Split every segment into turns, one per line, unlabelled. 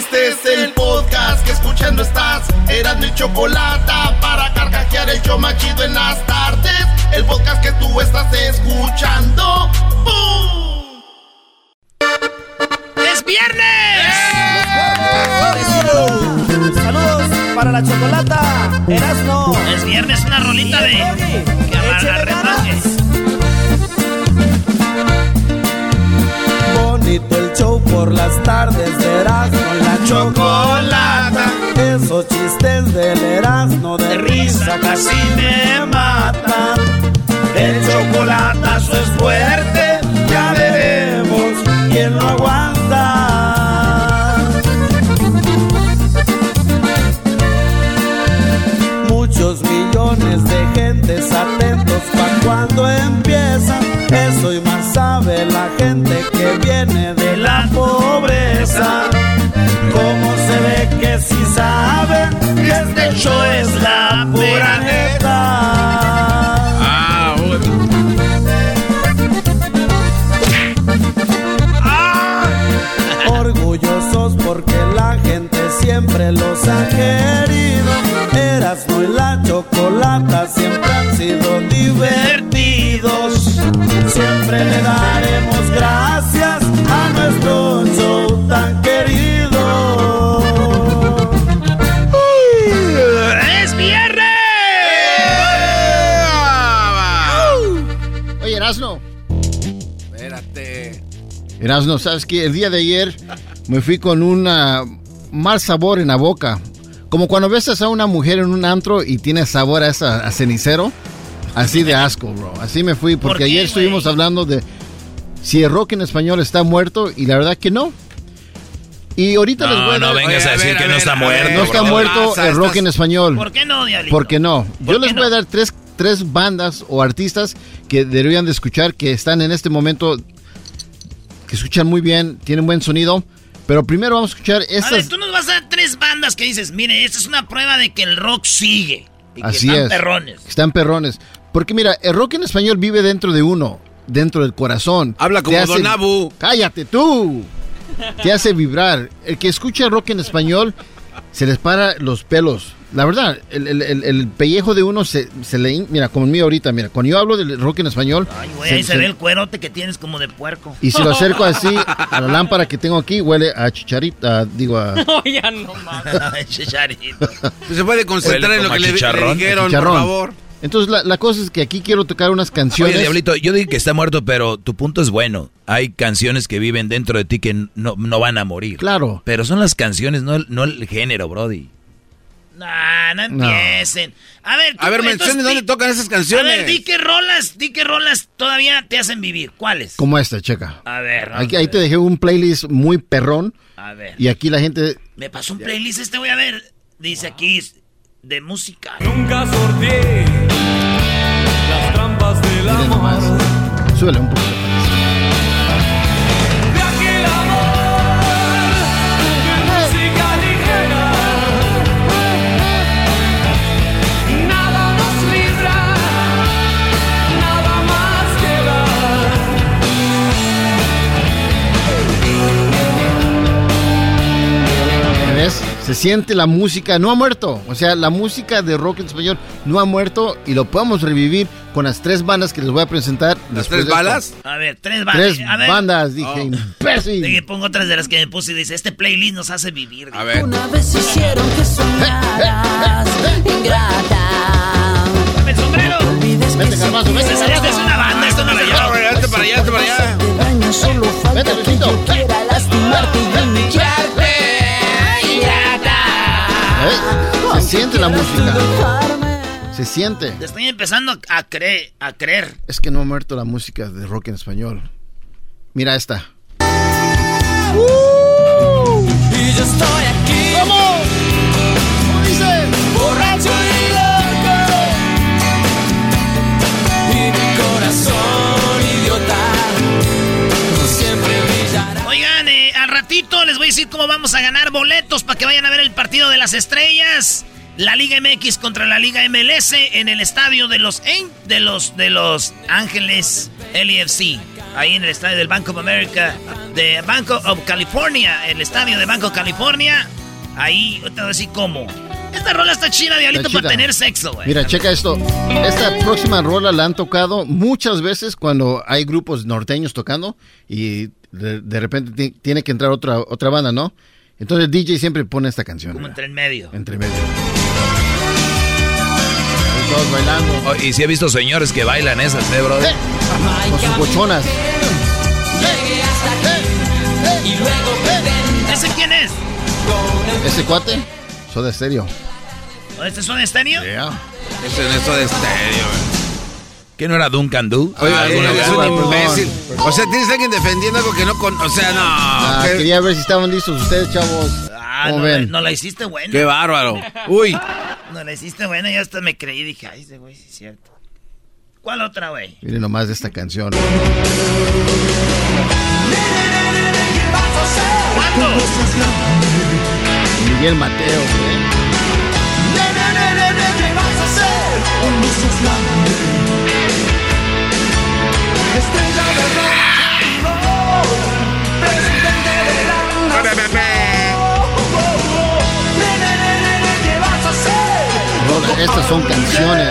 Este es el podcast que escuchando estás. Eran mi chocolate para carcajear el yo machido en las tardes. El podcast que tú estás escuchando. ¡Bum!
¡Es viernes!
Saludos para la chocolata. Erasno.
Es viernes, una rolita de. Que.
Bonito el show por las tardes de Erasmo y la chocolata. Esos chistes del Erasmo de risa casi me matan. El chocolatazo es fuerte, ya veremos quién lo aguanta. Muchos millones de gentes atentos pa' la gente que viene de la pobreza. ¿Cómo se ve que si saben que este show es la pura neta?
Ah,
Orgullosos porque la gente siempre los ha querido. Erasmo y la chocolata siempre sido divertidos. Siempre le daremos gracias a nuestro show tan querido.
¡Es viernes!
Oye, Erasno.
Espérate.
Erasno, ¿sabes qué? El día de ayer me fui con un mal sabor en la boca. Como cuando besas a una mujer en un antro y tiene sabor a, esa, a cenicero. Así de asco, bro. Así me fui porque
¿Por qué,
ayer estuvimos hablando de si el rock en español está muerto y la verdad que no. Y ahorita les voy
No,
a
no
dar-
vengas a
Oye, a
decir
ver,
que
a
no está muerto.
No está
bro.
muerto el rock
Estás-
en español.
¿Por qué no, Diablito?
¿Por qué no?
¿Por
Yo les voy a
no?
dar tres, tres bandas o artistas que deberían de escuchar, que están en este momento, que escuchan muy bien, tienen buen sonido. Pero primero vamos a escuchar
A ver,
estas.
tú nos vas a dar tres bandas que dices, mire, esta es una prueba de que el rock sigue. Y que
Así
están
es.
perrones.
Están perrones. Porque mira, el rock en español vive dentro de uno, dentro del corazón.
Habla como
hace-
Don Abu.
Cállate tú. Te hace vibrar. El que escucha rock en español se les para los pelos. La verdad, el, el- el- el pellejo de uno se, se le... Mira, como mío ahorita, mira, cuando yo hablo del rock en español...
Ay, güey, ahí se, ve el cuerote que tienes como de puerco.
Y si lo acerco así a la lámpara que tengo aquí, huele a chicharita, digo a...
No, ya no mames.
Chicharito.
Se puede concentrar en lo que le, le dijeron,
chicharrón.
por favor.
Entonces, la, la cosa es que aquí quiero tocar unas canciones...
Oye, Diablito, yo digo que está muerto, pero tu punto es bueno. Hay canciones que viven dentro de ti que no, no van a morir.
Claro.
Pero son las canciones, no el, no el género, Brody.
Nah, no
No.
empiecen. A ver, tú,
A ver,
entonces,
mencionen dónde
di-
tocan esas
A
canciones.
ver, di qué rolas, di qué rolas todavía te hacen vivir. ¿Cuáles?
Como esta, checa.
A ver,
Aquí,
a
ahí te dejé un playlist muy perrón.
A ver.
Y aquí la gente...
Me pasó un playlist este, voy a ver. Dice aquí de música.
Nunca sorteé las trampas del amor.
Súbele un poquito. Se siente la música, no ha muerto. O sea, la música de rock en español no ha muerto y lo podemos revivir con las tres bandas que les voy a presentar.
¿Las tres balas?
A ver, tres bandas.
Tres
a ver,
bandas, dije,
Oh.
imbécil.
Deje, pongo otras de las que me puse y dice, este playlist nos hace vivir.
A ver.
Una vez hicieron que soñaras, ingrata.
Dame el sombrero.
Vete,
si
Garbanzo, vete.
Esta esta es una banda, esto no
Para
lo
allá,
yo.
para allá, para allá, para allá.
Vete, Luisito. Siente la música. Se siente.
Te estoy empezando a creer, a creer.
Es que no ha muerto la música de rock en español. Mira esta.
Y yo estoy aquí.
¿Cómo? ¿Cómo dice?
borracho y loco. Y mi corazón idiota no siempre brillará.
Oigan, eh, al ratito les voy a decir cómo vamos a ganar boletos para que vayan a ver el partido de las estrellas. La Liga MX contra la Liga MLS en el estadio de los en- de los de los Ángeles LFC. ahí en el estadio del Bank of America, de Bank of California, el estadio de Banco of California. Ahí, te voy a decir cómo. Esta rola está chida, Diablito,
Está
para
chida.
tener sexo, güey.
Mira, checa esto. Esta próxima rola la han tocado muchas veces cuando hay grupos norteños tocando y de, de repente ti- tiene que entrar otra, otra banda, ¿no? Entonces DJ siempre pone esta canción.
Como entre el medio.
entre medio. Ahí Todos bailando.
Oh, y si he visto señores que bailan esas, ¿eh, brother?
Con sus bochonas.
Y luego pretendo
¿Ese quién es?
Ese cuate, Soda Stereo.
¿O ¿Este es un estéreo?
Yeah.
Eso es eso de estéreo.
¿Qué no era Duncan Du?
Oye,
Ah, ¿algún
eres
lugar?
un imbécil. O sea, tienes a alguien defendiendo algo que no con... O sea, no.
Ah,
qué,
quería ver si estaban listos ustedes, chavos.
Ah,
¿Cómo
no, la- no la hiciste buena.
qué bárbaro. Uy.
No la hiciste buena, yo hasta me creí y dije, ay, ese güey sí es cierto. ¿Cuál otra, güey?
Miren nomás de esta canción.
¿Cuándo?
Miguel Mateo, ¿eh? Rola, estas son canciones.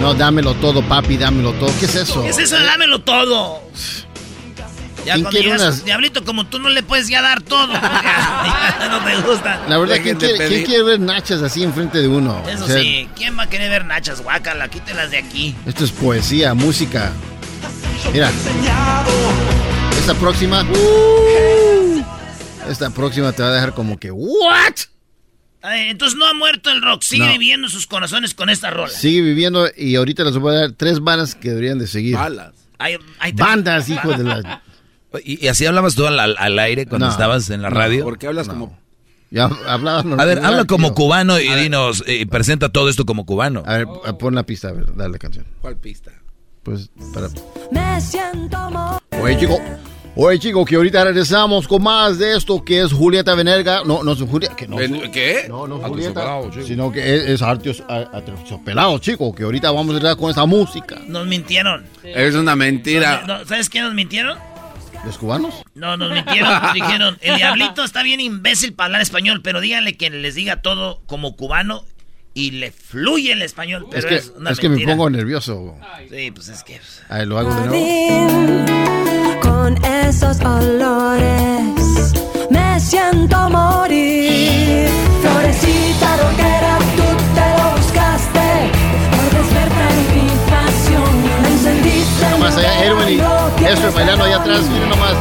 No, dámelo todo, papi, dámelo todo. ¿Qué es eso?
¿Qué es eso? Dámelo todo. Ya
¿Quién
cuando
quiere
llegas,
unas-
Diablito, como tú no le puedes ya dar todo. porque ya, ya no te gusta.
La verdad, ¿quién quiere, quién
pedir.
quiere ver nachas así enfrente de uno?
Eso
O sea,
sí, ¿quién va a querer ver nachas? Guácala, quítelas de aquí.
Esto es poesía, música. Mira. Esta próxima. uh, esta próxima te va a dejar como que, ¿what?
Ay, entonces no ha muerto el rock, sigue
No.
viviendo sus corazones con esta rola.
Sigue viviendo y ahorita les voy a dar tres bandas que deberían de seguir.
Balas.
Ay, ay, te-
Bandas, hijo de la.
¿Y, y así hablabas tú al, al- aire cuando
No.
estabas en la radio?
¿Por qué hablas como...
Ya hablabas
A ver, habla como
tío.
cubano y dinos, y presenta todo esto como cubano.
A ver, pon la pista, a ver, dale la canción.
¿Cuál pista?
Pues, para.
Me siento
Oye, chico. Oye, chico, que ahorita regresamos con más de esto que es Julieta Venerga. No, no es Julieta. Que no,
¿Qué?
No, no es Julieta,
Pelado, chico.
sino que es, es Artios Pelado, chico, que ahorita vamos a entrar con esta música.
Nos mintieron.
Es una mentira.
No, ¿Sabes qué nos mintieron?
¿Los cubanos?
No, nos mintieron. Dijeron, el diablito está bien imbécil para hablar español, pero díganle que les diga todo como cubano y le fluye el español. Pero
es que,
es, una
es que me pongo nervioso.
Sí, pues es que...
A ver, lo hago de nuevo.
Con esos olores me siento morir. Florecita rockera, tú te lo buscaste. Por despertar mi pasión, encendiste.
Nomás allá, Erwin maestro bailando allá atrás, miren nomás.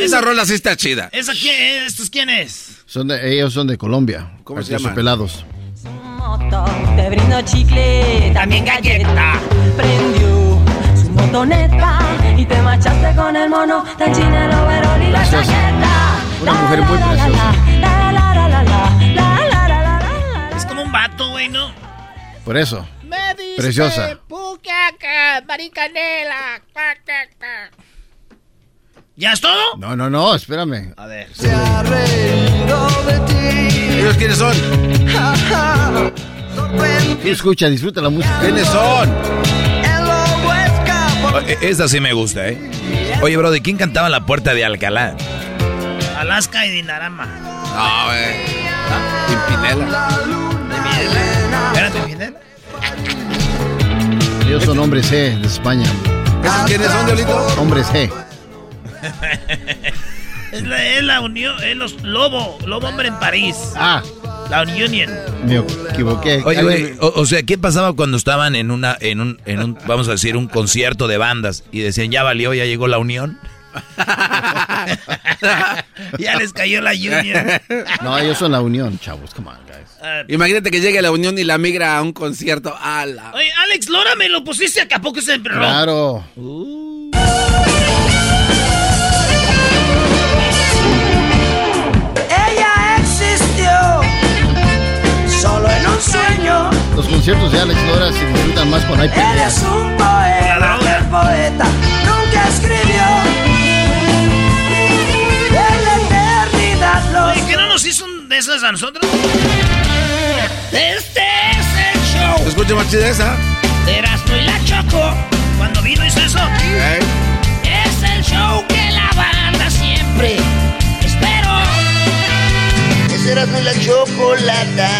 Esa rola sí está chida.
¿Esa ¿Estos?
Son de, ellos son de Colombia.
¿Cómo se llaman?
pelados.
La
Es como un vato, güey, ¿no?
Por eso. Preciosa.
¿Ya es todo?
No, no, no, espérame.
A ver.
¿Ellos quiénes son?
Sí, escucha, disfruta la música.
¿Quiénes son?
Esta sí me gusta, ¿eh? Oye, bro, ¿de quién cantaba La Puerta de Alcalá?
Alaska y Dinarama.
No, güey. Pimpinela.
Espérate, Fidel.
Ellos son hombres G de España.
¿Esos quiénes son, Diablito?
Hombres G.
Es la, es la unión, es los Lobo, Lobo Hombre en París.
Ah,
La Union.
me equivoqué.
Oye, güey, o, o sea, ¿qué pasaba cuando estaban en una, en un, en un, vamos a decir, un concierto de bandas y decían, ya valió, ya llegó la unión?
ya les cayó la Union.
No, ellos son la unión, chavos. Come on, guys.
Ah,
Imagínate que llegue la Unión y la migra a un concierto. ¡Ala!
Oye, Alex Lora, me lo pusiste acá, ¿a poco se emperró?
Claro.
Ella existió solo en un sueño.
Los conciertos de Alex Lora se disfrutan más cuando hay
Eres un
La
el poeta nunca escribió. Los
Oye, ¿qué no nos hizo un de esas a nosotros? Este es el show.
¿Escucha más chida esa?
Eras Erasmo y la Choco. Cuando vino hizo eso. Es el show que la banda siempre espero.
Es Erasmo y la Chocolata.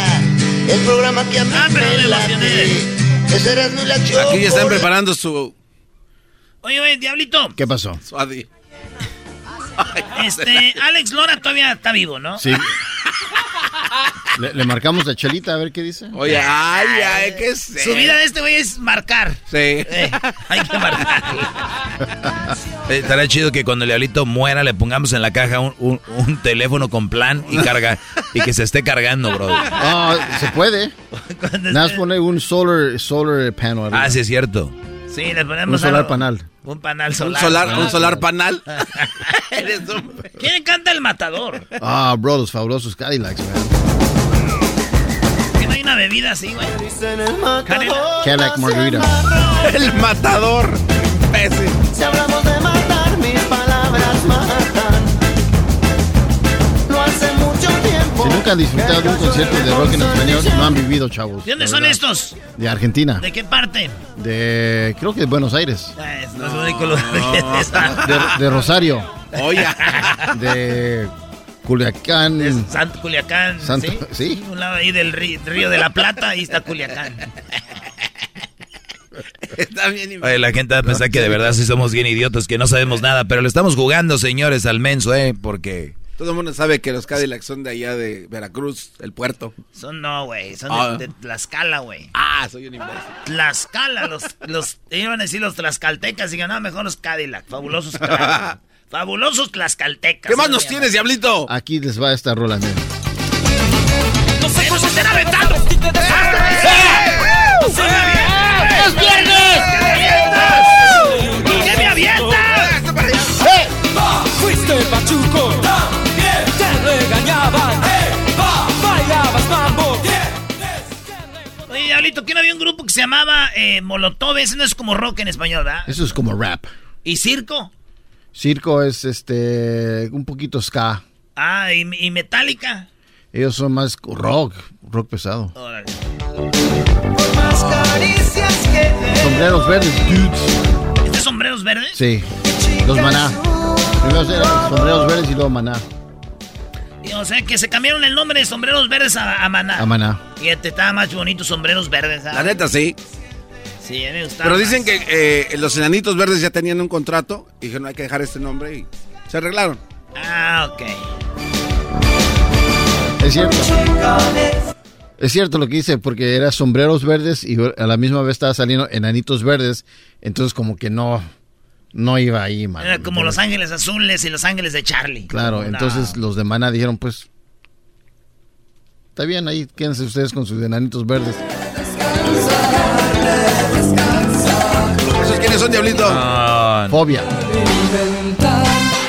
El programa que a mí
Ah, pero
me late. Es Erasmo y la Chocolata.
Aquí ya están preparando su,
Oye, oye, Diablito.
¿Qué pasó?
su adi-
Este, Alex Lora todavía está vivo, ¿no?
Sí. Le, le marcamos a Chelita a ver qué dice.
Oye, ay, ay, ¿qué es
Su vida de este güey es marcar.
Sí.
Eh, hay que marcar.
Eh, Estará chido que cuando el diablito muera le pongamos en la caja un, un- un teléfono con plan y carga y que se esté cargando, bro.
Ah, se puede. Nada más poner un solar, solar panel. arriba.
Ah, sí es cierto.
Sí, le ponemos
Un solar
algo.
panal.
Un panal
Un
solar.
solar, un solar panal. Eres un-
¿Quién canta el matador?
Ah, bro, los fabulosos Cadillacs, man.
Que no hay una bebida así, güey.
Cadillac Margarita.
El matador. Imbécil.
Si hablamos de matar, mis palabras matan.
Nunca han disfrutado de un concierto de rock en español, no han vivido, chavos.
¿De dónde son
verdad.
estos?
De Argentina.
¿De qué parte?
De, creo que de Buenos Aires.
Ah, es.
De, de Rosario.
Oye.
De Culiacán.
Santo Culiacán.
Santo-
¿sí?
sí.
Un lado ahí del río de la Plata, ahí está Culiacán.
Está bien.
Oye, la gente va a pensar que de verdad sí somos bien idiotas, que no sabemos nada, pero le estamos jugando, señores, al menso, ¿eh? Porque...
Todo el mundo sabe que los Cadillacs son de allá de Veracruz, el puerto.
Son no, güey. Son
Ah.
de, de Tlaxcala, güey.
Ah, soy un imbécil.
Tlaxcala, los, los, iban a decir los tlaxcaltecas y no, mejor los Cadillac, fabulosos Cadillac. Fabulosos tlaxcaltecas.
¿Qué más nos tienes, diablito?
Aquí les va esta rola, mira.
¡No se nos estén aventando! ¡Es viernes! ¿Qué me avientas?
Fuiste pachuco, regañaban, bailabas mambo.
Oye, Diablito, ¿quién había un grupo que se llamaba eh, Molotov? Ese no es como rock en español, ¿verdad?
Eso es como rap.
¿Y circo?
Circo es este un poquito ska.
Ah, ¿y, y Metallica?
Ellos son más rock, rock pesado.
Órale.
Más caricias que de
Sombreros verdes, dudes.
¿Estos sombreros verdes?
Sí. Los maná. Primero eran sombreros verdes y luego maná.
O sea, que se cambiaron el nombre de sombreros verdes a, a Maná.
A maná.
Fíjate, estaba más bonito sombreros verdes. ¿sabes?
La neta, sí.
Sí, a mí me gustaba
Pero
más.
dicen que eh, los enanitos verdes ya tenían un contrato y dijeron, hay que dejar este nombre y se arreglaron.
Ah, ok.
Es cierto. Es cierto lo que dice, porque era sombreros verdes y a la misma vez estaba saliendo enanitos verdes. Entonces como que no, no iba ahí, man.
Era como Los Ángeles Azules y Los Ángeles de Charlie.
Claro,
No.
entonces los de maná dijeron, pues... Está bien, ahí quédense ustedes con sus enanitos verdes.
¿Esos quiénes son, diablito?
Fobia.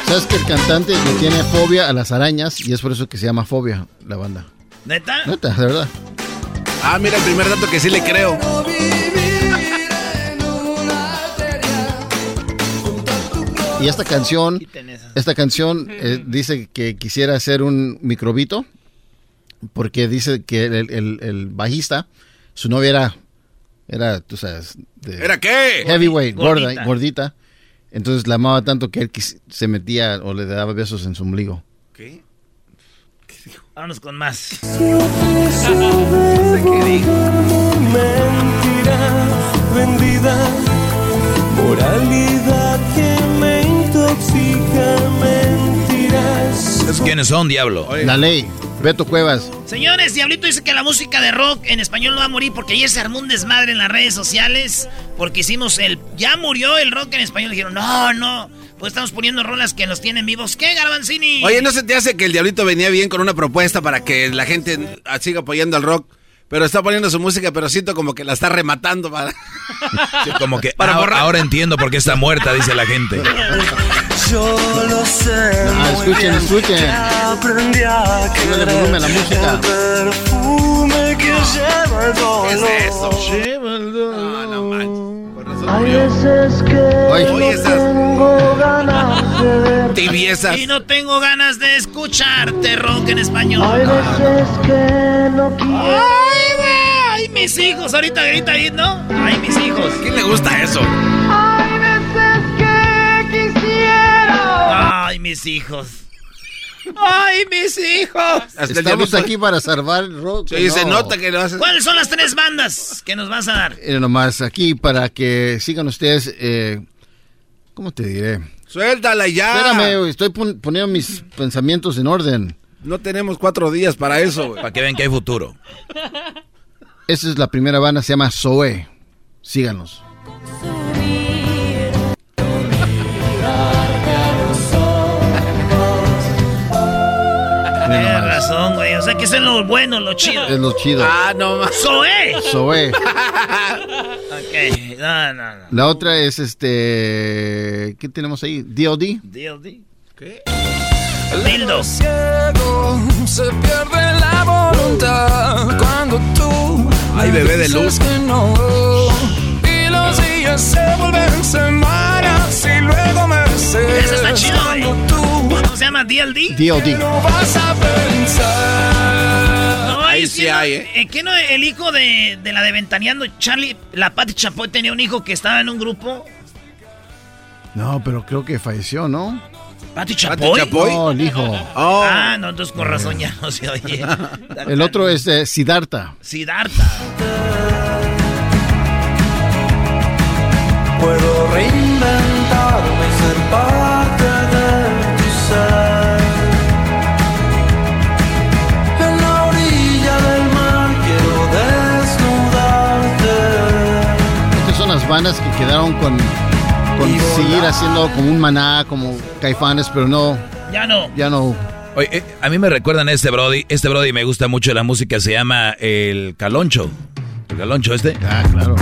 ¿Sabes que el cantante le tiene fobia a las arañas y es por eso que se llama Fobia la banda?
¿Neta?
Neta, de verdad.
Ah, mira el primer dato que sí le creo.
Y esta canción, esta canción eh, dice que quisiera hacer un microbito porque dice que el, el- el bajista, su novia era, era, tú sabes, de
¿Era qué?
heavyweight, gorda,
Gordita.
gordita. Entonces la amaba tanto que él quis- se metía o le daba besos en su ombligo.
¿Qué?
Vámonos con más.
mentiras vendidas. Moralidad
¿Esos quiénes son, diablo?
La ley, Beto Cuevas.
Señores, Diablito dice que la música de rock en español no va a morir porque ayer se armó un desmadre en las redes sociales porque hicimos el... Ya murió el rock en español. Dijeron, no, no, pues estamos poniendo rolas que nos tienen vivos. ¿Qué, Garbanzini?
Oye, ¿no se te hace que el diablito venía bien con una propuesta para que la gente siga apoyando al rock? Pero está poniendo su música, pero siento como que la está rematando para...
Sí, como que
Para
ah, ahora entiendo por qué está muerta, dice la gente.
Yo lo sé.
Ah,
muy
escuchen,
bien,
escuchen.
que Aprendí a
Súbele volumen a la música.
El perfume que lleva el dolor.
¿Qué es eso? No, no manches. Con razón
Hay veces que.
Oye,
esas
tengo ganas.
Tibiezas.
Y no tengo ganas de escucharte rock en español.
Hay veces que no quiero.
Ay, güey, mis hijos! Ahorita grita ahí, ¿no? ¡Ay, mis hijos!
¿A quién le gusta eso?
Hay veces que quisiera.
¡Ay, mis hijos! ¡Ay, mis hijos!
Estamos aquí para salvar el rock.
Sí, se
no.
nota que lo haces.
¿Cuáles son las tres bandas que nos vas a dar?
Eh, nomás aquí para que sigan ustedes. Eh, ¿Cómo te diré?
Suéltala ya.
Espérame, güey, estoy pon- poniendo mis pensamientos en orden.
No tenemos cuatro días para eso, güey.
Para que vean que hay futuro.
Esa es la primera banda, se llama Zoe. Síganos.
Tienes razón, güey. O sea, que es lo bueno, lo chido.
Es lo chido.
Ah, no más.
¡Zoe!
Zoe.
Ok, no, no, no.
La otra es este. ¿Qué tenemos ahí? DOD.
DLD.
¿Qué?
Dildo.
ciego se pierde la voluntad cuando tú
Ay, bebé de luz.
que no y los días se vuelven semanas y luego meses
Ese está chido,
tú
¿Cómo se llama? DLD.
DOD.
no vas a pensar
Ahí sí hay, ¿eh?
eh, ¿Qué no? El hijo de, de la de Ventaneando, Charlie, la Pati Chapoy tenía un hijo que estaba en un grupo.
No, pero creo que falleció, ¿no?
¿Pati
¿Pati
Chapoy?
Chapoy?
No, el hijo.
Oh.
Ah, no, entonces con razón ya no se oye.
El otro es eh, Siddhartha.
Siddhartha.
Bandas que quedaron con, con seguir haciendo como un maná, como caifanes, pero no,
Ya no.
ya no.
Oye, eh, a mí me recuerdan a este Brody. Este Brody me gusta mucho la música, se llama El Caloncho. El Caloncho este.
Ah, claro.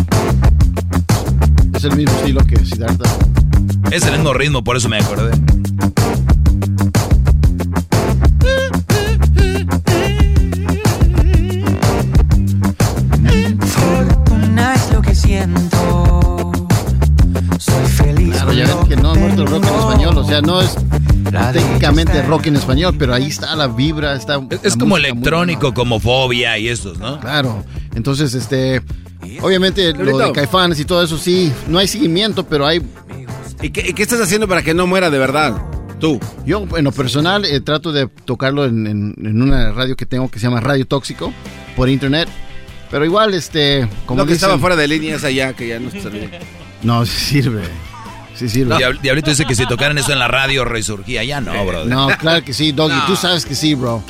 Es el mismo estilo que Siddhartha.
Es el mismo ritmo, por eso me acordé.
Claro, ya ven que no ha muerto el rock en español, o sea, no es técnicamente rock en español, pero ahí está la vibra, está...
Es, es
la
como electrónico, como fobia y estos, ¿no?
Claro, entonces, este... Obviamente lo de Caifanes y todo eso sí, no hay seguimiento, pero hay...
¿Y qué, qué estás haciendo para que no muera de verdad? Tú.
Yo, en lo personal, eh, trato de tocarlo en, en- en una radio que tengo que se llama Radio Tóxico, por internet. Pero igual, este... Como
Lo que
dicen-
estaba fuera de línea es allá, que ya no se servía.
No, sí sirve. Sí.
Diab- Diablito dice que si tocaran eso en la radio resurgía. Ya no, brother.
No, claro que sí, Doggy.
No.
Tú sabes que sí, bro.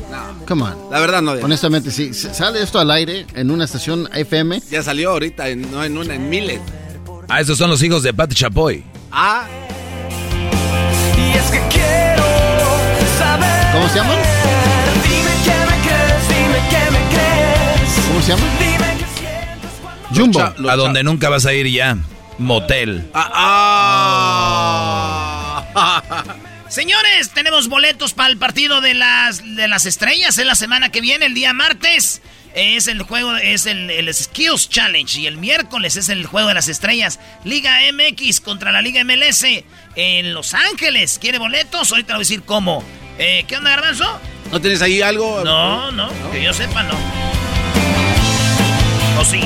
Come on.
La verdad no.
Honestamente, sí. Sale esto al aire en una estación FM.
Ya salió ahorita, en, no en una, en miles.
Ah, esos son los hijos de Pati Chapoy.
Ah,
y es que quiero saber
¿Cómo se llaman?
dime que me crees dime que me crees
¿Cómo se llaman?
dime que sientes cuando
Jumbo.
A donde nunca vas a ir ya. Motel.
ah, ah.
Señores, tenemos boletos para el partido de las, de las estrellas. Es la semana que viene, el día martes. Es el juego, es el, el Skills Challenge. Y el miércoles es el juego de las estrellas. Liga MX contra la Liga MLS en Los Ángeles. ¿Quiere boletos? Ahorita le voy a decir cómo. Eh, ¿Qué onda, Garbanzo?
¿No tienes ahí algo?
No, no, que yo sepa, no. ¿O sí?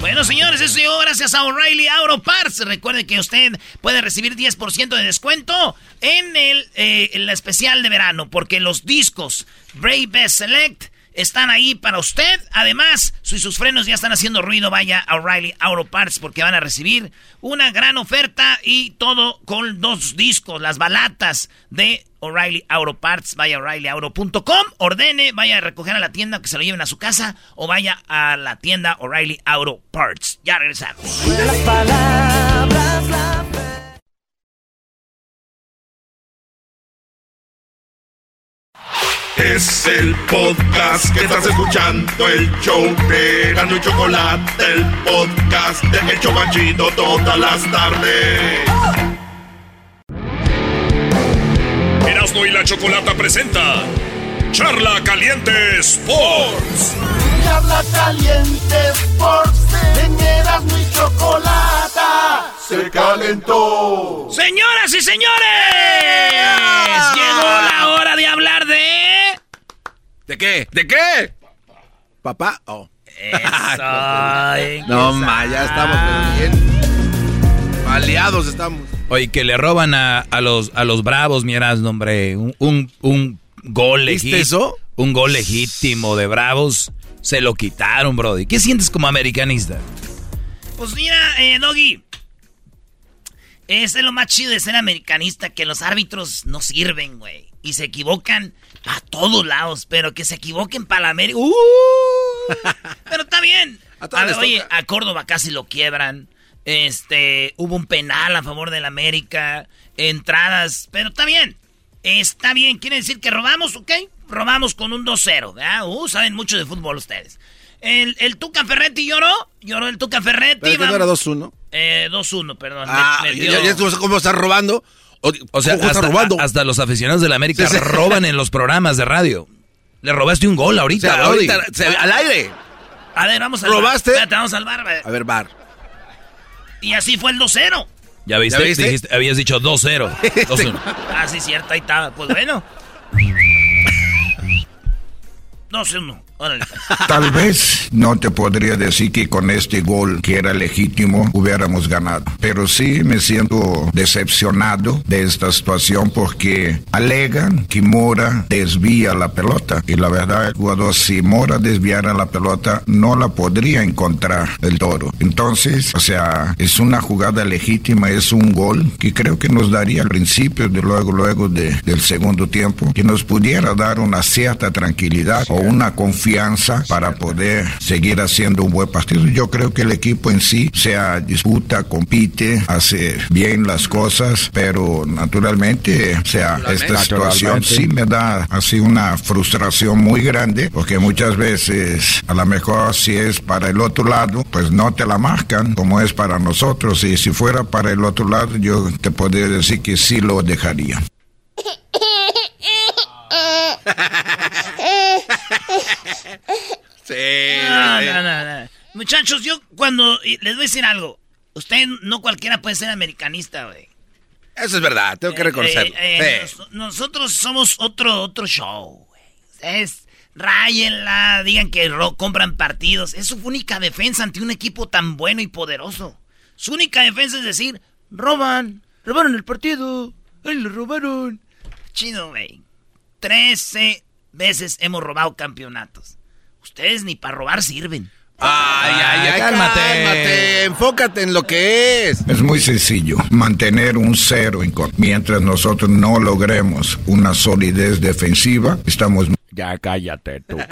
Bueno, señores, eso llegó gracias a O'Reilly Auto Parts. Recuerde que usted puede recibir 10% de descuento en el, eh, especial de verano, porque los discos Brave Best Select están ahí para usted. Además, si sus frenos ya están haciendo ruido, vaya a O'Reilly Auto Parts porque van a recibir una gran oferta y todo con dos discos, las balatas de O'Reilly Auto Parts. Vaya a o'ReillyAuto.com, ordene, vaya a recoger a la tienda que se lo lleven a su casa o vaya a la tienda O'Reilly Auto Parts. Ya regresamos.
las palabras la
Es el podcast que estás escuchando, el show de Gano y Chocolate, el podcast de El Chobachito todas las tardes.
Erasmo y la Chocolata presenta Charla Caliente Sports.
Charla caliente Sports, en Erasmo y Chocolata se calentó.
Señoras y señores, llegó la hora de hablar de...
¿De qué? ¿De qué? Papá. Oh.
Eso.
No, ma, ya estamos bien. Aliados estamos.
Oye, que le roban a, a los, a los bravos, mi Erasmo, hombre. Un, un, un gol
¿Viste
legítimo.
eso?
Un gol legítimo de bravos. Se lo quitaron, Brody. ¿Qué sientes como americanista?
Pues mira, eh, Doggy. Ese es lo más chido de ser americanista, que los árbitros no sirven, güey. Y se equivocan a todos lados, pero que se equivoquen para la América. ¡Uh! pero está bien.
A
A ver, oye, a Córdoba casi lo quiebran. Este, hubo un penal a favor del América. Entradas, pero está bien. Está bien, quiere decir que robamos, ¿ok? Robamos con un 2-0, ¿verdad? Uh, saben mucho de fútbol ustedes. El, el Tuca Ferretti lloró, lloró el Tuca Ferretti.
¿Pero no era 2-1?
eh, 2-1, perdón.
Ah,
Me- me
ya,
dio-
ya cómo estás robando. O,
O sea,
¿cómo estás
hasta,
robando?
a- hasta los aficionados de la América
Sí, sí.
roban en los programas de radio. Le robaste un gol
O
ahorita,
sea,
Brody.
ahorita, se- al aire.
A ver, vamos al
¿Robaste?
bar. Espérate, vamos al bar.
A ver, bar.
Y así fue el 2-0.
¿Ya viste?
¿Ya viste?
Dijiste- habías dicho 2-0. 2-1.
Ah, sí, cierto, ahí estaba. Pues bueno. 2-1. Órale.
Tal vez no te podría decir que con este gol que era legítimo hubiéramos ganado, pero sí me siento decepcionado de esta situación porque alegan que Mora desvía la pelota y la verdad el jugador si Mora desviara la pelota no la podría encontrar el toro. Entonces, o sea, es una jugada legítima, es un gol que creo que nos daría al principio de luego luego de- del segundo tiempo que nos pudiera dar una cierta tranquilidad o una confianza para poder seguir haciendo un buen partido. Yo creo que el equipo en sí sea disputa, compite, hace bien las cosas, pero naturalmente, o sea, esta situación sí me da así una frustración muy grande, porque muchas veces a lo mejor si es para el otro lado, pues no te la marcan como es para nosotros, y si fuera para el otro lado, yo te podría decir que sí lo dejaría.
Sí.
No, no, no, no. Muchachos, yo cuando. Les voy a decir algo. Usted no cualquiera puede ser americanista, güey.
Eso es verdad, tengo que reconocerlo.
Eh, eh,
Sí.
nos- nosotros somos otro, otro show, güey. Es. Ráyenla, digan que compran partidos. Es su única defensa ante un equipo tan bueno y poderoso. Su única defensa es decir, roban, robaron el partido, ay, lo robaron. Chido, güey. Trece veces hemos robado campeonatos. Ustedes ni para robar sirven.
Ay, ay, ay,
cálmate.
cálmate. Enfócate en lo que es.
Es muy sencillo, mantener un cero en contra. Mientras nosotros no logremos una solidez defensiva, estamos...
Ya cállate, tú.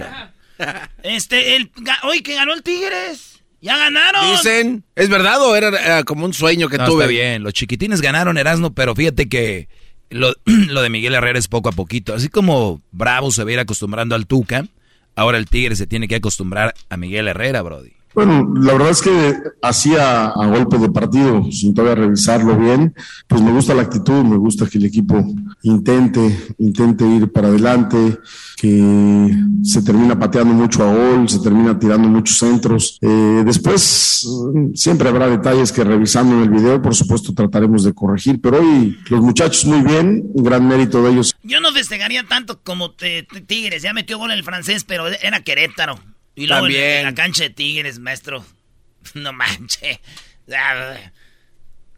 Este, el, hoy que ganó el Tigres. Ya ganaron.
Dicen, ¿es verdad o era como un sueño que
No,
tuve?
está bien, los chiquitines ganaron Erasmo, pero fíjate que lo, lo de Miguel Herrera es poco a poquito. Así como Bravo se va a ir acostumbrando al Tuca, ahora el Tigre se tiene que acostumbrar a Miguel Herrera, Brody.
Bueno, la verdad es que así a, golpe de partido, sin todavía revisarlo bien, pues me gusta la actitud, me gusta que el equipo intente, intente ir para adelante, que se termina pateando mucho a gol, se termina tirando muchos centros. Eh, después siempre habrá detalles que revisando en el video, por supuesto, trataremos de corregir, pero hoy los muchachos muy bien, un gran mérito de ellos.
Yo no festejaría tanto como te- Tigres. Ya metió gol el francés, pero era Querétaro. Y luego
También.
en la cancha de Tigres, maestro. No manches.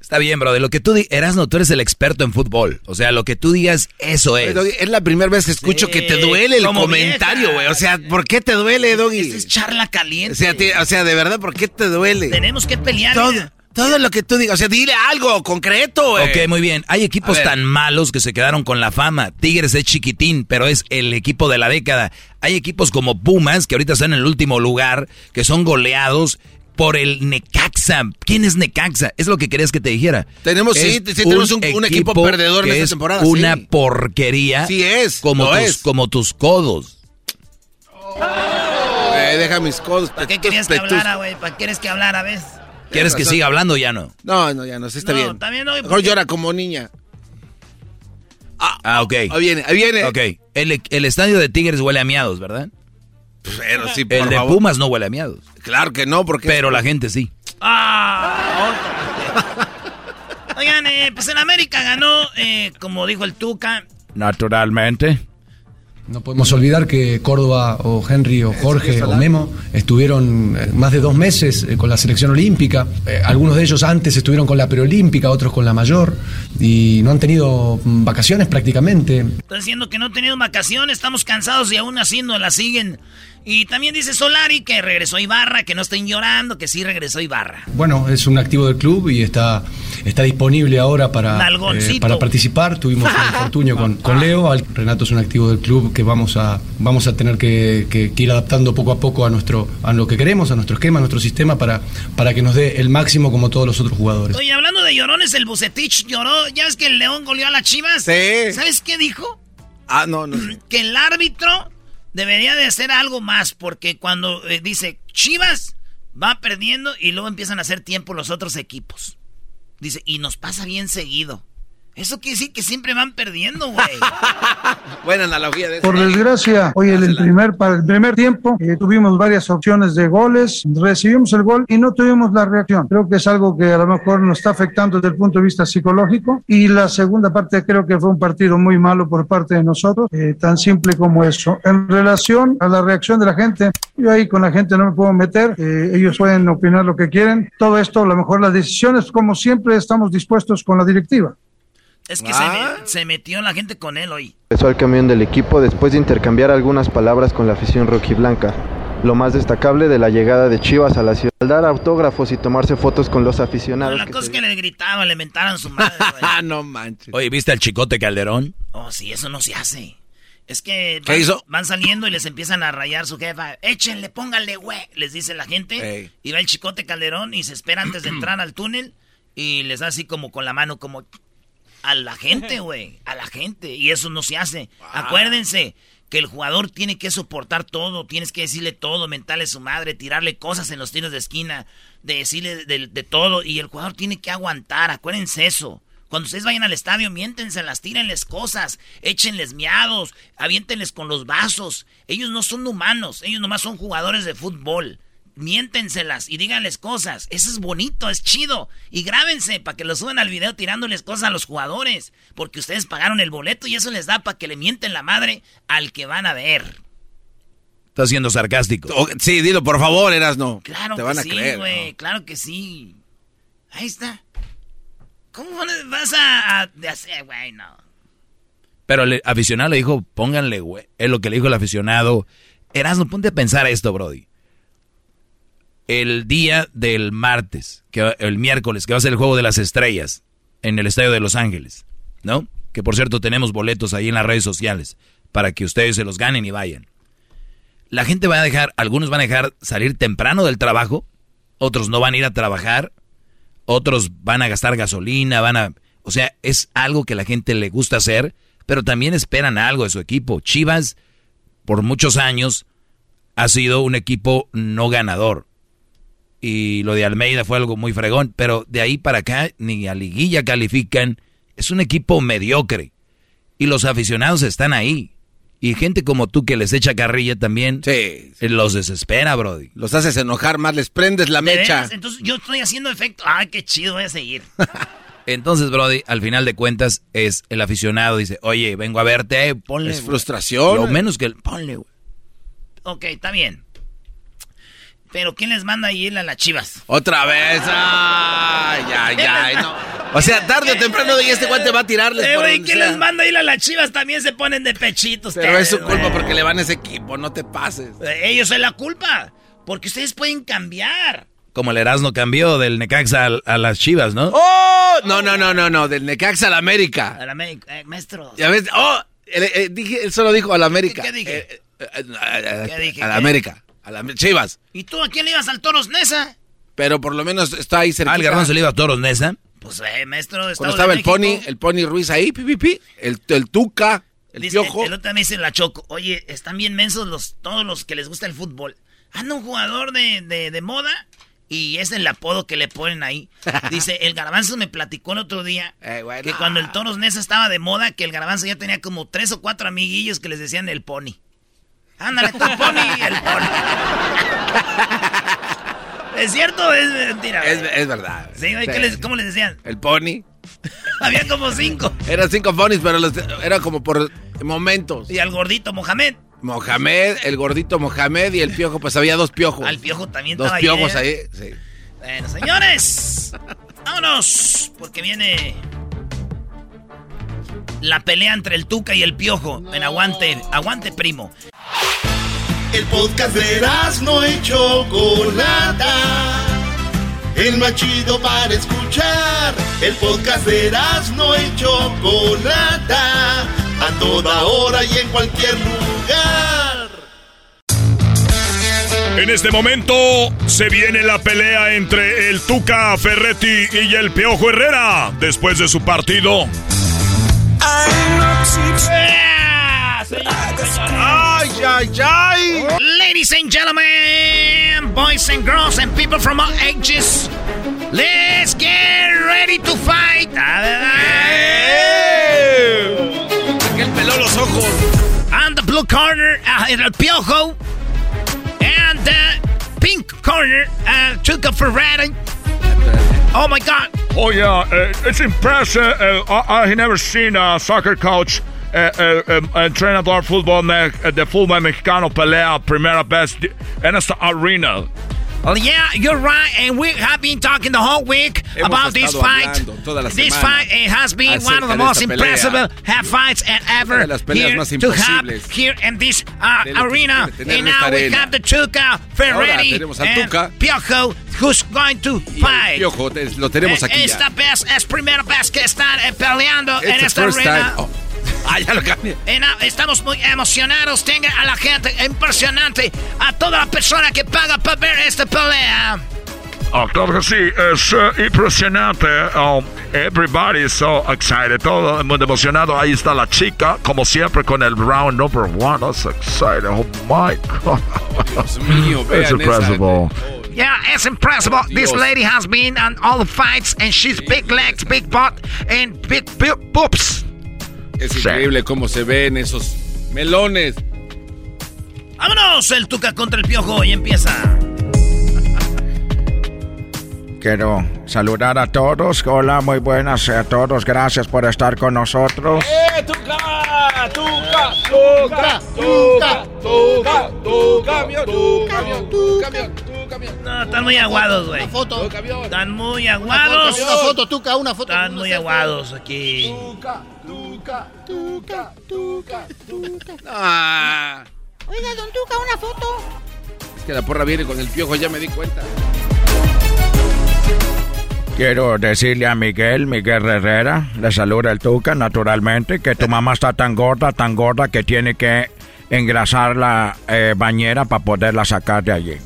Está bien, Brody. Lo que tú digas, Erasmo, tú eres el experto en fútbol. O sea, lo que tú digas, eso es.
Doggy, es la primera vez que escucho
Sí,
que te duele el comentario, güey. O sea, ¿por qué te duele, Doggy?
Esa es charla caliente.
O sea, ti- o sea, de verdad, ¿por qué te duele?
Tenemos que pelear.
Todo. Todo lo que tú digas. O sea, dile algo concreto, güey.
Ok, muy bien. Hay equipos tan malos que se quedaron con la fama. Tigres es chiquitín, pero es el equipo de la década. Hay equipos como Pumas, que ahorita están en el último lugar, que son goleados por el Necaxa. ¿Quién es Necaxa? Es lo que querías que te dijera.
Tenemos, sí,
Es
sí, tenemos un- un equipo perdedor en esta
es
temporada,
Una
sí.
porquería.
Sí es,
Como tus,
es.
como tus codos.
Eh, deja mis codos.
¿Para qué querías que hablara, güey? ¿Para qué quieres que hablara, ves?
¿Quieres que siga hablando o ya no?
No, no, ya no, sí está
No,
bien.
está bien, no,
Mejor llora como niña.
Ah, ok.
Ahí viene, ahí viene.
Ok. El, el estadio de Tigres huele a miados, ¿verdad?
Pero sí, por
El de
favor.
Pumas no huele a miados.
Claro que no, porque...
Pero la gente sí.
Ah. Oigan, eh, pues en América ganó, eh, como dijo el Tuca.
Naturalmente.
No podemos olvidar que Córdoba o Henry o Jorge o Memo estuvieron eh, más de dos meses eh, con la selección olímpica. Eh, algunos de ellos antes estuvieron con la preolímpica, otros con la mayor y no han tenido mm, vacaciones prácticamente.
Estoy diciendo que no han tenido vacaciones, estamos cansados y aún así no la siguen. Y también dice Solari que regresó Ibarra, que no estén llorando, que sí regresó Ibarra.
Bueno, es un activo del club y está, está disponible ahora para, eh, para participar. Tuvimos un infortunio con, con Leo. Renato es un activo del club que vamos a, vamos a tener que, que- que ir adaptando poco a poco a, nuestro, a lo que queremos, a nuestro esquema, a nuestro sistema, para, para que nos dé el máximo como todos los otros jugadores.
Oye, hablando de llorones, el Bucetich lloró. ¿Ya ves que el León goleó a las Chivas?
Sí.
¿Sabes qué dijo?
Ah, no, no.
Que el árbitro debería de hacer algo más, porque cuando eh, dice Chivas va perdiendo y luego empiezan a hacer tiempo los otros equipos. Dice, y nos pasa bien seguido. Eso quiere decir que siempre van perdiendo, güey.
Buena analogía de eso.
Por desgracia, hoy en el primer, para el primer tiempo eh, tuvimos varias opciones de goles, recibimos el gol y no tuvimos la reacción. Creo que es algo que a lo mejor nos está afectando desde el punto de vista psicológico. Y la segunda parte creo que fue un partido muy malo por parte de nosotros, eh, tan simple como eso. En relación a la reacción de la gente, yo ahí con la gente no me puedo meter, eh, ellos pueden opinar lo que quieren. Todo esto, a lo mejor las decisiones, como siempre, estamos dispuestos con la directiva.
Es que se, me- se metió la gente con él hoy.
Regresó al camión del equipo después de intercambiar algunas palabras con la afición rojiblanca. Lo más destacable de la llegada de Chivas a la ciudad, al dar autógrafos y tomarse fotos con los aficionados.
La cosa es que le gritaban, le mentaran su madre, güey.
Ah, no manches.
Oye, ¿viste al Chicote Calderón?
Oh, sí, eso no se hace. Es que
¿Qué
van,
hizo?
van saliendo y les empiezan a rayar su jefa. Échenle, pónganle, güey, les dice la gente.
Ey.
Y va el chicote Calderón y se espera antes de entrar al túnel y les da así como con la mano, como a la gente, güey, a la gente. Y eso no se hace. Acuérdense que el jugador tiene que soportar todo, tienes que decirle todo, mentarle a su madre, tirarle cosas en los tiros de esquina, de decirle de, de todo. Y el jugador tiene que aguantar, acuérdense eso. Cuando ustedes vayan al estadio, miéntenselas, tírenles cosas, échenles miados, aviéntenles con los vasos. Ellos no son humanos, ellos nomás son jugadores de fútbol. Miéntenselas y díganles cosas. Eso es bonito, es chido. Y grábense para que lo suban al video tirándoles cosas a los jugadores. Porque ustedes pagaron el boleto y eso les da para que le mienten la madre al que van a ver.
Estás siendo sarcástico.
Sí, dilo, por favor, Erasno.
Claro
Te
que
a
sí,
creer.
güey. Claro que sí. Ahí está. ¿Cómo vas a, hacer, güey? No.
Pero el aficionado le dijo, pónganle, güey. Es lo que le dijo el aficionado. Erasmo, ponte a pensar esto, Brody. El día del martes, que el miércoles, que va a ser el juego de las estrellas en el estadio de Los Ángeles, ¿no? Que por cierto tenemos boletos ahí en las redes sociales para que ustedes se los ganen y vayan. La gente va a dejar, algunos van a dejar salir temprano del trabajo, otros no van a ir a trabajar, otros van a gastar gasolina, van a... O sea, es algo que la gente le gusta hacer, pero también esperan algo de su equipo. Chivas, por muchos años, ha sido un equipo no ganador. Y lo de Almeida fue algo muy fregón, pero de ahí para acá ni a liguilla califican. Es un equipo mediocre. Y los aficionados están ahí. Y gente como tú que les echa carrilla también eh, los desespera, Brody.
Los haces enojar más, les prendes la
¿De
mecha.
Entonces yo estoy haciendo efecto. Ay, qué chido, voy a seguir.
Entonces, Brody, al final de cuentas, es el aficionado dice, oye, vengo a verte, ponle.
Es
güey".
frustración.
Lo menos que... el- Ponle, güey.
Ok, está bien. Pero ¿quién les manda a ir a las chivas?
Otra vez. Ay, ay, ay, no. O sea, tarde o temprano y este guante va a tirarles
Eh, güey, ¿quién les manda a ir a las chivas? También se ponen de pechitos.
Pero es su culpa porque le van a ese equipo, no te pases.
Eh, Ellos es la culpa. Porque ustedes pueden cambiar.
Como el Erasmo cambió del Necaxa al- a, las Chivas, ¿no?
¡Oh! No, no, no, no, no. Del Necaxa al América.
A la me- eh, maestro.
Ya ves, oh, él, eh, dije, él solo dijo al América.
¿Qué dije?
Eh,
¿Qué dije?
Al. América. A la Chivas.
¿Y tú a quién le ibas al Toros Nesa?
Pero por lo menos está ahí cerquita.
Ah, el garbanzo le iba a Toros Nesa.
Pues, eh, maestro,
Cuando
Estado
estaba
de
el Pony, el Pony Ruiz ahí, pi, pi, pi, el, el Tuca, el
Dice,
Piojo.
el otro me dice la Choco, oye, están bien mensos los, todos los que les gusta el fútbol. Anda un jugador de, de, de moda y es el apodo que le ponen ahí. Dice, el garbanzo me platicó el otro día
Eh,
que cuando el Toros Nesa estaba de moda, que el garbanzo ya tenía como tres o cuatro amiguillos que les decían el Pony. Ándale, tú Pony, el Pony. ¿Es cierto o es mentira?
Es, verdad.
Sí, güey, ¿qué les- ¿cómo les decían?
El Pony.
Había como cinco.
Eran cinco Ponys, pero los- era como por momentos.
Y al gordito Mohamed.
Mohamed, el gordito Mohamed y el piojo, pues había dos piojos.
Al piojo también
Dos piojos
ahí.
ahí,
¿eh?
sí.
Bueno, señores, vámonos, porque viene la pelea entre el Tuca y el Piojo. En aguante, aguante, primo.
El podcast de no y Chocolata. El más chido para escuchar. El podcast de no y Chocolata. A toda hora y en cualquier lugar.
En este momento se viene la pelea entre el Tuca Ferretti y el Piojo Herrera después de su partido.
Ay, ay, ay. Ladies and gentlemen, boys and girls and people from all ages, let's get ready to fight. On the blue corner, uh, el Piojo. And the pink corner, uh, Chuka Ferretti. Oh my God.
Oh yeah, uh, it's impressive. Uh, I, I never seen a soccer coach, uh, uh, um, entrenador fútbol me, uh, de fútbol mexicano pelea primera vez de- en esta arena.
Well, yeah, you're right, and we have been talking the whole week
Hemos
about this fight.
hablando toda la
This fight it has been one of the most impressive half fights and ever
Una de las peleas
here to have here in this uh,
de lo que
arena.
se puede tener
And
en esta
now we
arena.
have the Tuca Ferretti and
Tuca.
Piojo, who's going to fight.
piojo lo tenemos
Eh,
aquí
Esta
ya.
vez es primera vez que están eh, peleando en
It's the
esta
first
arena.
Oh. Ah, ya lo cambié.
En- estamos muy emocionados. Tenga a la gente impresionante. A toda la persona que paga para ver esta pelea.
Ah, claro que sí, es eh, impresionante. Um, everybody is so excited, todo el mundo emocionado. Ahí está la chica, como siempre, con el round number one. That's exciting. Oh my God.
Dios mío, vean
It's
esa.
impressive.
Yeah, it's impressive. This lady has been on all the fights, and she's big legs, big butt, and big, boobs.
Es increíble cómo se ven esos melones.
Vámonos, el Tuca contra el Piojo y empieza.
Quiero saludar a todos. Hola, muy buenas a todos. Gracias por estar con nosotros.
¡Eh, Tuca! ¡Tuca! ¡Tuca! ¡Tuca! ¡Tuca! ¡Tu camión! ¡Tu camión! ¡Tu
No, están muy aguados, güey.
Una foto.
Están muy
Una
aguados.
foto, una foto, Tuca, una foto.
Están muy aguados aquí.
Tuca, Tuca, Tuca, Tuca, Tuca.
Ah,
Oiga, don Tuca, una foto.
es que la porra viene con el piojo, ya me di cuenta.
Quiero decirle a Miguel, Miguel Herrera, le saluda el Tuca, naturalmente, que tu mamá está tan gorda, tan gorda que tiene que engrasar la eh, bañera para poderla sacar de allí.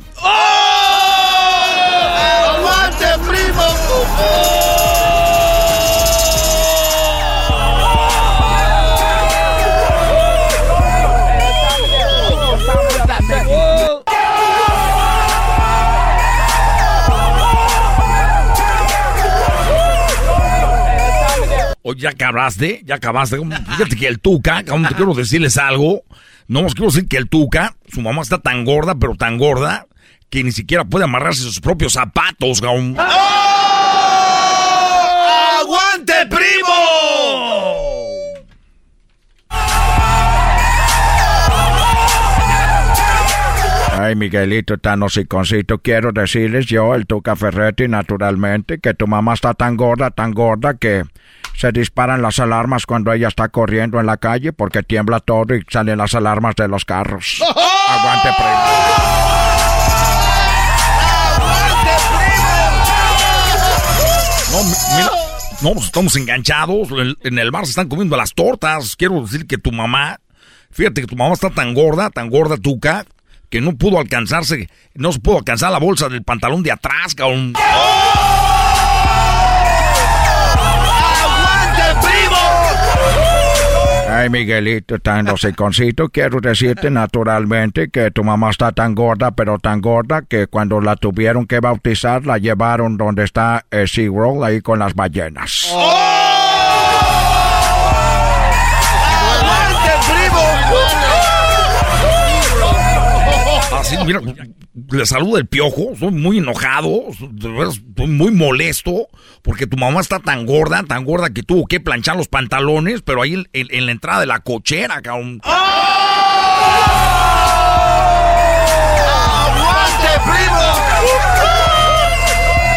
Oye, ya acabaste, ya acabaste. Fíjate que el Tuca, como te quiero decirles algo. No os quiero decir que el Tuca, su mamá está tan gorda, pero tan gorda, que ni siquiera puede amarrarse sus propios zapatos, gaón.
¡Aguante, primo!
Ay, Miguelito, tan hociconcito, quiero decirles yo, el Tuca Ferretti, naturalmente, que tu mamá está tan gorda, tan gorda, que se disparan las alarmas cuando ella está corriendo en la calle porque tiembla todo y salen las alarmas de los carros. Aguante, primo.
No, mi- mira, no, pues estamos enganchados. En, el bar se están comiendo las tortas. Quiero decir que tu mamá, fíjate que tu mamá está tan gorda, tan gorda, Tuca, que no pudo alcanzarse, no se pudo alcanzar la bolsa del pantalón de atrás, cabrón.
¡Aguante,
Ay, Miguelito, tan hociconcito, quiero decirte naturalmente que tu mamá está tan gorda, pero tan gorda, que cuando la tuvieron que bautizar, la llevaron donde está eh, SeaWorld, ahí con las ballenas.
¡Aguante,
mira, le saluda el piojo, estoy muy enojado, estoy muy molesto, porque tu mamá está tan gorda, tan gorda que tuvo que planchar los pantalones, pero ahí en, la entrada de la cochera, cabrón.
¡Aguante, primo!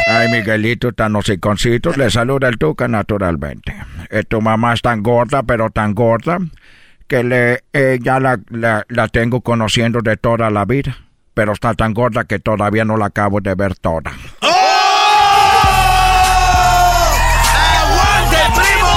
Ay, Miguelito, tan hociconcito, le saluda el Tuca naturalmente. Eh, tu mamá es tan gorda, pero tan gorda, que le, eh, ya la, la, tengo conociendo de toda la vida, pero está tan gorda que todavía no la acabo de ver toda.
¡Oh! ¡Aguante,
primo!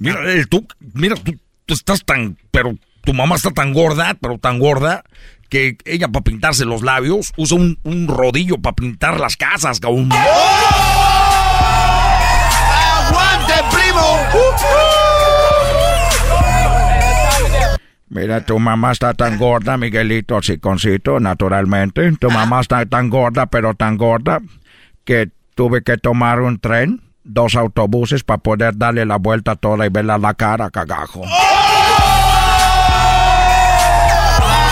mira, eh, tú, mira, tú, estás tan, pero tu mamá está tan gorda, pero tan gorda, que ella para pintarse los labios usa un, un rodillo para pintar las casas, cabrón. ¡Oh!
Mira, tu mamá está tan gorda, Miguelito Siconcito, naturalmente. Tu mamá está tan gorda, pero tan gorda, que tuve que tomar un tren, dos autobuses para poder darle la vuelta toda y verla la cara, cagajo.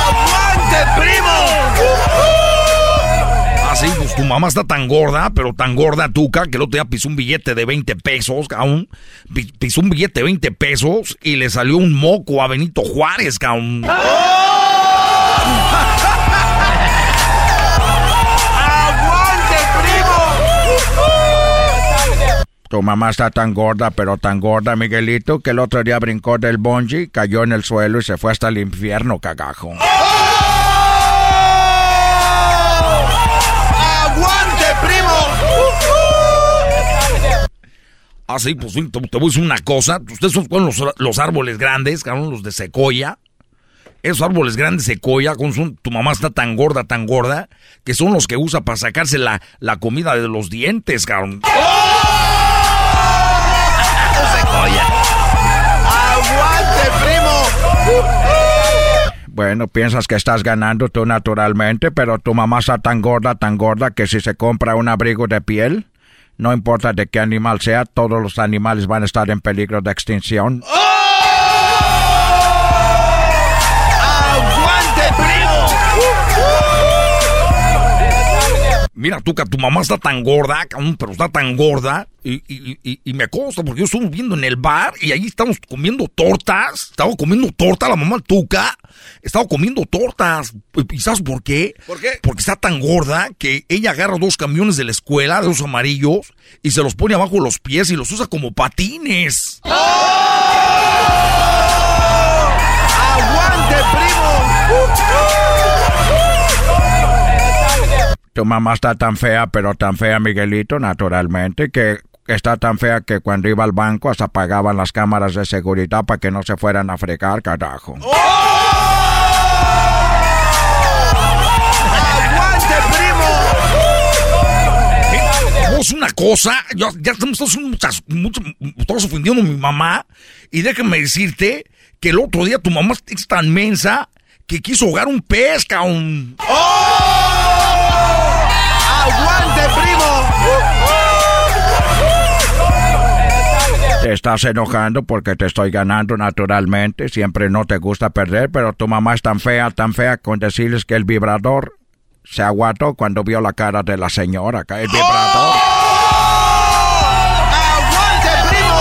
¡Aguante,
tu mamá está tan gorda, pero tan gorda, tuca, que el otro día pisó un billete de 20 pesos, cabrón. Pisó un billete de 20 pesos y le salió un moco a Benito Juárez, cabrón.
¡Aguante, primo!
Tu mamá está tan gorda, pero tan gorda, Miguelito, que el otro día brincó del bungee, cayó en el suelo y se fue hasta el infierno, cagajo.
Ah, sí, pues te, voy a decir una cosa. Ustedes son los, los árboles grandes, cabrón, los de secoya. Esos árboles grandes secoya, con tu mamá está tan gorda, tan gorda, que son los que usa para sacarse la, la comida de los dientes, cabrón.
secoya. ¡Aguante, primo!
Bueno, piensas que estás ganando tú naturalmente, pero tu mamá está tan gorda, tan gorda, que si se compra un abrigo de piel, no importa de qué animal sea, todos los animales van a estar en peligro de extinción.
¡Oh!
Mira, tú que tu mamá está tan gorda, pero está tan gorda, y, y, me consta porque yo estuve viendo en el bar y ahí estamos comiendo tortas. Estaba comiendo torta la mamá Tuca. Estaba comiendo tortas. ¿Y sabes por qué?
¿Por qué?
Porque está tan gorda que ella agarra dos camiones de la escuela, de los amarillos, y se los pone abajo los pies y los usa como patines.
¡Oh! ¡Aguante, primo!
Tu mamá está tan fea, pero tan fea, Miguelito, naturalmente, que está tan fea que cuando iba al banco hasta apagaban las cámaras de seguridad para que no se fueran a fregar, carajo. ¡Oh!
¡Aguante, primo!
Vos una cosa, ya, estamos todos, muchas, todos ofendiendo a mi mamá, y déjame decirte que el otro día tu mamá es tan mensa que quiso ahogar un pez, cabrón.
¡Oh! ¡Aguante, primo!
Te estás enojando porque te estoy ganando naturalmente. Siempre no te gusta perder, pero tu mamá es tan fea, tan fea con decirles que el vibrador se aguantó cuando vio la cara de la señora. El vibrador.
¡Aguante, primo!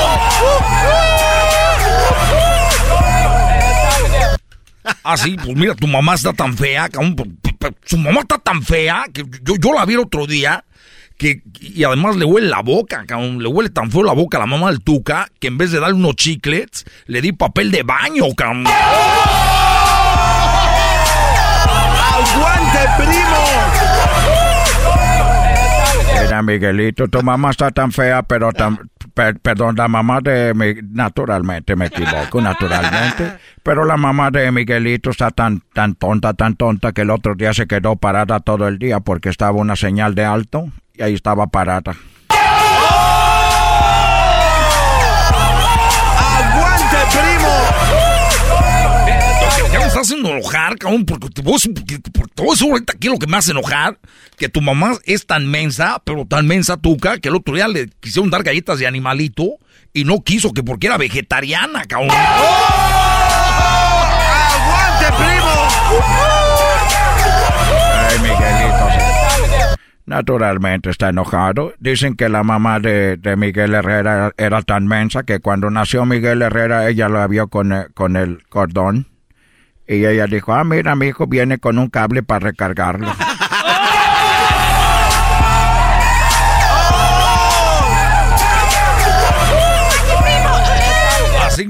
Ah, sí, pues mira, tu mamá está tan fea, su mamá está tan fea que yo, yo la vi el otro día que, y además le huele la boca, cabrón, le huele tan feo la boca a la mamá del Tuca que en vez de darle unos chiclets, le di papel de baño, cabrón.
¡Aguante, primo!
Mira, Miguelito, tu mamá está tan fea, pero tan, perdón, la mamá de naturalmente me equivoco, naturalmente, pero la mamá de Miguelito está tan, tan tonta, tan tonta que el otro día se quedó parada todo el día porque estaba una señal de alto y ahí estaba parada.
Enojar, cabrón, porque te voy, todo eso ahorita aquí lo que me hace enojar, que tu mamá es tan mensa, pero tan mensa tuca, que el otro día le quisieron dar galletas de animalito y no quiso, que porque era vegetariana, cabrón.
¡Oh! primo!
Ay, Miguelito. Naturalmente está enojado. Dicen que la mamá de, de Miguel Herrera era tan mensa que cuando nació Miguel Herrera ella lo vio con, el- con el cordón. Y ella dijo, ah, mira, mi hijo viene con un cable para recargarlo.
Así,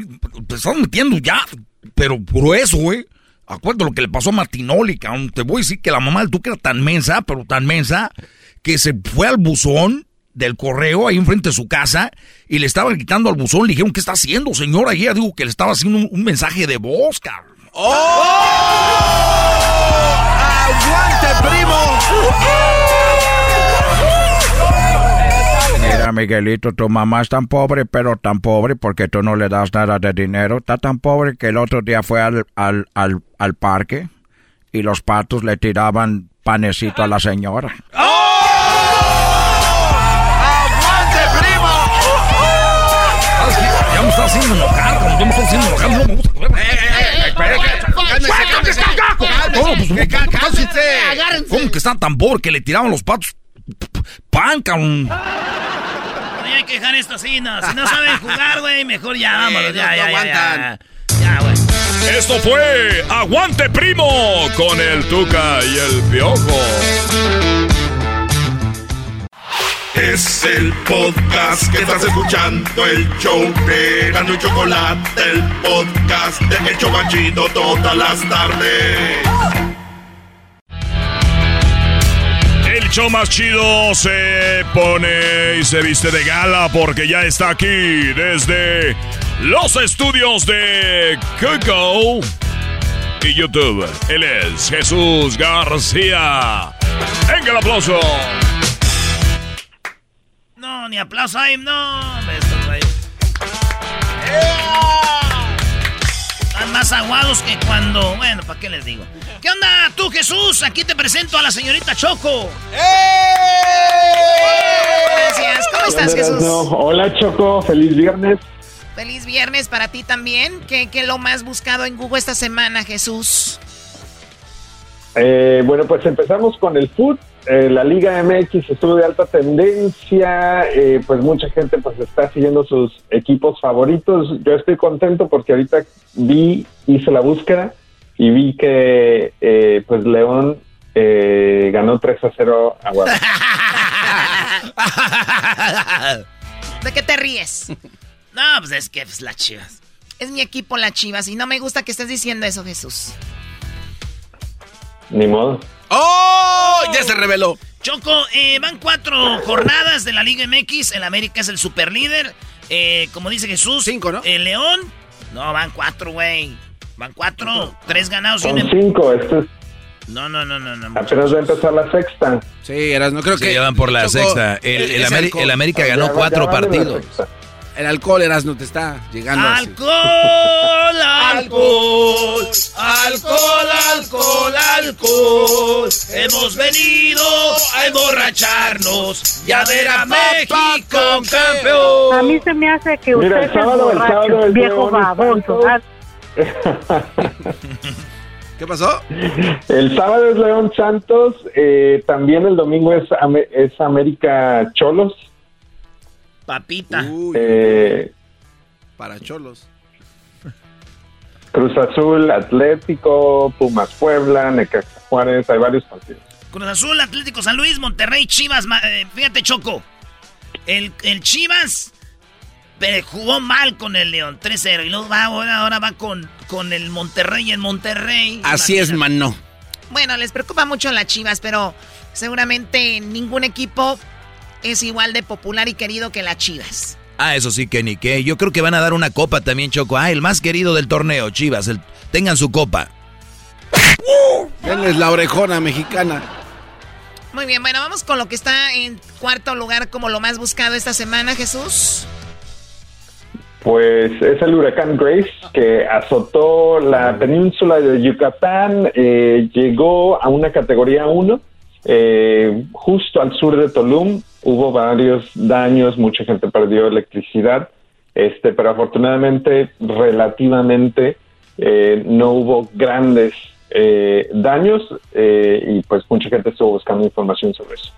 te estás metiendo ya, pero grueso, güey. Acuérdate lo que le pasó a Martinoli, cabrón. Te voy a decir que la mamá del Tuca era tan mensa, pero tan mensa, que se fue al buzón del correo ahí enfrente de su casa y le estaban quitando al buzón. Le dijeron, ¿qué está haciendo, señora? Y ella dijo que le estaba haciendo un, un mensaje de voz, cabrón.
¡Aguante, primo!
Mira, Miguelito, tu mamá es tan pobre, pero tan pobre porque tú no le das nada de dinero. Está tan pobre que el otro día fue al, al, al, al parque y los patos le tiraban panecito a la señora.
¡Aguante, primo!
¿Sabes qué? Ya me está haciendo enojar, cabrón. Ya me está haciendo enojar. No me gusta.
¡Cálmese, cálmese!
No, pues,
Que cá- ¡Cálmese!
¿Cómo que está tan pobre que le tiraban los patos pan, cabrón?
No hay que dejar esto así, no. Si no saben jugar, güey, mejor ya, vámonos.
no,
Ya, ya, ya. Ya, güey.
Esto fue Aguante Primo con el Tuca y el Piojo.
Es el podcast que estás escuchando, el show de Gano y Chocolate, el podcast de El Chocachito todas las tardes.
El show más chido se pone y se viste de gala porque ya está aquí desde los estudios de Coco y YouTube. Él es Jesús García. Venga el aplauso.
No, ni aplauso ahí, no. estos güey. Están más aguados que cuando. Bueno, ¿para qué les digo? ¿Qué onda tú, Jesús? Aquí te presento a la señorita Choco.
Gracias. ¿Cómo estás, Jesús?
Hola, Choco. Feliz viernes.
Feliz viernes para ti también. ¿Qué, qué es lo más buscado en Google esta semana, Jesús?
Eh, bueno, pues empezamos con el foot. Eh, la Liga MX estuvo de alta tendencia. eh, pues mucha gente pues está siguiendo sus equipos favoritos. Yo estoy contento porque ahorita vi, hice la búsqueda y vi que eh, pues León eh, ganó 3 a 0 a Guadalajara.
¿De qué te ríes?
No, pues es que pues, las chivas.
Es mi equipo, las chivas, y no me gusta que estés diciendo eso, Jesús.
Ni modo.
¡Oh! Ya se reveló.
Choco, eh, van cuatro jornadas de la Liga MX. El América es el superlíder. Eh, como dice Jesús. Cinco, ¿no? El León. No, van cuatro, güey. Van cuatro. Tres ganados y
Son
un em-
cinco. Esto es,
No, no, no, no, no.
apenas va a empezar la sexta.
Sí, eras, no creo
Sí,
que.
ya van por la
Choco,
sexta. El, América ganó cuatro
ya
partidos.
El alcohol, eras, no te está llegando. así.
Alcohol, alcohol, alcohol, alcohol, alcohol. Hemos venido a emborracharnos y a ver a México campeón.
A mí se me hace que
Mira,
usted
el
es
sábado- el sábado
borracho, viejo baboso.
¿Qué pasó?
El sábado es León Santos, eh, también el domingo es, es América Cholos.
Papita.
Eh,
Para cholos.
Cruz Azul, Atlético, Pumas Puebla, Necaxa Juárez, hay varios partidos.
Cruz Azul, Atlético San Luis, Monterrey, Chivas. eh, fíjate, Choco. El, el Chivas eh, jugó mal con el León, 3-0. Y luego va ahora, ahora va con, con el Monterrey en Monterrey.
Así es, mano.
Bueno, les preocupa mucho las chivas, pero seguramente ningún equipo es igual de popular y querido que las chivas.
Ah, eso sí que ni qué. Yo creo que van a dar una copa también, Choco. Ah, el más querido del torneo, Chivas. el- tengan su copa.
Denles la orejona mexicana.
Muy bien, bueno, vamos con lo que está en cuarto lugar como lo más buscado esta semana, Jesús.
Pues es el huracán Grace que azotó la península de Yucatán, eh, llegó a una categoría 1, eh, justo al sur de Tulum. Hubo varios daños, mucha gente perdió electricidad, este, pero afortunadamente, relativamente, eh, no hubo grandes eh, daños eh, y pues mucha gente estuvo buscando información sobre eso.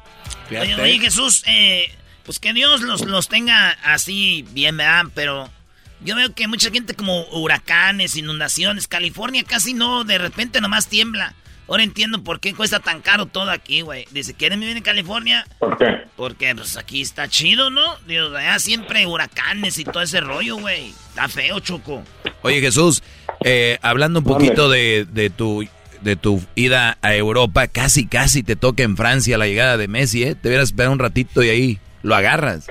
Oye, oye, Jesús, eh, pues que Dios los, los tenga así bien, ¿verdad? Pero yo veo que mucha gente como huracanes, inundaciones, California casi no, de repente nomás tiembla. Ahora entiendo por qué cuesta tan caro todo aquí, güey. Dice, ¿quieren vivir en California?
¿Por qué?
Porque pues aquí está chido, ¿no? Digo, allá siempre huracanes y todo ese rollo, güey. Está feo, Choco.
Oye, Jesús, eh, hablando un poquito de, de, tu de tu ida a Europa, casi, casi te toca en Francia la llegada de Messi, ¿eh? Te hubieras esperado un ratito y ahí lo agarras.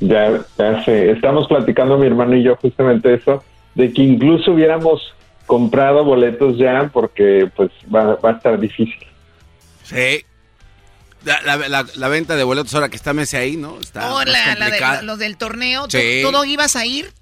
Ya, ya sé. Estamos platicando mi hermano y yo justamente eso, de que incluso hubiéramos comprado boletos ya porque pues va, va a estar difícil.
Sí. La, la- la- la venta de boletos ahora que está Messi ahí, ¿no? Está
Oh,
más
la- la de- los del torneo, ¿tú-
Sí.
¿todo ibas a ir?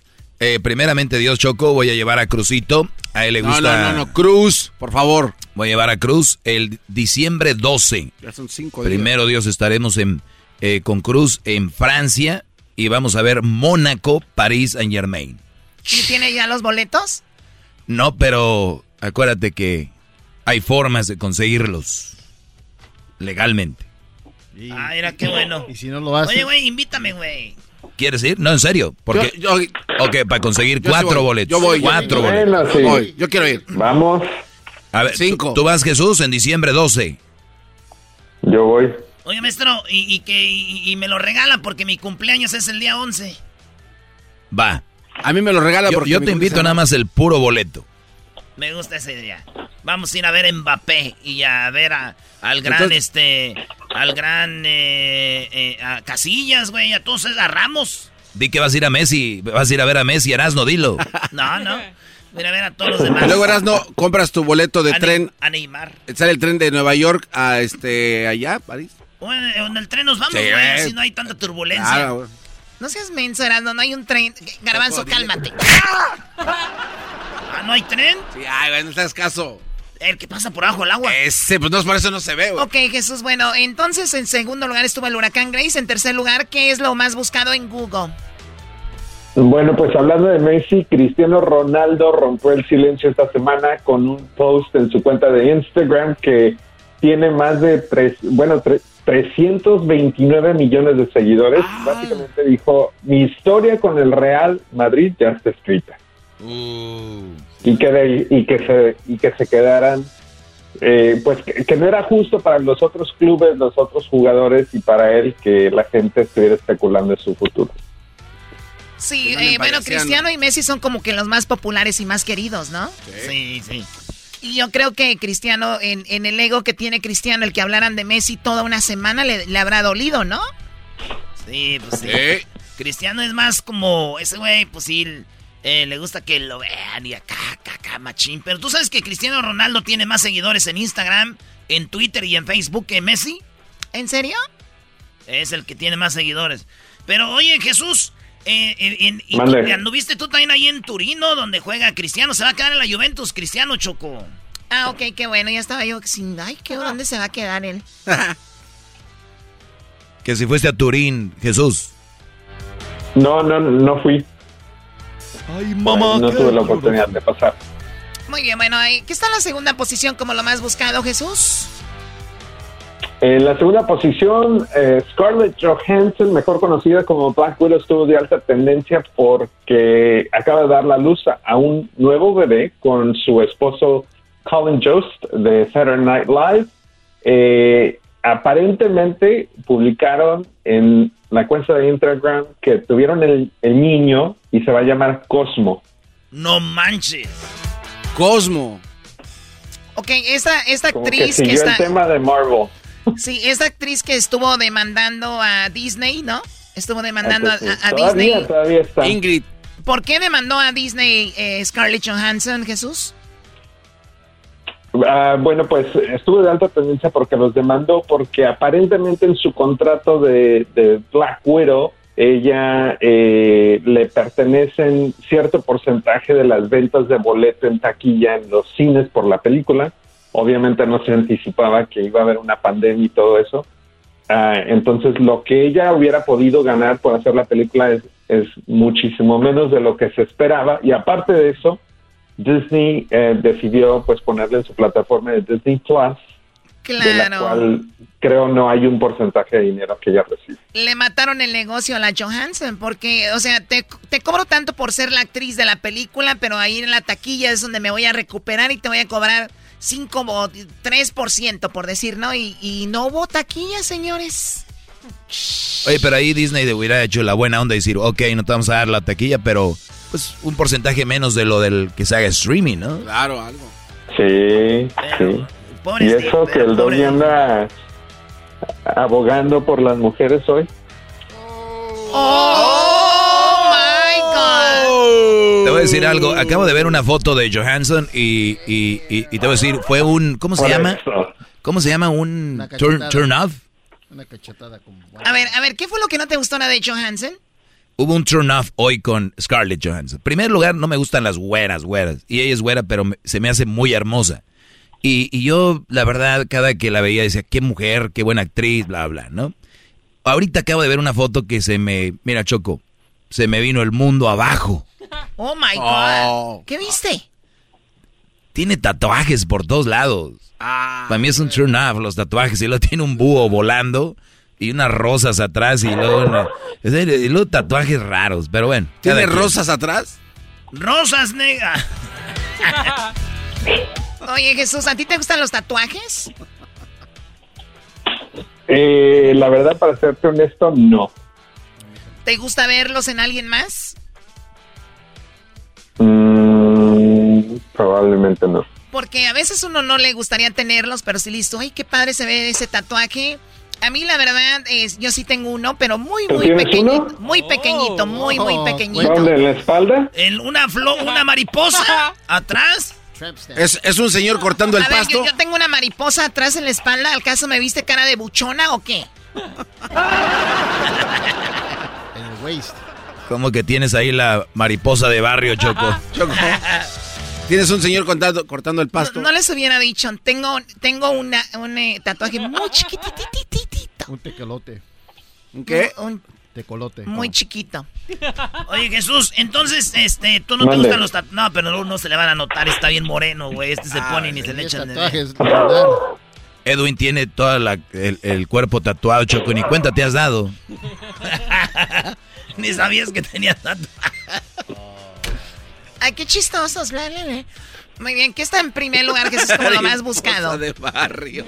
Eh, primeramente, Dios Choco, voy a llevar a Crucito. A él le
No,
gusta.
no, no, no, Cruz, por favor.
Voy a llevar a Cruz el diciembre 12.
Ya son cinco días.
Primero, Dios, estaremos en, eh, con Cruz en Francia y vamos a ver Mónaco, París, Saint Germain.
¿Y tiene ya los boletos?
No, pero acuérdate que hay formas de conseguirlos legalmente.
Ah, mira, qué bueno.
Y si no lo hace.
Oye, güey, invítame, güey.
¿Quieres ir? No, en serio. Porque,
Yo-
ok, para conseguir
sí
cuatro
voy.
boletos.
Yo voy, yo-
Cuatro
Bueno,
boletos.
sí.
Voy, yo quiero ir.
Vamos,
A ver,
Cinco.
¿tú, tú vas, Jesús, en diciembre 12.
yo voy.
Oye, maestro, y, y que y, y me lo regala porque mi cumpleaños es el día 11.
Va.
A mí me lo regala
Yo,
porque
yo te invito nada más el puro boleto.
Me gusta esa idea. Vamos a ir a ver a Mbappé y a ver a- al gran,
Entonces-
este, al gran eh, eh, a Casillas, güey, a todos, a Ramos.
Di que vas a ir a Messi, vas a ir a ver a Messi, Erasno, dilo.
No, no. Voy a ir a ver a todos los demás.
Y luego eras no compras tu boleto de
a,
tren,
a Neymar.
sale el tren de Nueva York a este allá, París.
O en, el tren nos vamos, güey, si no hay tanta turbulencia.
Claro, güey.
No seas menso, Erasmo, no hay un tren. Garbanzo, cálmate.
Ah, ¿no hay tren?
Sí, ay, güey, no te hagas caso.
El que pasa por abajo el agua.
Ese, pues no, por eso no se ve, güey.
Ok, Jesús, bueno, entonces en segundo lugar estuvo el huracán Grace. En tercer lugar, ¿qué es lo más buscado en Google?
Bueno, pues hablando de Messi, Cristiano Ronaldo rompió el silencio esta semana con un post en su cuenta de Instagram que tiene más de tres, bueno, tre- 329 millones de seguidores. Básicamente dijo, mi historia con el Real Madrid ya está escrita. Y que, de- y que se y que se quedaran eh, pues que, que no era justo para los otros clubes, los otros jugadores y para él que la gente estuviera especulando en su futuro.
Sí, eh, bueno. Cristiano y Messi son como que los más populares y más queridos, ¿no?
Sí, sí.
Y yo creo que Cristiano, en, en el ego que tiene Cristiano, el que hablaran de Messi toda una semana le, le habrá dolido, ¿no?
Sí, pues sí. Cristiano es más como ese güey, pues sí, eh, le gusta que lo vean y acá, acá, acá, machín. Pero tú sabes que Cristiano Ronaldo tiene más seguidores en Instagram, en Twitter y en Facebook que Messi.
¿En serio?
Es el que tiene más seguidores. Pero oye, Jesús, eh, eh, en- tú- anduviste tú también ahí en Turino, donde juega Cristiano. Se va a quedar en la Juventus, Cristiano Choco.
Ah, ok, qué bueno. Ya estaba yo sin. Ay, qué ¿dónde se va a quedar él?
Que si fuiste a Turín, Jesús.
No, no, no fui.
Ay,
no tuve la oportunidad de pasar.
Muy bien, bueno, ahí. ¿Qué está en la segunda posición como lo más buscado, Jesús?
En la segunda posición, eh, Scarlett Johansson, mejor conocida como Black Widow, estuvo de alta tendencia porque acaba de dar la luz a- un nuevo bebé con su esposo Colin Jost de Saturday Night Live. Eh, aparentemente publicaron en la cuenta de Instagram que tuvieron el, el niño y se va a llamar Cosmo.
No manches.
Cosmo.
Ok, esta, esta
Como que
actriz que,
siguió
está.
el tema de Marvel.
Sí, esta actriz que estuvo demandando a Disney, ¿no? Estuvo demandando a,
Ah, pues,
a- a
todavía,
Disney.
todavía está.
Ingrid.
¿Por qué demandó a Disney eh, Scarlett Johansson, Jesús?
Ah, bueno, pues estuvo de alta tendencia porque los demandó porque aparentemente en su contrato de, de Black Widow ella eh, le pertenecen cierto porcentaje de las ventas de boleto en taquilla en los cines por la película. Obviamente no se anticipaba que iba a haber una pandemia y todo eso. Ah, entonces lo que ella hubiera podido ganar por hacer la película es, es muchísimo menos de lo que se esperaba y aparte de eso Disney eh, decidió pues ponerle en su plataforma de Disney Plus, de la
Claro.
cual creo no hay un porcentaje de dinero que ella recibe.
Le mataron el negocio a la Johansson porque, o sea, te, te cobro tanto por ser la actriz de la película, pero ahí en la taquilla es donde me voy a recuperar y te voy a cobrar 5 o 3% por decir, ¿no? Y, y no hubo taquilla, señores.
Oye, pero ahí Disney le hubiera hecho la buena onda y decir, ok, no te vamos a dar la taquilla, pero pues un porcentaje menos de lo del que se haga streaming, ¿no?
Claro, algo.
Sí, sí. Y eso que el Doggy anda abogando por las mujeres hoy.
¡Oh,
Te voy a decir algo, acabo de ver una foto de Johansson y, y, y- y te voy a decir, fue un, ¿cómo se llama?
eso.
¿Cómo se llama? Un turn, off.
Una cachetada como...
A ver, a ver, ¿qué fue lo que no te gustó nada de Johansson?
Hubo un turn off hoy con Scarlett Johansson. En primer lugar, no me gustan las güeras, güeras. Y ella es güera, pero se me hace muy hermosa. Y, y yo, la verdad, cada que la veía decía, qué mujer, qué buena actriz, bla, bla, ¿no? Ahorita acabo de ver una foto que se me... Mira, Choco, se me vino el mundo abajo.
Oh, my God.
Oh.
¿Qué viste?
Tiene tatuajes por todos lados.
Ah.
Para mí es un turn off los tatuajes. Y luego tiene un búho volando y unas rosas atrás y luego, una- es decir, y luego tatuajes raros. Pero bueno.
¿Tiene rosas atrás?
Rosas, nega.
Oye, Jesús, ¿a ti te gustan los tatuajes?
Eh, la verdad, para serte honesto, no.
¿Te gusta verlos en alguien más?
Mm, probablemente no.
Porque a veces uno no le gustaría tenerlos, pero si listo, ay, qué padre se ve ese tatuaje. A mí la verdad es, yo sí tengo uno, pero muy,
¿Tú
muy pequeñito,
uno?
muy pequeñito, muy, muy pequeñito.
¿Dónde? ¿En la espalda?
En una flor, una mariposa atrás.
¿Es, es un señor cortando el
A ver,
pasto?
yo, yo tengo una mariposa atrás en la espalda, ¿al caso me viste cara de buchona o qué?
En el waist.
Como que tienes ahí la mariposa de barrio, Choco.
Choco. Tienes un señor cortando, cortando el pasto.
No les hubiera dicho, tengo, tengo una, un eh, tatuaje muy chiquitititito,
Un tecolote.
¿Un qué?
un-
Tecolote.
muy chiquito.
Oye, Jesús, entonces, este, tú no te gustan los tatuajes. No, pero no, no se le van a notar, está bien moreno, güey. Este se pone y ni se le echan de
Tatuajes. mandar.
Edwin tiene todo el, el cuerpo tatuado, Choco. Ni cuenta te has dado.
Ni sabías que tenía tatuajes.
Ay, qué chistosos, bla, bla, bla. Muy bien, ¿qué está en primer lugar? Que eso es como lo más buscado.
de barrio.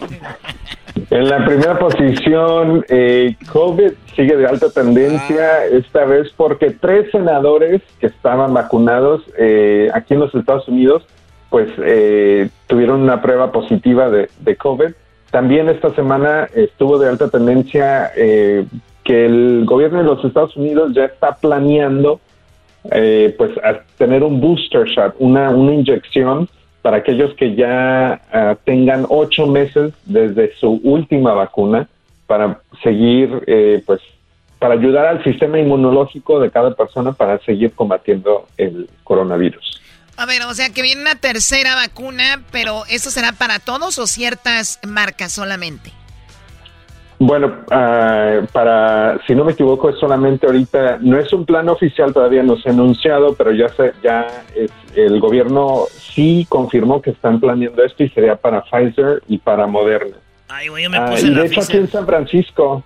En la primera posición, eh, COVID sigue de alta tendencia, esta vez porque tres senadores que estaban vacunados eh, aquí en los Estados Unidos, pues eh, tuvieron una prueba positiva de, de COVID. También esta semana estuvo de alta tendencia eh, que el gobierno de los Estados Unidos ya está planeando eh, pues tener un booster shot, una, una inyección para aquellos que ya ah, tengan ocho meses desde su última vacuna para seguir, eh, pues, para ayudar al sistema inmunológico de cada persona para seguir combatiendo el coronavirus.
A ver, o sea que viene una tercera vacuna, pero ¿eso será para todos o ciertas marcas solamente?
Bueno, ah, para, si no me equivoco, es solamente ahorita, no es un plan oficial, todavía no se ha anunciado, pero ya se, ya es- el gobierno sí confirmó que están planeando esto y sería para Pfizer y para Moderna.
Ay, güey, yo me
Ah,
puse
y
en la
de hecho aquí en San Francisco,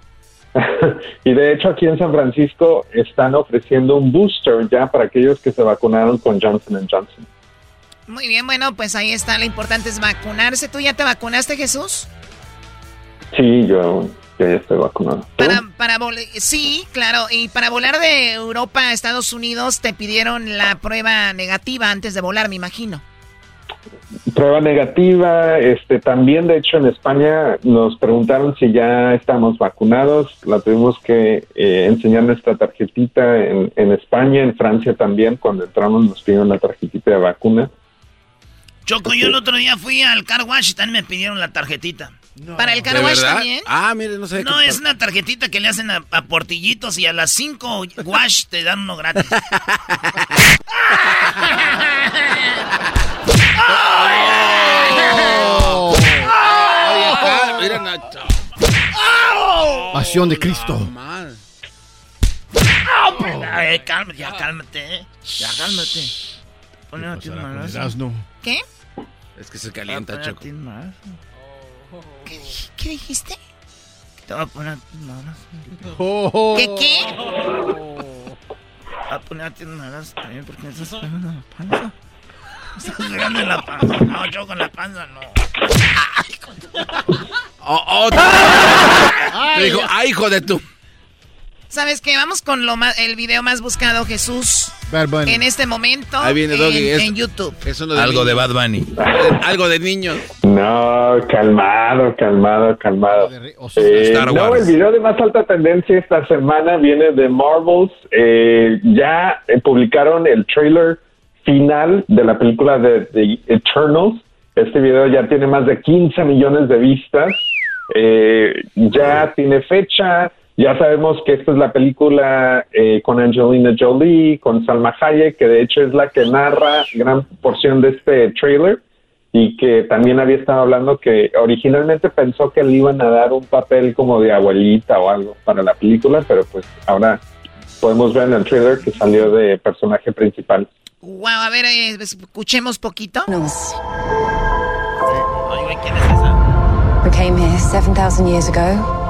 y de hecho aquí en San Francisco están ofreciendo un booster ya para aquellos que se vacunaron con Johnson Johnson.
Muy bien, bueno, pues ahí está, lo importante es vacunarse. ¿Tú ya te vacunaste, Jesús?
Sí, yo, yo ya estoy vacunado. ¿Tú?
Para, para sí, claro, y para volar de Europa a Estados Unidos te pidieron la prueba negativa antes de volar, me imagino.
Prueba negativa, este también de hecho en España nos preguntaron si ya estamos vacunados, la tuvimos que eh, enseñar nuestra tarjetita en, en España, en Francia también, cuando entramos nos pidieron la tarjetita de vacuna.
Choco, yo el otro día fui al car wash y también me pidieron la tarjetita.
¿Para el car
¿De
wash también?
Ah, mire, no sé.
No, es una tarjetita que le hacen a, a portillitos y a las 5 wash te dan uno gratis.
Nacho.
Pasión de Cristo.
Ay, cálmate, ya cálmate, eh. ya cálmate.
poner a ti un
Pasará con
madrazo.
Erasmo.
¿Qué?
Es que se calienta,
Te voy a poner a
Choco.
¿Qué, qué dijiste? Te voy a poner a ti un madrazo. ¿Qué qué? Voy a poner a ti un madrazo también porque me estás pegando en la panza. Me estás pegando en la panza. No, Choco, en la panza no.
Oh, oh,
Ay,
te dijo,
Dios.
ay, hijo de tu.
¿Sabes qué? Vamos con lo más, el video más buscado, Jesús.
Bad Bunny.
En este momento
Ahí viene
en,
Doggy. es-
en YouTube.
es uno de
Algo de. Bad Bunny.
Algo de niños.
No, calmado, calmado, calmado. Eh,
Star
no, el video de más alta tendencia esta semana viene de Marvels. Eh, ya eh, publicaron el trailer final de la película de, de Eternals. Este video ya tiene más de 15 millones de vistas. Eh, ya tiene fecha. Ya sabemos que esta es la película eh, con Angelina Jolie, con Salma Hayek, que de hecho es la que narra gran porción de este trailer y que también había estado hablando que originalmente pensó que le iban a dar un papel como de abuelita o algo para la película, pero pues ahora podemos ver en el trailer que salió de personaje principal.
Wow, a ver, eh, escuchemos poquito.
We came here 7,000 years ago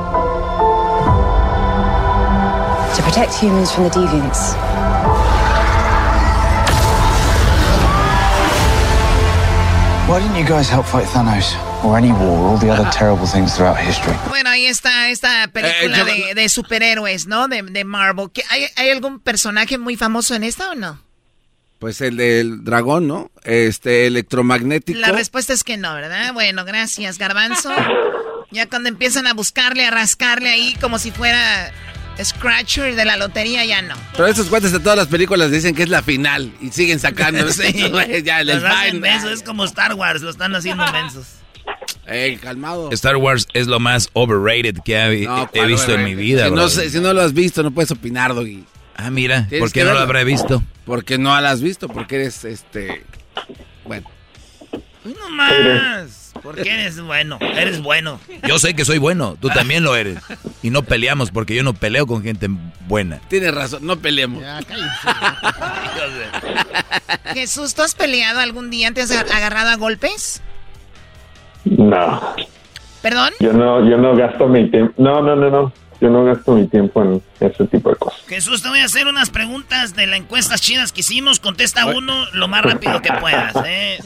to protect humans from the deviants.
Why didn't you guys help fight Thanos? Or any war, or all the other terrible things throughout history?
Bueno, ahí está esta película
Eh,
de,
yo-
de superhéroes, ¿no? De, de Marvel. ¿Qué- ¿Hay, ¿Hay algún personaje muy famoso en esta o no?
Pues el del dragón, ¿no? Este electromagnético.
La respuesta es que no, ¿verdad? Bueno, gracias, Garbanzo. Ya cuando empiezan a buscarle, a rascarle ahí como si fuera Scratcher de la lotería, ya no.
Pero estos cuates de todas las películas dicen que es la final y siguen sacando.
Sí.
ya les
Los hacen
van.
mensos, es como Star Wars, lo están haciendo mensos.
Ey, calmado.
Star Wars es lo más overrated que he,
No,
he
¿cuál
visto en mi vida,
Si no, si no lo has visto, no puedes opinar, Doggy.
Ah, mira, ¿por qué no lo habré visto?
Porque no lo has visto, porque eres este. Bueno.
No más. Porque eres bueno, eres bueno.
Yo sé que soy bueno, tú también lo eres. Y no peleamos porque yo no peleo con gente buena.
Tienes razón, no peleemos.
Jesús, ¿tú has peleado algún día? ¿Te has agarrado a golpes?
No,
¿Perdón?
yo no, yo no gasto mi tiempo. No, no, no, no. Yo no gasto mi tiempo en ese tipo de cosas.
Jesús, te voy a hacer unas preguntas de las encuestas chidas que hicimos. Contesta uno lo más rápido que puedas, ¿eh?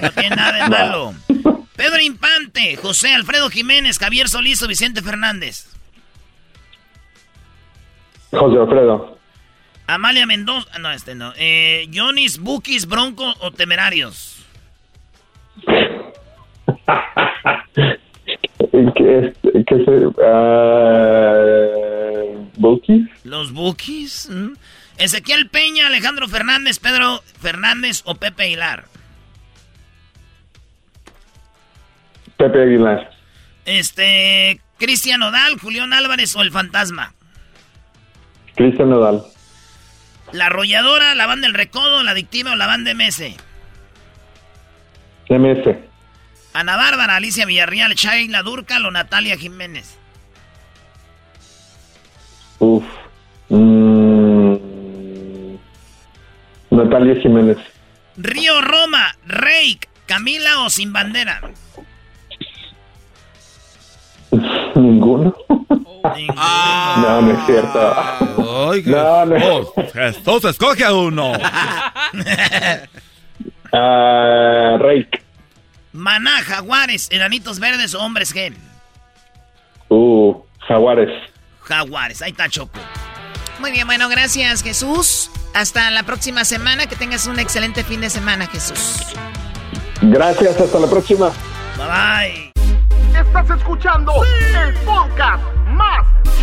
No tiene nada de malo. Pedro Infante, José Alfredo Jiménez, Javier Solís o Vicente Fernández.
José Alfredo,
Amalia Mendoza, no, este no. Eh, Jonis, Bukis, Bronco o Temerarios.
¿qué, qué se, ah, Bookies?
Los Bukis. ¿m? Ezequiel Peña, Alejandro Fernández, Pedro Fernández o Pepe Aguilar.
Pepe Aguilar,
Este, Cristian Odal, Julián Álvarez o El Fantasma.
Cristian Nodal,
La Arrolladora, la Banda del Recodo, la Adictiva o la Banda MS.
MS,
Ana Bárbara, Alicia Villarreal, Shaila Durcal o Natalia Jiménez.
Uf. Mm, Natalia Jiménez,
Río Roma, Reik, Camila o Sin Bandera.
ninguno. no, no es cierto. no, no.
Jesús, escoge a uno.
Ah, Reik.
Maná, Jaguares, Enanitos Verdes o Hombres G.
Uh, Jaguares.
Jaguares, ahí está Choco.
Muy bien, bueno, gracias Jesús. Hasta la próxima semana. Que tengas un excelente fin de semana, Jesús.
Gracias, hasta la próxima.
Bye bye.
Estás escuchando el podcast más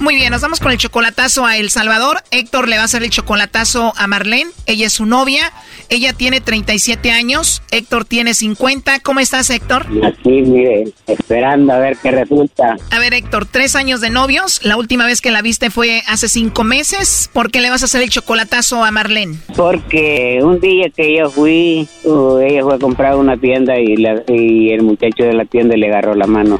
Muy bien, nos vamos con el chocolatazo a El Salvador. Héctor le va a hacer el chocolatazo a Marlene. Ella es su novia. Ella tiene 37 años. Héctor tiene 50. ¿Cómo estás, Héctor?
Aquí, mire, esperando a ver qué resulta.
A ver, Héctor, tres años de novios. La última vez que la viste fue hace cinco meses. ¿Por qué le vas a hacer el chocolatazo a Marlene?
Porque un día que yo fui, uh, ella fue a comprar una tienda y, la- y el muchacho de la tienda le agarró la mano.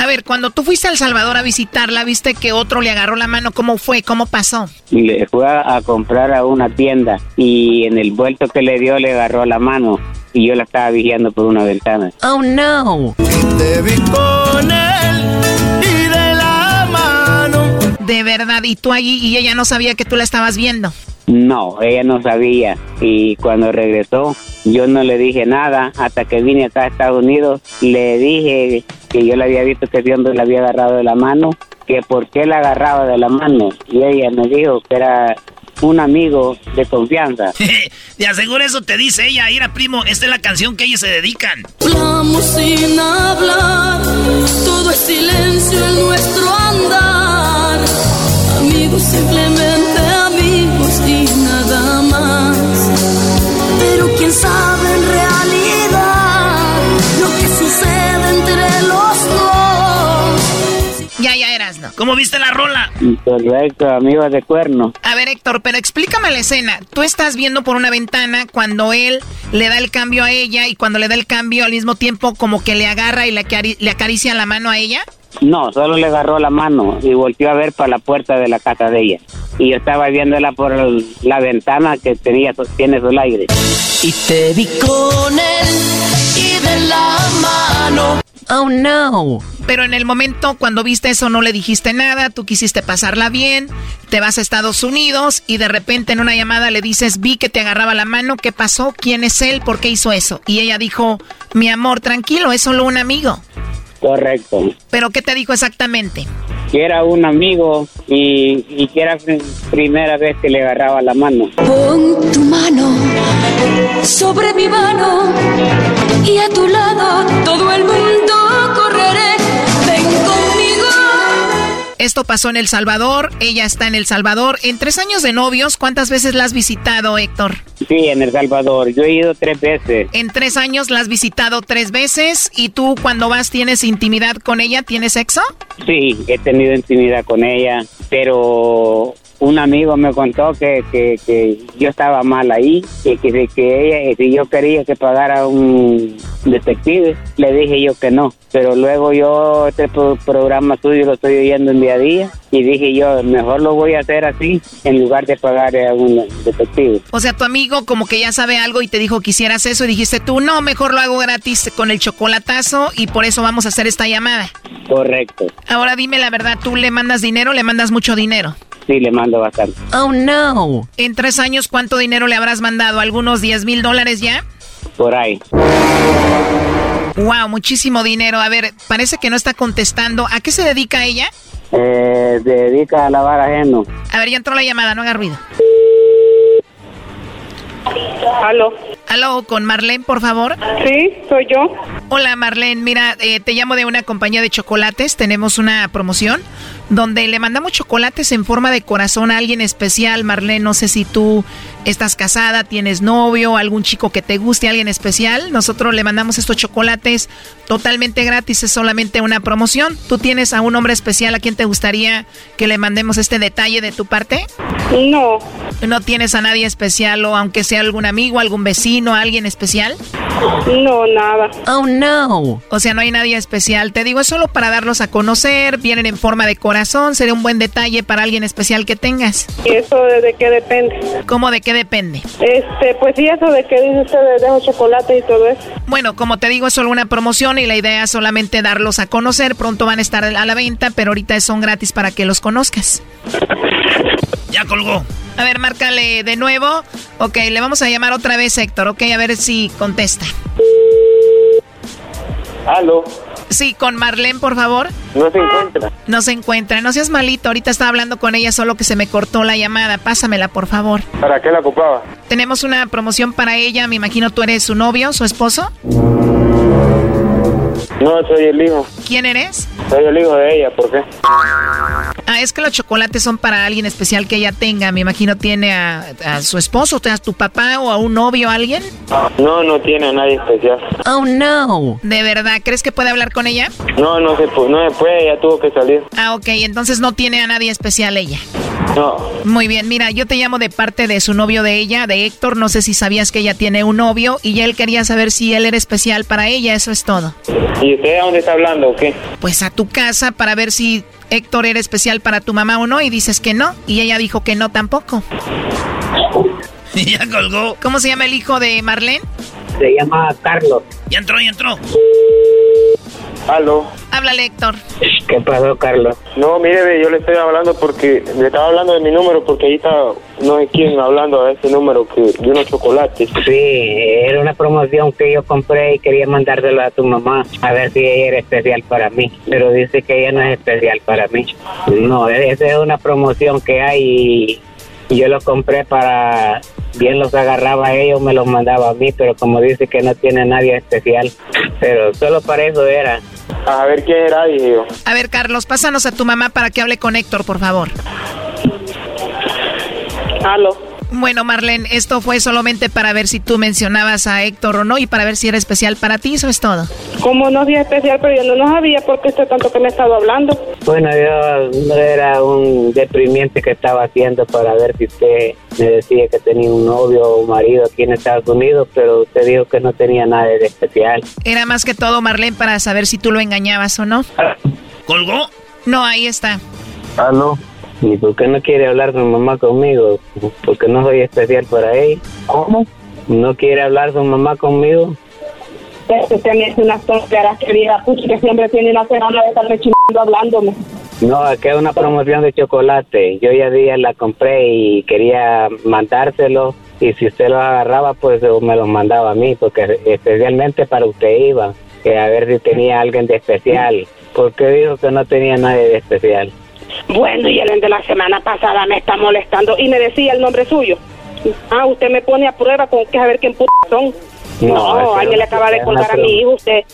A ver, cuando tú fuiste a El Salvador a visitarla, viste que otro le agarró la mano. ¿Cómo fue? ¿Cómo pasó?
Y le fue a, a comprar a una tienda y en el vuelto que le dio le agarró la mano y yo la estaba vigiando por una ventana.
Oh, no.
Te vi con él y de.
De verdad, y tú allí y ella no sabía que tú la estabas viendo.
No, ella no sabía y cuando regresó yo no le dije nada hasta que vine acá a Estados Unidos. Le dije que yo le había visto que hombre le había agarrado de la mano, que por qué la agarraba de la mano y ella me dijo que era un amigo de confianza.
De aseguro eso te dice ella. Mira, primo, esta es la canción que ellos se dedican.
Hablamos sin hablar, todo es silencio en nuestro andar. Amigos, simplemente amigos y nada más. Pero quién sabe en realidad lo que sucede entre los dos.
Ya, ya eras, ¿no?
¿Cómo viste la rola?
Correcto, amigos de cuerno.
A ver, Héctor, pero explícame la escena. Tú estás viendo por una ventana cuando él le da el cambio a ella y cuando le da el cambio al mismo tiempo como que le agarra y le, acari- le acaricia la mano a ella.
No, solo le agarró la mano y volteó a ver para la puerta de la casa de ella. Y yo estaba viéndola por el- la ventana que tenía, tiene su aire.
Y te vi con él y de la mano.
Oh, no. Pero en el momento cuando viste eso no le dijiste nada, tú quisiste pasarla bien, te vas a Estados Unidos y de repente en una llamada le dices, vi que te agarraba la mano, ¿qué pasó? ¿Quién es él? ¿Por qué hizo eso? Y ella dijo, mi amor, tranquilo, es solo un amigo.
Correcto.
¿Pero qué te dijo exactamente?
Que era un amigo y, y que era la primera vez que le agarraba la mano.
Pon tu mano sobre mi mano y a tu lado todo el mundo
Esto pasó en El Salvador, ella está en El Salvador. En tres años de novios, ¿cuántas veces la has visitado, Héctor?
Sí, en El Salvador. Yo he ido tres veces.
En tres años la has visitado tres veces y tú cuando vas tienes intimidad con ella, ¿tienes sexo?
Sí, he tenido intimidad con ella, pero un amigo me contó que, que, que yo estaba mal ahí y que, que ella, si yo quería que pagara un detective, le dije yo que no. Pero luego yo este pro- programa suyo lo estoy oyendo en día a día y dije yo, mejor lo voy a hacer así en lugar de pagar a un detective.
O sea, tu amigo como que ya sabe algo y te dijo que hicieras eso y dijiste tú, no, mejor lo hago gratis con el chocolatazo y por eso vamos a hacer esta llamada.
Correcto.
Ahora dime la verdad, ¿tú le mandas dinero o le mandas mucho dinero?
Sí, le mando bastante.
Oh, no. En tres años, ¿cuánto dinero le habrás mandado? ¿Algunos 10 mil dólares ya?
Por ahí.
Wow, muchísimo dinero. A ver, parece que no está contestando. ¿A qué se dedica ella?
Eh, se dedica a lavar ajeno.
A ver, ya entró la llamada, no haga ruido.
Aló.
Aló, con Marlene, por favor.
Sí, soy yo.
Hola, Marlene. Mira, eh, te llamo de una compañía de chocolates. Tenemos una promoción donde le mandamos chocolates en forma de corazón a alguien especial. Marlene, no sé si tú estás casada, tienes novio, algún chico que te guste, alguien especial. Nosotros le mandamos estos chocolates totalmente gratis. Es solamente una promoción. ¿Tú tienes a un hombre especial a quien te gustaría que le mandemos este detalle de tu parte?
No.
¿No tienes a nadie especial o aunque sea algún amigo, algún vecino, alguien especial?
No, nada.
Oh, no. O sea, no hay nadie especial. Te digo, es solo para darlos a conocer. Vienen en forma de corazón. corazón, sería un buen detalle para alguien especial que tengas.
¿Y eso de qué depende?
¿Cómo de qué depende?
Este, pues sí, eso de que dice usted de dejo chocolate y todo eso.
Bueno, como te digo, es solo una promoción y la idea es solamente darlos a conocer. Pronto van a estar a la venta, pero ahorita son gratis para que los conozcas.
Ya colgó.
A ver, márcale de nuevo. Ok, le vamos a llamar otra vez, Héctor. Ok, a ver si contesta.
Aló.
Sí, con Marlene, por favor.
No se encuentra.
No se encuentra. No seas malito. Ahorita estaba hablando con ella, solo que se me cortó la llamada. Pásamela, por favor.
¿Para qué la ocupaba?
Tenemos una promoción para ella. Me imagino tú eres su novio, su esposo.
No, soy el hijo.
¿Quién eres?
Soy el hijo de ella, ¿por qué?
Ah, es que los chocolates son para alguien especial que ella tenga. Me imagino tiene a, a su esposo, a tu papá o a un novio, alguien.
No, no tiene a nadie especial.
Oh, no. ¿De verdad? ¿Crees que puede hablar con ella?
No, no se, no se puede, ya tuvo que salir.
Ah, ok. Entonces no tiene a nadie especial ella.
No.
Muy bien, mira, yo te llamo de parte de su novio de ella, de Héctor. No sé si sabías que ella tiene un novio y él quería saber si él era especial para ella. Eso es todo.
¿Y usted a dónde está hablando o qué?
Pues a tu casa para ver si Héctor era especial para tu mamá o no. Y dices que no. Y ella dijo que no tampoco.
ya colgó.
¿Cómo se llama el hijo de Marlene?
Se llama Carlos.
Ya entró, ya entró.
Aló.
Háblale, Héctor.
¿Qué pasó, Carlos? No, mire, yo le estoy hablando porque le estaba hablando de mi número porque ahí está no sé quién hablando de ese número que de unos chocolates.
Sí, era una promoción que yo compré y quería mandárselo a tu mamá a ver si ella era especial para mí. Pero dice que ella no es especial para mí. No, esa es una promoción que hay y yo lo compré para bien los agarraba a ellos, me los mandaba a mí, pero como dice que no tiene nadie especial, pero solo para eso era.
A ver quién era, dije yo.
A ver, Carlos, pásanos a tu mamá para que hable con Héctor, por favor.
Aló.
Bueno, Marlene, esto fue solamente para ver si tú mencionabas a Héctor o no y para ver si era especial para ti, eso es todo.
Como no es especial, pero yo no lo sabía porque usted tanto que me estaba hablando.
Bueno, yo era un deprimiente que estaba haciendo para ver si usted me decía que tenía un novio o un marido aquí en Estados Unidos, pero usted dijo que no tenía nada de especial.
Era más que todo, Marlene, para saber si tú lo engañabas o no.
¿Colgó?
No, ahí está.
¿Aló? ¿Y por qué no quiere hablar su mamá conmigo? Porque no soy especial para ella. ¿Cómo? ¿No quiere hablar su mamá conmigo?
Usted me hace unas tonteras que diga, pucha, que siempre tiene la semana de estar rechinando hablándome.
No, que es una promoción de chocolate. Yo ya día la compré y quería mandárselo. Y si usted lo agarraba, pues me lo mandaba a mí, porque especialmente para usted iba. Que a ver si tenía alguien de especial. ¿Por qué dijo que no tenía nadie de especial?
Bueno, y el de la semana pasada me está molestando y me decía el nombre suyo. Ah, usted me pone a prueba con que a ver quién p son.
No,
No, alguien le acaba de colgar a mi hijo. Usted,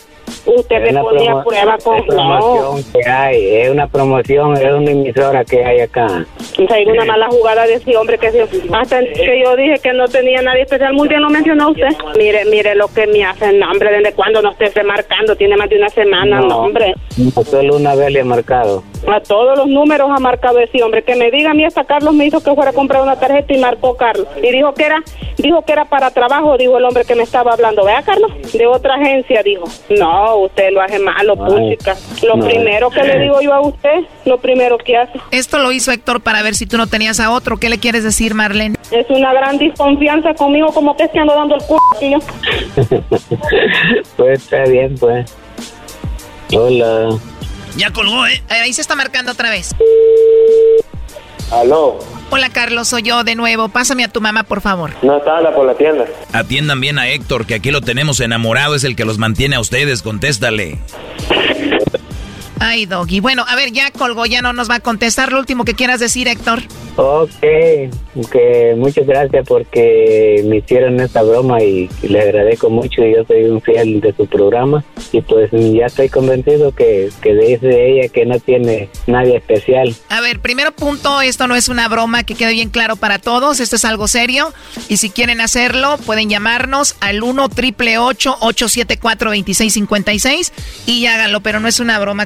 usted me
una
pone a
promo-
prueba con.
es
No,
promoción que hay, es una promoción, es una emisora que hay acá.
o sea, hay una mala jugada de ese hombre que se- hasta que yo dije que no tenía nadie especial. Muy bien lo mencionó usted. Mire, mire lo que me hacen, hombre, desde cuando no esté marcando, tiene más de una semana, no, hombre.
no, solo una vez le he marcado.
A todos los números ha marcado ese hombre. Que me diga a mí hasta Carlos me hizo que fuera a comprar una tarjeta y marcó Carlos. Y dijo que era, dijo que era para trabajo, dijo el hombre que me estaba hablando. Vea, Carlos, de otra agencia, dijo. No, usted lo hace malo,
Ay,
puchica. Lo
no.
primero que le digo yo a usted, lo primero que hace.
Esto lo hizo Héctor para ver si tú no tenías a otro. ¿Qué le quieres decir, Marlene?
Es una gran desconfianza conmigo, como que es que ando dando el culo, tío.
pues está bien, pues. Hola.
Ya colgó, ¿eh?
Ahí se está marcando otra vez.
Aló.
Hola, Carlos, soy yo de nuevo. Pásame a tu mamá, por favor.
No está por la tienda.
Atiendan bien a Héctor, que aquí lo tenemos enamorado, es el que los mantiene a ustedes, contéstale.
Ay, Doggy. Bueno, a ver, ya colgó, ya no nos va a contestar. Lo último que quieras decir, Héctor.
Ok, que muchas gracias porque me hicieron esta broma y, y le agradezco mucho. Yo soy un fiel de su programa y pues ya estoy convencido que, que dice ella que no tiene nadie especial.
A ver, primero punto, esto no es una broma, que quede bien claro para todos, esto es algo serio. Y si quieren hacerlo, pueden llamarnos al 1 triple 874 2656 y háganlo, pero no es una broma.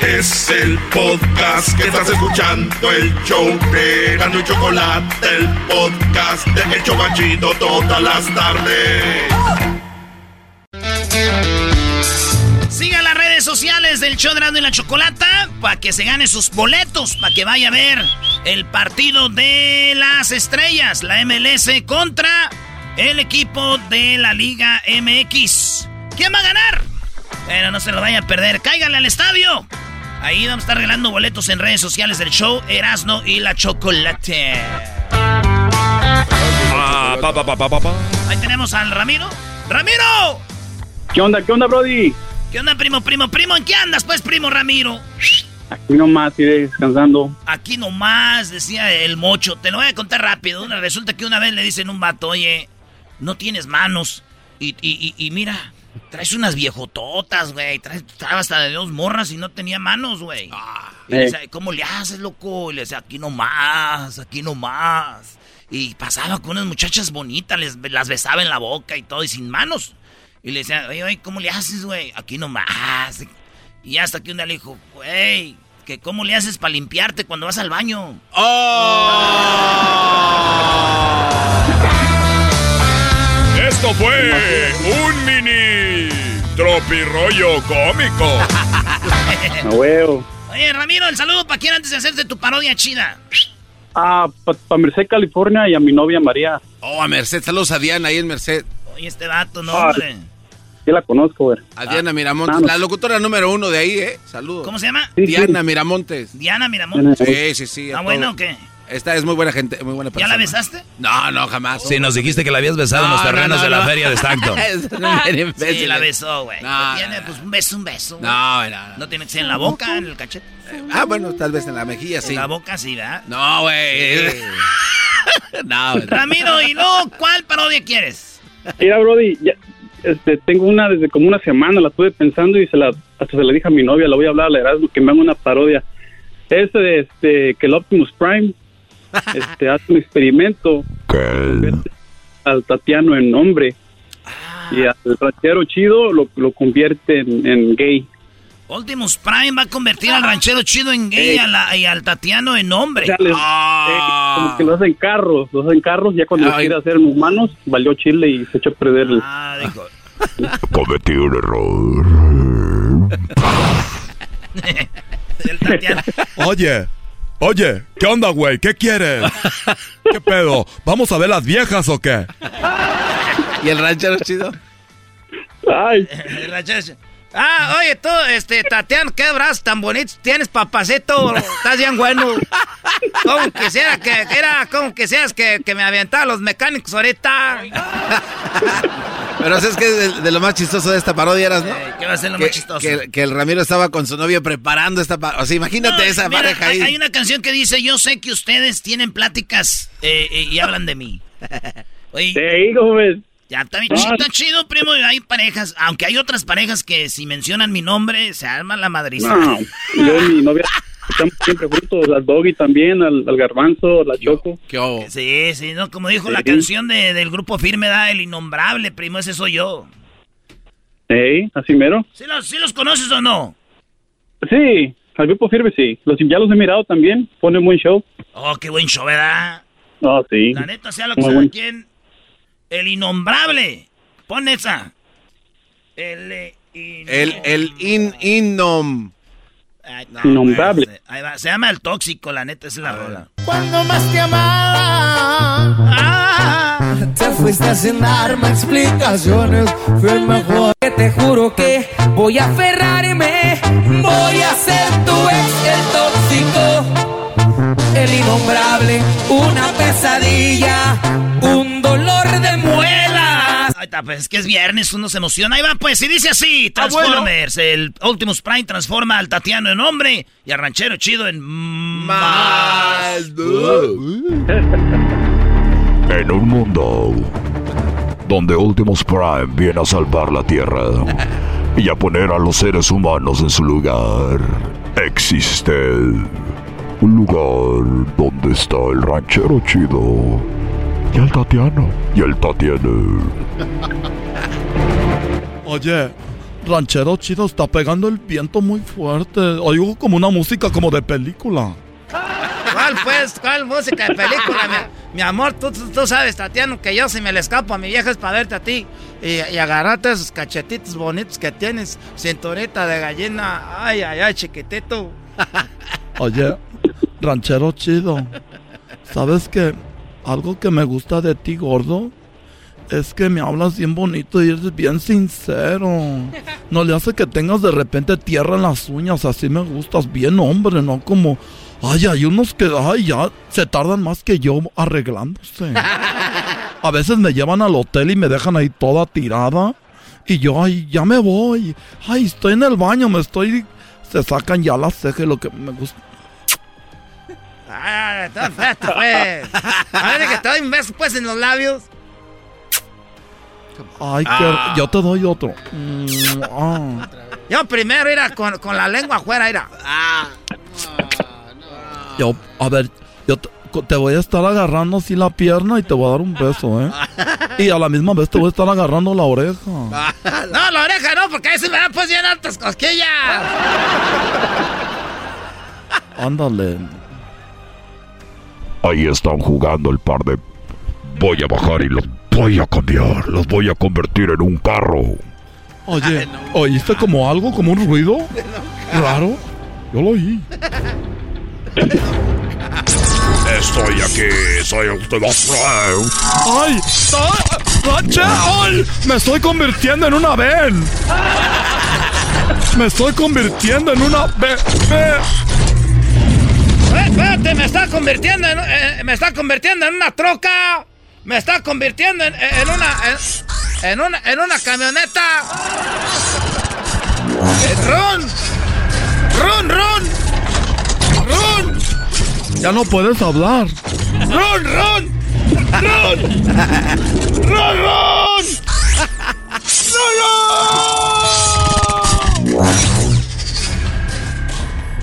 Es el podcast que estás escuchando, el show de Gano y Chocolate, el podcast de El Chocachito todas las tardes.
Siga las redes sociales del show de Erasmo y la Chocolata para que se gane sus boletos, para que vaya a ver el partido de las estrellas, la MLS contra el equipo de la Liga MX. ¿Quién va a ganar? Pero no se lo vaya a perder. Cáiganle al estadio. Ahí vamos a estar regalando boletos en redes sociales del show Erasno y la Chocolate.
Ah, pa, pa, pa, pa, pa, pa.
Ahí tenemos al Ramiro. ¡Ramiro!
¿Qué onda, qué onda, Brody?
¿Qué onda, primo, primo, primo? ¿En qué andas, pues, primo Ramiro?
Aquí nomás, iré descansando.
Aquí nomás, decía el mocho. Te lo voy a contar rápido. Resulta que una vez le dicen a un vato, oye, no tienes manos. Y, y, y, y mira, traes unas viejototas, güey. Traes traes hasta de dos morras y no tenía manos, güey. y le
eh.
decía, ¿cómo le haces, loco? Y le decía, aquí nomás, aquí nomás. Y pasaba con unas muchachas bonitas, les, las besaba en la boca y todo, y sin manos. Y le decía, oye, oye, ¿cómo le haces, güey? Aquí nomás. Y hasta que un día le dijo, güey, que ¿cómo le haces para limpiarte cuando vas al baño?
Esto fue un tropirollo cómico.
A huevo.
Oye, Ramiro, el saludo para quién antes de hacerte tu parodia chida.
Ah, para Merced, California y a mi novia María.
Oh, a Merced, saludos a Diana ahí en Merced.
Oye, este vato, no,
Ah,
hombre.
Sí la conozco, güey.
A Diana Miramontes,
Vamos.
la locutora número uno de ahí, ¿eh? Saludos.
¿Cómo se llama?
Diana Miramontes.
Diana Miramontes.
Sí, sí, sí. a
¿Está bueno o qué?
Esta es muy buena gente, muy buena
¿Ya
persona.
la besaste?
No, no, jamás.
Sí, nos dijiste que la habías besado en los
No,
terrenos
no, no,
de la
no.
feria de
bien imbécil.
Sí, la besó, güey.
No,
Tiene, pues, un beso, un beso. güey.
No, no,
No tiene que ser en la boca, en el cachete.
Ah, bueno, tal vez en la mejilla, sí.
En la boca sí, ¿verdad?
No, güey. no, güey.
Ramiro, ¿y no? ¿Cuál parodia quieres?
Mira, Brody, ya, este, tengo una desde como una semana, la estuve pensando y se la, hasta se la dije a mi novia, la voy a hablar a la Erasmo, que me haga una parodia. Este de este, que el Optimus Prime este, hace un experimento al Tatiano en hombre y al ranchero chido lo, lo convierte en, en gay.
Optimus Prime va a convertir al ranchero chido en gay y, a la- y al Tatiano en hombre.
Ya les- eh, como que lo hacen carros, lo hacen carros, ya cuando lo quiere hacer en humanos, valió chile y se echó a perder el...
Ah, dijo.
Cometí un error. Oye, oye, ¿qué onda, güey? ¿Qué quieres? ¿Qué pedo? ¿Vamos a ver las viejas o qué?
¿Y el ranchero chido?
Ay.
El ranchero chido. Ah, oye, tú, este, Tatiana, qué brazos tan bonitos tienes, papacito. Estás bien bueno. Como quisiera que, era como quisieras que, que me aventara los mecánicos ahorita.
Pero ¿sabes qué es de, de lo más chistoso de esta parodia, eras, no?
¿Qué va a ser lo
que,
más chistoso?
Que, que el Ramiro estaba con su novio preparando esta parodia. O sea, imagínate
No,
esa
mira,
pareja
hay,
ahí.
hay una canción que dice, yo sé que ustedes tienen pláticas eh, eh, y hablan de mí. Oye,
Sí, joven.
Ya está bien
No.
chido, está chido, primo. y Hay parejas, aunque hay otras parejas que si mencionan mi nombre, se arma la madriza.
No, yo y mi novia estamos siempre juntos, al Doggy también, al, al Garbanzo, a la Choco.
Sí, sí, ¿no? Como dijo la canción de- del grupo firme, da el innombrable, primo, ese soy yo.
Ey, así mero.
¿Sí los, sí los conoces o no?
Sí, al grupo firme sí. Los, ya los he mirado también, ponen buen show.
Oh, qué buen show, ¿verdad?
No, sí.
La neta, sea lo que sea,
bueno.
¿quién? El innombrable. Pon esa. El... eh, in-
El, el in, innom.
Ay, no,
Innombrable.
güey, Ahí va, se llama El Tóxico, la neta, esa es la rola.
Cuando más te amaba, te fuiste sin darme explicaciones. Fue el mejor.
Que te juro que voy a aferrarme, voy a ser tu ex, el tóxico, el innombrable, una pesadilla, un dolor de muelas.
Ahí está, pues es que es viernes, uno se emociona. Ahí va, pues, y dice así:
Ah, bueno.
Transformers. El Optimus Prime transforma al Tatiano en hombre y al ranchero chido en. Mal.
En un mundo donde Optimus Prime viene a salvar la Tierra y a poner a los seres humanos en su lugar, existe un lugar donde está el ranchero chido y el Tatiano y el Tatiano.
Oye, ranchero chido está pegando el viento muy fuerte. Oigo como una música como de película.
¿Cuál pues? ¿Cuál música de película? Mi, mi amor, tú, tú, tú sabes, Tatiano, que yo si me le escapo a mi vieja es para verte a ti. Y, y agarrarte esos cachetitos bonitos que tienes. Cinturita de gallina. Ay, ay, ay, chiquitito.
Oye, ranchero chido. ¿Sabes qué? Algo que me gusta de ti, gordo, es que me hablas bien bonito y eres bien sincero. No le hace que tengas de repente tierra en las uñas, así me gustas bien, hombre, no como... Ay, hay unos que, ay, ya se tardan más que yo arreglándose. A veces me llevan al hotel y me dejan ahí toda tirada. Y yo, ay, ya me voy. Ay, estoy en el baño, me estoy... Se sacan ya las cejas, lo que me gusta.
Ay, está perfecto, pues. A ver, que te doy un beso, pues, en los labios.
Ay,
Ah.
que yo te doy otro. Mm, ah.
Yo primero, era con, con la lengua afuera, era.
Yo, a ver, yo te, te voy a estar agarrando así la pierna y te voy a dar un beso, ¿eh? Y a la misma vez te voy a estar agarrando la oreja.
No, la oreja no, porque ahí se me dan pues bien altas cosquillas.
Ándale.
Ahí están jugando el par de... Voy a bajar y los voy a cambiar. Los voy a convertir en un carro.
Oye, ¿oíste como algo, como un ruido? Raro. Yo lo oí.
Estoy aquí, soy Prime.
¡Ay! ¡Ah! ¡Ay! ¡Me estoy convirtiendo en una ven! ¡Me estoy convirtiendo en una ven!
Eh, Espérate, me está convirtiendo en, eh, me está convirtiendo en una troca. Me está convirtiendo en, en una en, en una en una camioneta. Eh, ¡Run! ¡Run, run! ¡Run!
Ya no puedes hablar.
¡Run, run! ¡Run! ¡Run, run!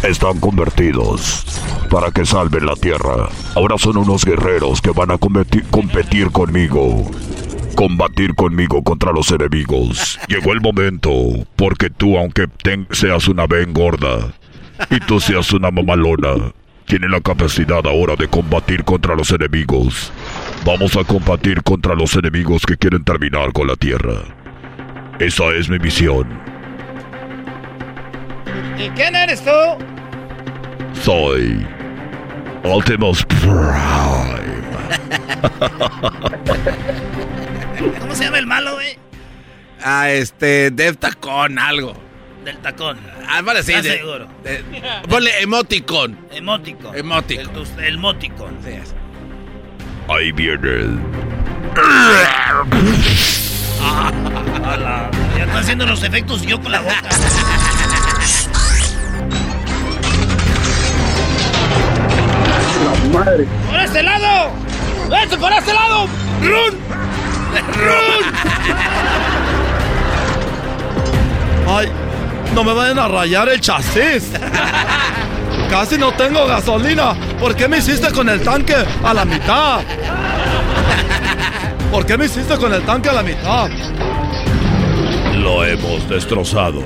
Están convertidos para que salven la tierra. Ahora son unos guerreros que van a competir, conmigo. Combatir conmigo contra los enemigos. Llegó el momento, porque tú, aunque seas una ven gorda y tú seas una mamalona, tienes la capacidad ahora de combatir contra los enemigos. Vamos a combatir contra los enemigos que quieren terminar con la tierra. Esa es mi misión.
¿Y quién eres tú?
Soy Optimus Prime.
¿Cómo se llama el malo, güey?
Ah, este, Dev Tacón, algo.
Del tacón.
Ah, vale, sí.
¿Estás
de-
seguro?
de- ponle emoticon.
Emoticon.
Emoticon.
El, el moticon.
Ahí viene.
A la- Ya están haciendo los efectos yo con la boca.
madre.
¡Por este lado! ¡Este por este lado! ¡Run! ¡Run!
Ay, no me vayan a rayar el chasis. Casi no tengo gasolina. ¿Por qué me hiciste con el tanque a la mitad? ¿Por qué me hiciste con el tanque a la mitad?
Lo hemos destrozado.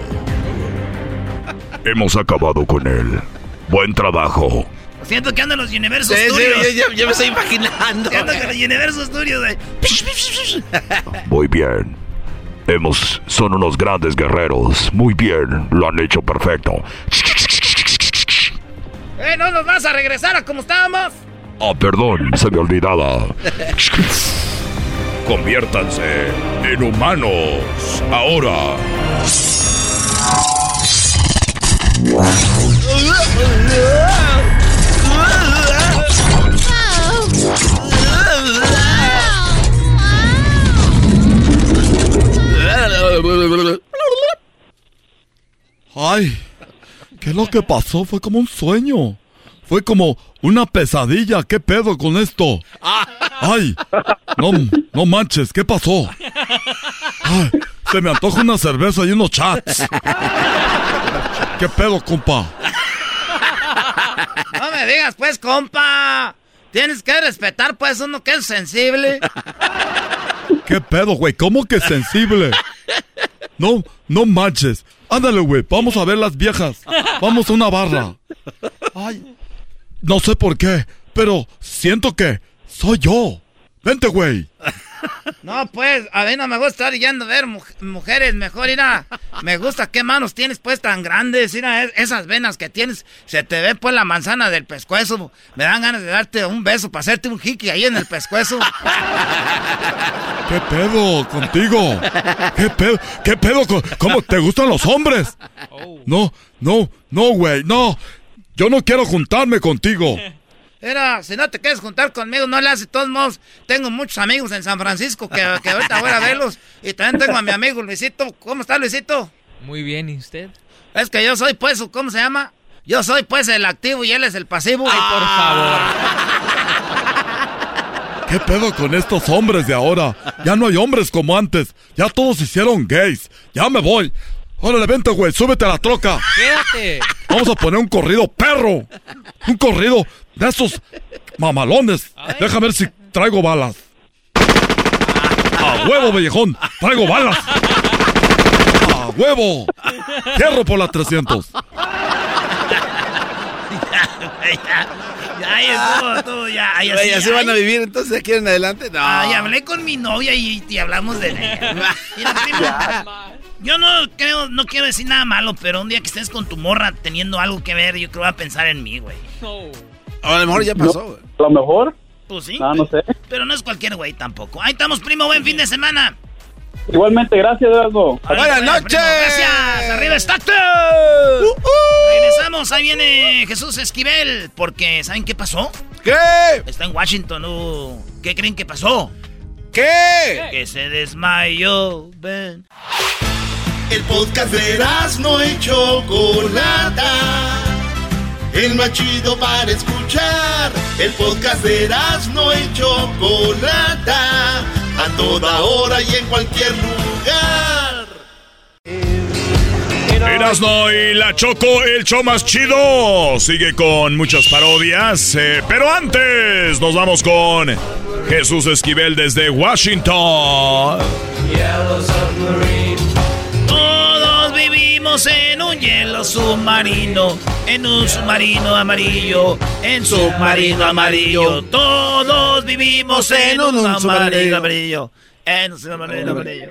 Hemos acabado con él. Buen trabajo.
Siento que andan los Universos
Sí, sí,
Studios.
yo- yo- yo me estoy imaginando.
Siento que los Universos Studios, güey.
Muy bien. Hemos. Son unos grandes guerreros. Muy bien. Lo han hecho perfecto.
¡Eh, no nos vas a regresar a como estábamos!
Ah, perdón, se me olvidaba. Conviértanse en humanos. Ahora.
Ay, ¿qué es lo que pasó? Fue como un sueño. fue como una pesadilla. ¿Qué pedo con esto? Ay, no, no manches, ¿qué pasó? Ay, se me antoja una cerveza y unos chats. ¿Qué pedo, compa?
No me digas, pues, compa. Tienes que respetar, pues, uno que es sensible.
¿Qué pedo, güey? ¿Cómo que sensible? No, no manches. Ándale, güey, vamos a ver las viejas. Vamos a una barra. Ay, no sé por qué, pero siento que soy yo. Vente, güey.
No, pues, a mí no me gusta estar yendo a ver mujeres. Mejor, mira, me gusta qué manos tienes, pues, tan grandes. Mira, esas venas que tienes, se te ve, pues, la manzana del pescuezo. Me dan ganas de darte un beso para hacerte un jiqui ahí en el pescuezo.
¿Qué pedo contigo? ¿Qué pedo? ¿Qué pedo? Con, ¿Cómo te gustan los hombres? No, no, no, güey, no. Yo no quiero juntarme contigo.
Era, si no te quieres juntar conmigo, no le haces. De todos modos, tengo muchos amigos en San Francisco que, que ahorita voy a verlos. Y también tengo a mi amigo Luisito. ¿Cómo está, Luisito?
Muy bien, ¿y usted?
Es que yo soy, pues, ¿cómo se llama? Yo soy, pues, el activo y él es el pasivo.
Ay, por favor.
¿Qué pedo con estos hombres de ahora? Ya no hay hombres como antes. Ya todos hicieron gays. Ya me voy. Órale, vente, güey, súbete a la troca.
Quédate.
Vamos a poner un corrido perro. Un corrido de esos mamalones. Déjame ver si traigo balas. A huevo, bellejón. Traigo balas. A huevo. Cierro por las 300.
Ya, ya, todo, ya.
ya, Oye, ¿así van a vivir entonces de aquí en adelante? No.
Ay, hablé con mi novia y, y hablamos de Mira, yo no creo, no quiero decir nada malo, pero un día que estés con tu morra teniendo algo que ver, yo creo que va a pensar en mí, güey.
A lo mejor ya pasó, güey.
a lo mejor.
Pues sí.
Ah, no sé.
Pero no es cualquier güey tampoco. Ahí estamos, primo. Buen fin de semana.
Igualmente, gracias, Eduardo.
Buenas noches.
gracias. Arriba Stockton. Uh, uh. Regresamos. Ahí viene Jesús Esquivel. Porque, ¿saben qué pasó?
¿Qué?
Está en Washington. Uh. ¿Qué creen que pasó?
¿Qué?
Que se desmayó. Ven.
El podcast de no y Chocolata. El más chido para escuchar. El podcast de no y Chocolata. A toda hora y en cualquier lugar.
Erasno y la Choco, el show más chido. Sigue con muchas parodias. Eh, pero antes, nos vamos con Jesús Esquivel desde Washington.
Todos vivimos en un hielo submarino, en un submarino amarillo, en submarino amarillo. Todos vivimos en un submarino amarillo, en un submarino amarillo.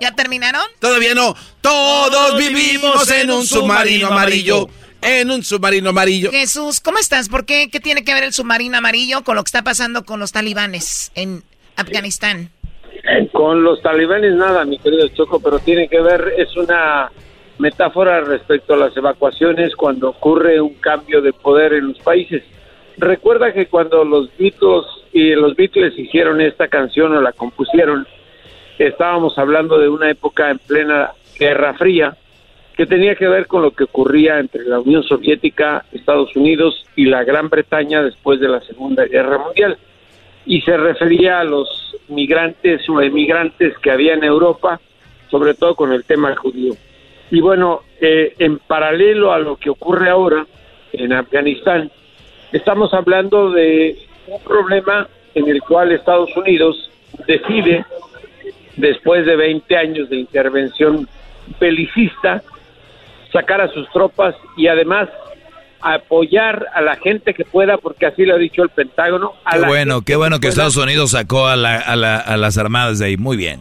¿Ya terminaron?
Todavía no. Todos vivimos en un submarino amarillo. En un submarino amarillo.
Jesús, ¿cómo estás? ¿Por qué? ¿Qué tiene que ver el submarino amarillo con lo que está pasando con los talibanes en Afganistán?
Con los talibanes nada, mi querido Choco, pero tiene que ver, es una metáfora respecto a las evacuaciones cuando ocurre un cambio de poder en los países. Recuerda que cuando los Beatles y los Beatles hicieron esta canción o la compusieron, estábamos hablando de una época en plena Guerra Fría que tenía que ver con lo que ocurría entre la Unión Soviética, Estados Unidos y la Gran Bretaña después de la Segunda Guerra Mundial. Y se refería a los migrantes o emigrantes que había en Europa, sobre todo con el tema judío. Y bueno, eh, en paralelo a lo que ocurre ahora en Afganistán, estamos hablando de un problema en el cual Estados Unidos decide, después de 20 años de intervención belicista, sacar a sus tropas y además apoyar a la gente que pueda, porque así lo ha dicho el Pentágono.
qué bueno, qué bueno que Estados Unidos sacó a, la, a, la, a, las armadas de ahí, muy bien.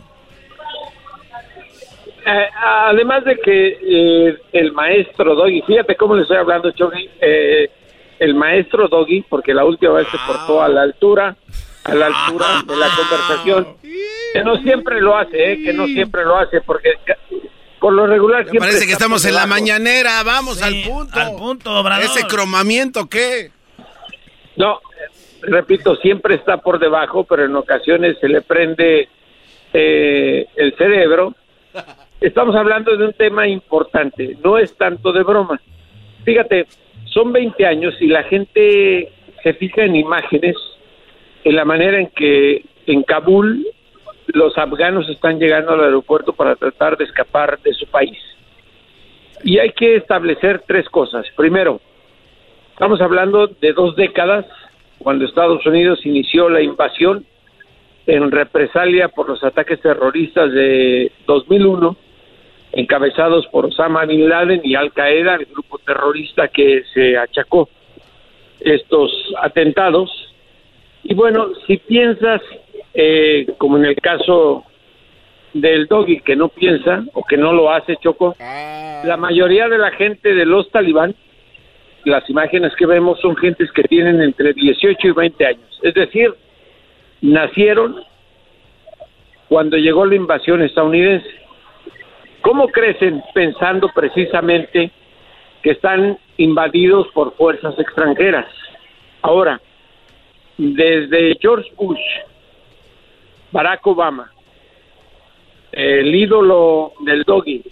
Eh, además de que eh, el maestro Doggy, fíjate cómo le estoy hablando, Chogui, eh, el maestro Doggy, porque la última vez se portó a la altura, a la altura de la conversación, que no siempre lo hace, eh, que no siempre lo hace, porque por lo regular
siempre parece que estamos en la mañanera, vamos al punto.
Al punto, Obrador.
¿Ese cromamiento qué?
No, repito, siempre está por debajo, pero en ocasiones se le prende eh, el cerebro. Estamos hablando de un tema importante, no es tanto de broma. Fíjate, son 20 años y la gente se fija en imágenes, en la manera en que en Kabul los afganos están llegando al aeropuerto para tratar de escapar de su país. Y hay que establecer tres cosas. Primero, estamos hablando de dos décadas cuando Estados Unidos inició la invasión en represalia por los ataques terroristas de 2001, encabezados por Osama Bin Laden y Al Qaeda, el grupo terrorista que se achacó estos atentados. Y bueno, si piensas, eh, como en el caso del doggy que no piensa o que no lo hace, Choco, la mayoría de la gente de los talibán, las imágenes que vemos son gentes que tienen entre 18 y 20 años. Es decir, nacieron cuando llegó la invasión estadounidense. ¿Cómo crecen pensando precisamente que están invadidos por fuerzas extranjeras? Ahora, desde George Bush, Barack Obama, el ídolo del doggy,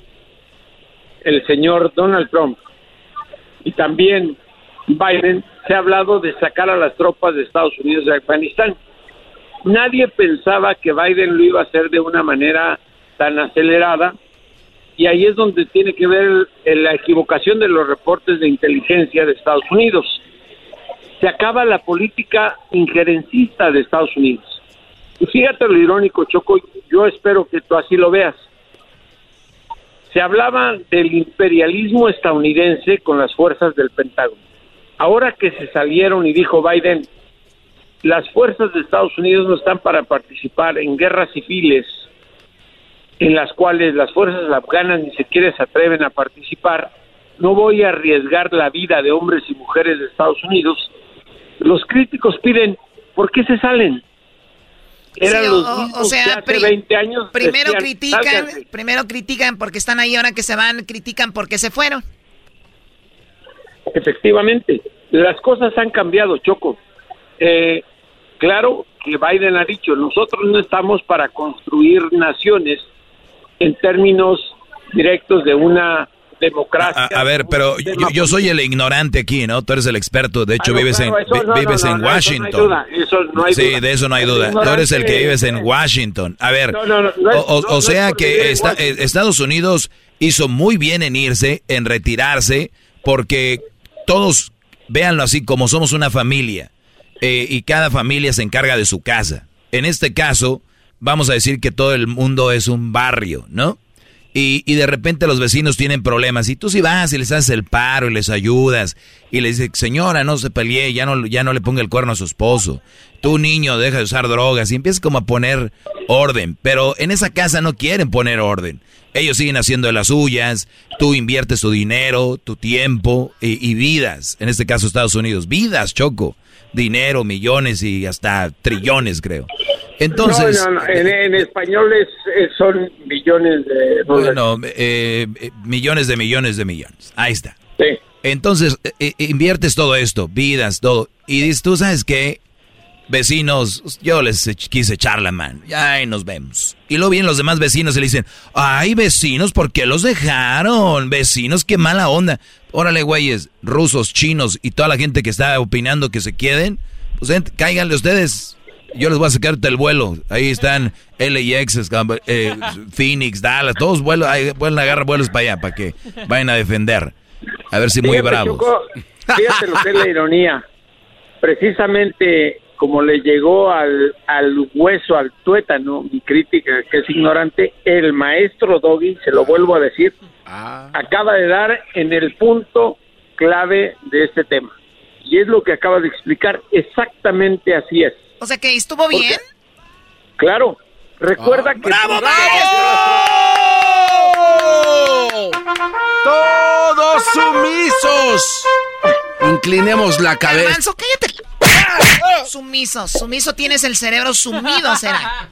el señor Donald Trump, y también Biden, se ha hablado de sacar a las tropas de Estados Unidos de Afganistán. Nadie pensaba que Biden lo iba a hacer de una manera tan acelerada y ahí es donde tiene que ver la equivocación de los reportes de inteligencia de Estados Unidos. Se acaba la política injerencista de Estados Unidos. Fíjate lo irónico, Choco, yo espero que tú así lo veas. Se hablaba del imperialismo estadounidense con las fuerzas del Pentágono. Ahora que se salieron y dijo Biden, las fuerzas de Estados Unidos no están para participar en guerras civiles en las cuales las fuerzas afganas ni siquiera se atreven a participar, no voy a arriesgar la vida de hombres y mujeres de Estados Unidos. Los críticos piden, ¿por qué se salen? Eran
Sí,
los
o- sea,
que hace
pri-
20 años
Primero
decían,
critican,
"Sálganse".
primero critican porque están ahí, ahora que se van, critican porque se fueron.
Efectivamente, las cosas han cambiado, Choco. Eh, claro que Biden ha dicho, nosotros no estamos para construir naciones en términos directos de una democracia.
A, a ver, pero yo, yo soy el ignorante aquí, ¿no? Tú eres el experto. De hecho, vives en,
claro, no,
vives
no,
en
no, eso no hay
Washington.
duda, eso no hay
sí,
duda.
de eso no hay duda. Tú eres el que vives en Washington. A ver, o, o- sea que eh, Estados Unidos hizo muy bien en irse, en retirarse, porque todos, véanlo así, como somos una familia, eh, y cada familia se encarga de su casa. En este caso, vamos a decir que todo el mundo es un barrio, ¿no? Y, y de repente los vecinos tienen problemas y tú si vas y les haces el paro y les ayudas y les dices, señora, no se pelee, ya no, ya no le ponga el cuerno a su esposo. Tú niño, deja de usar drogas y empiezas como a poner orden. Pero en esa casa no quieren poner orden. Ellos siguen haciendo las suyas, tú inviertes tu dinero, tu tiempo y, y vidas. En este caso Estados Unidos, vidas, Choco. Dinero, millones y hasta trillones, creo. Entonces...
No, no, no, En, en español es, es- son billones de dólares.
Bueno, eh, eh, millones de millones de millones. Ahí está. Entonces, eh, eh, inviertes todo esto, vidas, todo. Y dices, tú sabes qué, vecinos, yo les quise echar la mano. Ya ahí nos vemos. Y luego vienen los demás vecinos y le dicen, ay, vecinos, ¿por qué los dejaron? Vecinos, qué mala onda. Órale, güeyes, rusos, chinos y toda la gente que está opinando que se queden, pues cáiganle ustedes. Yo les voy a sacar del vuelo. Ahí están LAX, eh, Phoenix, Dallas, todos vuelos, ahí vuelan a agarrar vuelos para allá, para que vayan a defender. A ver si muy
Fíjate,
bravos.
Choco, fíjate lo que es la ironía. Precisamente como le llegó al, al hueso, al tuétano, mi crítica, que es ignorante, el maestro Doggy, se lo vuelvo a decir, acaba de dar en el punto clave de este tema. Y es lo que acaba de explicar, exactamente así es.
O sea que estuvo bien.
Claro, recuerda que...
¡Bravo, ¡Todos sumisos! Inclinemos la cabeza.
Garbanzo, cállate. Sumiso, sumiso tienes el cerebro sumido, será.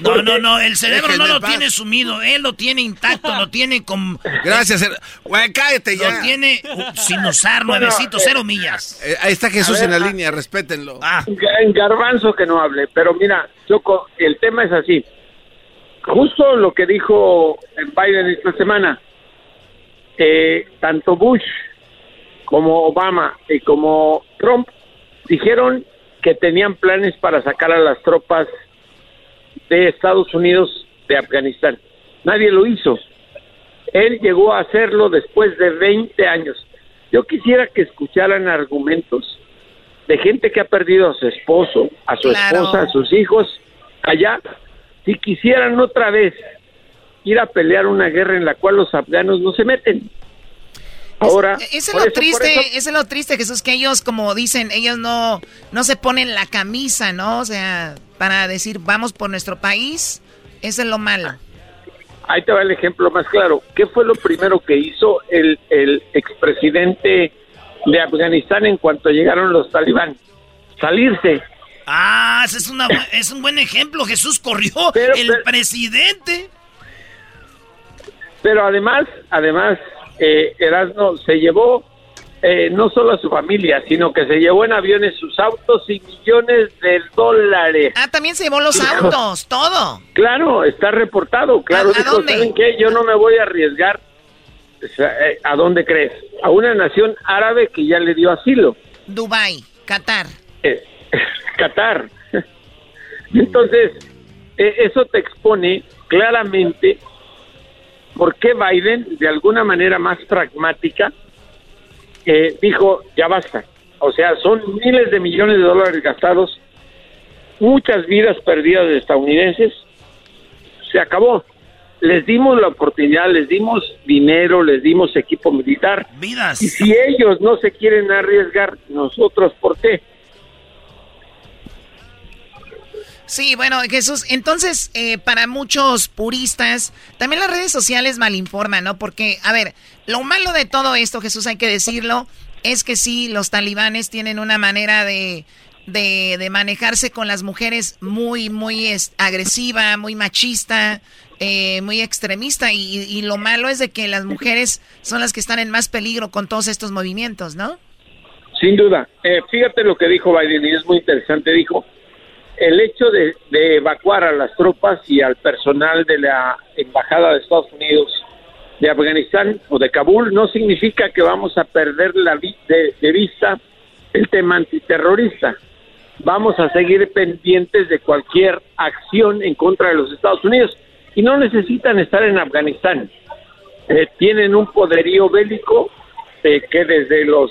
No, no, no, el cerebro no lo
paz.
tiene sumido, él lo tiene intacto, lo tiene con...
Gracias, her- güey, cállate ya.
Lo tiene uh, sin usar,
Bueno,
nuevecitos,
eh,
cero millas.
Eh, ahí está Jesús
A ver,
en la
ah.
línea, respétenlo.
En Garbanzo que no hable, pero mira, Choco, el tema es así. Justo lo que dijo Biden esta semana, eh, tanto Bush como Obama y como Trump dijeron que tenían planes para sacar a las tropas de Estados Unidos de Afganistán. Nadie lo hizo. Él llegó a hacerlo después de 20 años. Yo quisiera que escucharan argumentos de gente que ha perdido a su esposo, a su esposa, a sus hijos allá. Si quisieran otra vez ir a pelear una guerra en la cual los afganos no se meten. Ahora,
Ese es lo
eso-
triste,
eso-
es lo triste, Jesús, que ellos, como dicen, ellos no, no se ponen la camisa, ¿no? O sea, para decir, vamos por nuestro país, eso es lo malo.
Ahí te va el ejemplo más claro. ¿Qué fue lo primero que hizo el, el expresidente de Afganistán en cuanto llegaron los talibán? Salirse.
Ah, ese es, una, es un buen ejemplo. Jesús corrió. el presidente.
Pero además, además, eh, Erasmo se llevó eh, no solo a su familia, sino que se llevó en aviones sus autos y millones de dólares.
Ah, también se llevó los autos, todo.
Claro, está reportado, claro.
¿A- a
dijo,
dónde?
¿saben qué? Yo no me voy a arriesgar. Eh, ¿A dónde crees? A una nación árabe que ya le dio asilo.
Dubai, Qatar.
Eh, Qatar. Entonces, eh, eso te expone claramente por qué Biden, de alguna manera más pragmática, eh, dijo, ya basta. O sea, son miles de millones de dólares gastados, muchas vidas perdidas de estadounidenses, se acabó. Les dimos la oportunidad, les dimos dinero, les dimos equipo militar.
Vidas.
Y si ellos no se quieren arriesgar, nosotros, ¿por qué?
Sí, bueno, Jesús, entonces, eh, para muchos puristas, también las redes sociales malinforman, ¿no? Porque, a ver, lo malo de todo esto, Jesús, hay que decirlo, es que sí, los talibanes tienen una manera de, de, de manejarse con las mujeres muy, muy es- agresiva, muy machista, eh, muy extremista, y, y lo malo es de que las mujeres son las que están en más peligro con todos estos movimientos, ¿no?
Sin duda. Eh, fíjate lo que dijo Biden y es muy interesante. Dijo, el hecho de, de evacuar a las tropas y al personal de la Embajada de Estados Unidos de Afganistán o de Kabul no significa que vamos a perder la de vista el tema antiterrorista. Vamos a seguir pendientes de cualquier acción en contra de los Estados Unidos y no necesitan estar en Afganistán. Eh, tienen un poderío bélico eh, que desde los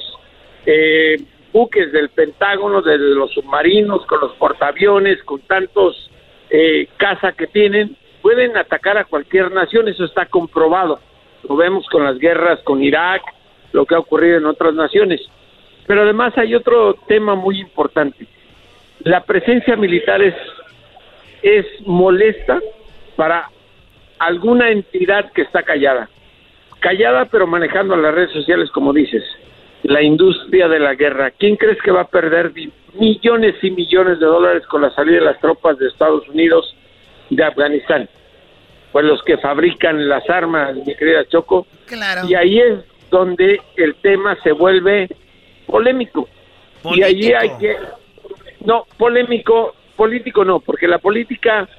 eh, buques del Pentágono, desde los submarinos, con los portaaviones, con tantos eh, caza que tienen, pueden atacar a cualquier nación, eso está comprobado. Lo vemos con las guerras con Irak, lo que ha ocurrido en otras naciones. Pero además hay otro tema muy importante. La presencia militar es, es molesta para alguna entidad que está callada. Callada pero manejando las redes sociales como dices. La industria de la guerra. ¿Quién crees que va a perder millones y millones de dólares con la salida de las tropas de Estados Unidos de Afganistán? Pues los que fabrican las armas, mi querida Choco.
Claro.
Y ahí es donde el tema se vuelve polémico. Y allí hay que... No, polémico, político no, porque la política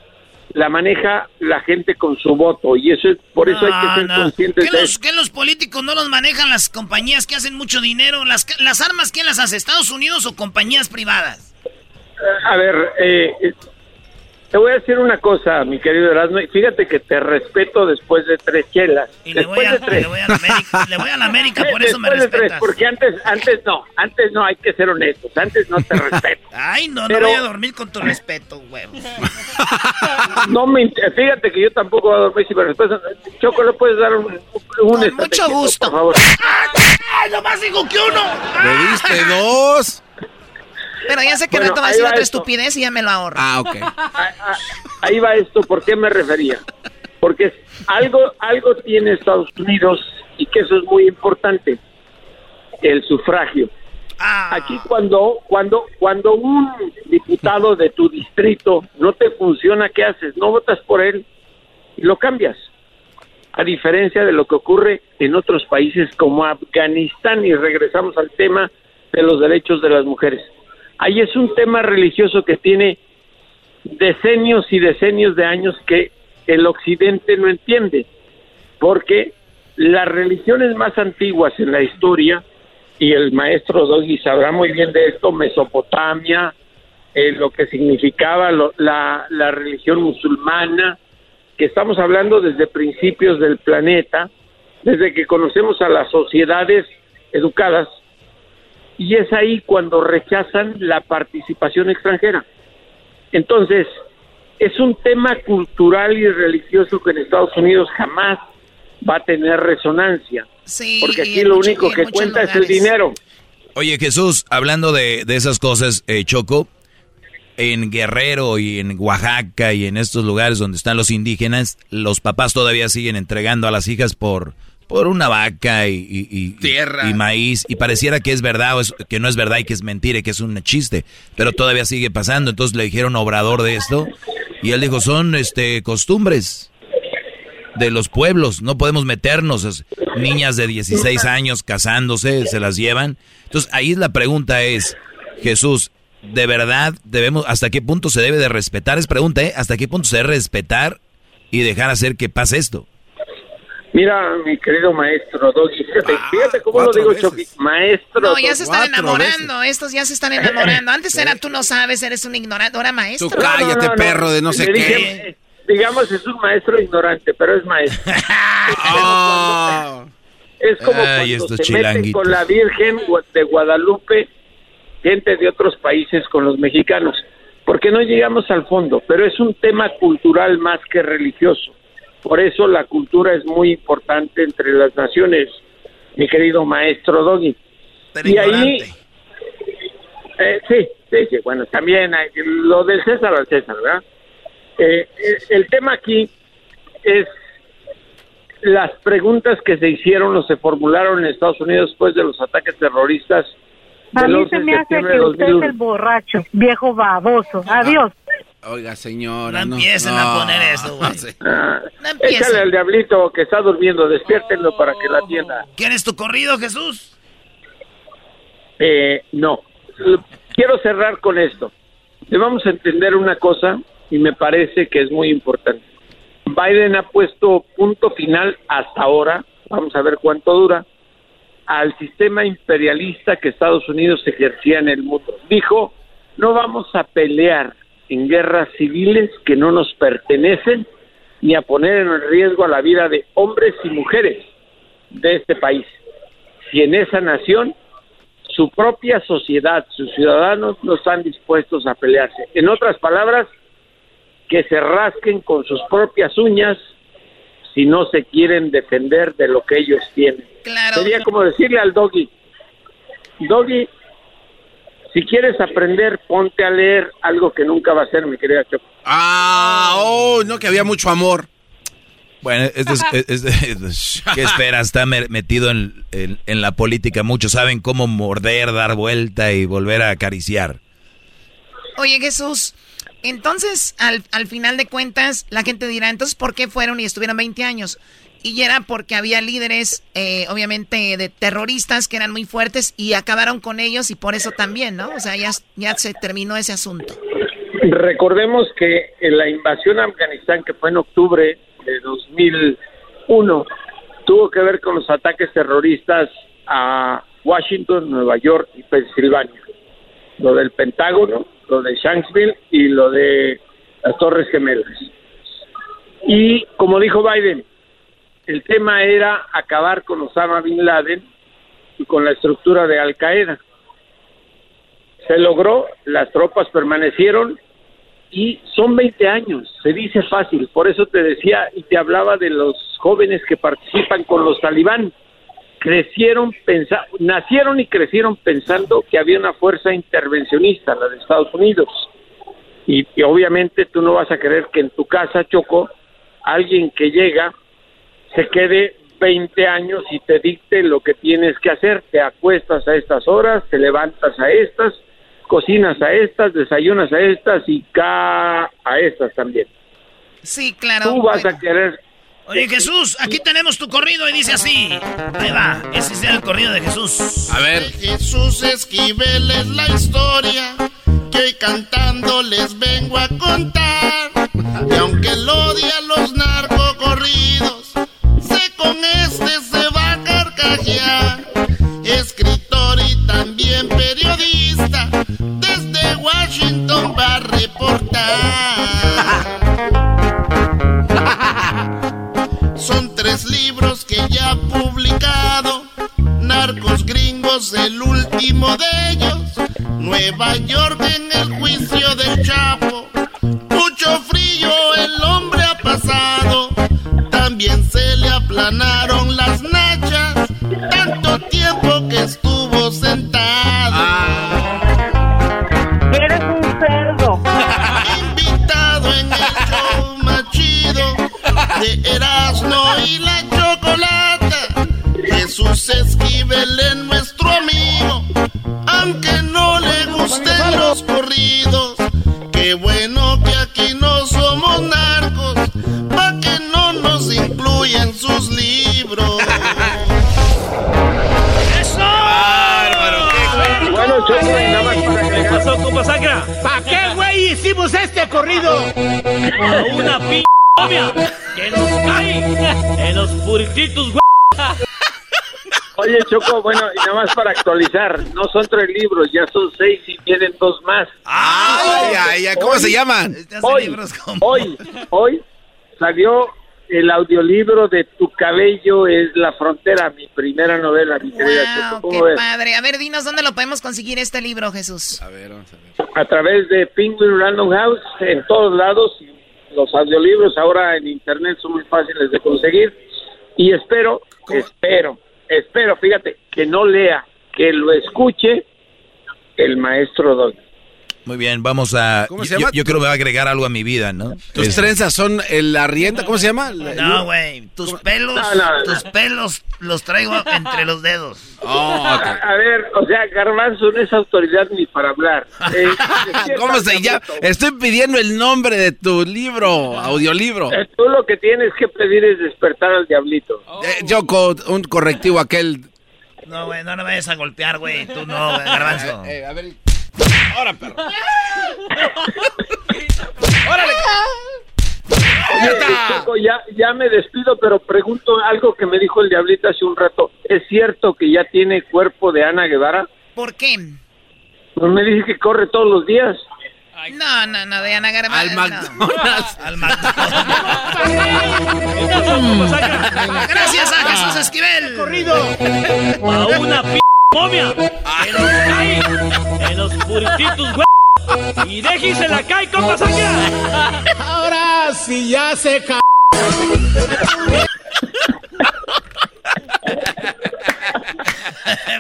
la maneja la gente con su voto y eso es por eso hay que ser
No,
conscientes
¿Qué
de
los,
eso.
qué los políticos no los manejan las compañías que hacen mucho dinero? ¿Las, las armas quién las hace? ¿Estados Unidos o compañías privadas?
A ver, eh, te voy a decir una cosa, mi querido Erasmo, y fíjate que te respeto después de tres chelas.
Y le
después
voy, a,
de tres.
le voy a la América, le voy a la América, por eso me
Después de tres,
respetas.
porque antes, antes no, antes no, hay que ser honestos, antes no te respeto.
Ay, no, no voy a dormir con tu respeto, huevo.
No me, fíjate que yo tampoco voy a dormir si me respetas. Choco, ¿le puedes dar un, un estate
mucho gusto.
Por favor.
¡Ay, nomás digo que uno!
Le diste dos.
Pero ya sé que
Bueno,
no te va a
ahí
decir
va
otra
esto.
estupidez y ya me lo ahorro.
Ah, ok.
Ahí va esto, ¿por qué me refería? Porque algo, algo tiene Estados Unidos y que eso es muy importante, el sufragio. Aquí cuando, cuando, cuando un diputado de tu distrito no te funciona, ¿qué haces? No votas por él y lo cambias. A diferencia de lo que ocurre en otros países como Afganistán, y regresamos al tema de los derechos de las mujeres. Ahí es un tema religioso que tiene decenios y decenios de años que el occidente no entiende, porque las religiones más antiguas en la historia y el maestro Doggy sabrá muy bien de esto, Mesopotamia, eh, lo que significaba lo- la, la religión musulmana, que estamos hablando desde principios del planeta, desde que conocemos a las sociedades educadas, y es ahí cuando rechazan la participación extranjera. Entonces, es un tema cultural y religioso que en Estados Unidos jamás va a tener resonancia.
Sí,
porque aquí lo
mucho-
único que cuenta es el dinero.
Oye Jesús, hablando de, de esas cosas, eh, Choco, en Guerrero y en Oaxaca y en estos lugares donde están los indígenas, los papás todavía siguen entregando a las hijas por, por una vaca y, y- y-
Tierra.
y maíz. Y pareciera que es verdad o es- que no es verdad y que es mentira y que es un chiste. Pero todavía sigue pasando. Entonces le dijeron obrador de esto y él dijo, son este costumbres de los pueblos, no podemos meternos. Es- Niñas de 16 años casándose, se las llevan. Entonces ahí la pregunta es, Jesús, ¿de verdad debemos, hasta qué punto se debe de respetar? Es pregunta, ¿eh? ¿Hasta qué punto se debe respetar y dejar hacer que pase esto?
Mira, mi querido maestro Doggy, fíjate, fíjate cómo lo digo. Chucky. Maestro
No, ya se están enamorando. Estos ya se están enamorando. Antes era tú no sabes, eres un ignorante. Ahora maestro.
Tú cállate, perro de no sé
Le
qué.
dije, eh, digamos, es un maestro ignorante, pero es maestro. es como
Ay,
cuando
estos
se meten con la Virgen de Guadalupe, gente de otros países con los mexicanos. Porque no llegamos al fondo, pero es un tema cultural más que religioso. Por eso la cultura es muy importante entre las naciones, mi querido maestro Doggy. Y ahí, eh, sí, sí, sí, bueno, también hay- lo del César al César, ¿verdad? Eh, el tema aquí es las preguntas que se hicieron o se formularon en Estados Unidos después de los ataques terroristas
A mí
11
se
de
me hace que usted es
2001.
el borracho, viejo baboso. Adiós.
Oiga, señora.
No
No,
empiecen a
no.
poner eso, güey. Empiecen.
échale al diablito que está durmiendo, despiértenlo para que la atienda.
¿Quieres tu corrido, Jesús?
Eh, no. Quiero cerrar con esto. Debemos entender una cosa y me parece que es muy importante. Biden ha puesto punto final hasta ahora, vamos a ver cuánto dura, al sistema imperialista que Estados Unidos ejercía en el mundo. Dijo, no vamos a pelear en guerras civiles que no nos pertenecen ni a poner en riesgo a la vida de hombres y mujeres de este país. Si en esa nación su propia sociedad, sus ciudadanos no están dispuestos a pelearse. En otras palabras, que se rasquen con sus propias uñas si no se quieren defender de lo que ellos tienen. Sería como decirle al doggy, doggy, si quieres aprender, ponte a leer algo que nunca va a ser, mi querida Choco.
Ah, oh, no, que había mucho amor.
Bueno, este es, es- es- ¿qué esperas? Está me- metido en, en- en la política. Muchos saben cómo morder, dar vuelta y volver a acariciar.
Oye, Jesús, entonces, al, al final de cuentas, la gente dirá, entonces, ¿por qué fueron y estuvieron 20 años? Y era porque había líderes, eh, obviamente, de terroristas que eran muy fuertes y acabaron con ellos y por eso también, ¿no? O sea, ya, ya se terminó ese asunto.
Recordemos que en la invasión a Afganistán, que fue en octubre de 2001, tuvo que ver con los ataques terroristas a Washington, Nueva York y Pensilvania. Lo del Pentágono, lo de Shanksville y lo de las Torres Gemelas. Y como dijo Biden, el tema era acabar con Osama Bin Laden y con la estructura de Al Qaeda. Se logró, las tropas permanecieron y son 20 años, se dice fácil, por eso te decía y te hablaba de los jóvenes que participan con los talibán. Crecieron, pensa nacieron y crecieron pensando que había una fuerza intervencionista, la de Estados Unidos. Y, y obviamente tú no vas a querer que en tu casa, Choco, alguien que llega se quede 20 años y te dicte lo que tienes que hacer. Te acuestas a estas horas, te levantas a estas, cocinas a estas, desayunas a estas y ca a estas también.
Sí, claro.
Tú vas a querer
Oye, Jesús, aquí tenemos tu corrido y dice así. Ahí va, ese es el corrido de Jesús.
A ver.
Jesús Esquivel es la historia que hoy cantando les vengo a contar. Y aunque lo odia los narcocorridos, sé con este se va a carcajear. Escritor y también periodista, desde Washington va a reportar. El último de ellos, Nueva York en el juicio del Chapo. Mucho frío el hombre ha pasado, también se le aplanaron las nachas, tanto tiempo que estuvo sentado.
Eres un cerdo.
Invitado en el show más chido de Erasmo y la Chocolata. Jesús Esquivel amigo, aunque no le gusten los corridos. Qué bueno que aquí no somos narcos, pa' que no nos incluyan sus libros.
¡Eso!
Bueno, Choco, y nada más para
¿Qué pasó, compa Sacra?
¿Para qué, güey, hicimos este corrido?
A una p que nos cae en los purititos, güey.
Oye, Choco, bueno, y nada más para actualizar, no son tres libros, ya son seis y vienen dos más.
Ay, ay, ay, ¿cómo
Hoy-
se llaman?
Hoy, hoy, hoy salió el audiolibro de Tu cabello es la frontera, mi primera novela, mi querida Choco.
Wow,
¿Cómo
qué
ves?
padre. A ver, dinos dónde lo podemos conseguir este libro, Jesús.
A ver, vamos a ver.
A través de Penguin Random House, en todos lados, y los audiolibros ahora en internet son muy fáciles de conseguir. Y espero, espero, espero, fíjate, que no lea, que lo escuche el maestro Don.
Muy bien, vamos a...
¿Cómo se
yo,
llama?
yo creo que va a agregar algo a mi vida, ¿no?
Tus
Es-
trenzas son el arrienda, ¿cómo se llama?
No, güey. Tus pelos,
No, no, no.
tus pelos los traigo entre los dedos.
Oh, ok.
A, a ver, o sea, Garbanzo no es autoridad ni para hablar. Eh,
¿Cómo se llama? Estoy pidiendo el nombre de tu libro, audiolibro.
Eh, Tú lo que tienes que pedir es despertar al diablito.
Eh, Yoko, un correctivo aquel.
No, güey, no me vayas a golpear, güey. Tú no, garbanzo.
Eh, a ver. Ahora, perro.
¡Órale!
Oye, ya, ya me despido, pero pregunto algo que me dijo el diablito hace un rato. ¿Es cierto que ya tiene cuerpo de Ana Guevara?
¿Por qué?
Pues me dice que corre todos los días.
No, no, no, de Ana Garbanzo.
Al McDonald's.
Al McDonald's. Gracias a Jesús Esquivel.
Corrido.
A una p momia que nos cae en los purititos, güey. Y déjese la cae, compa Sacra.
Ahora sí ya se ca...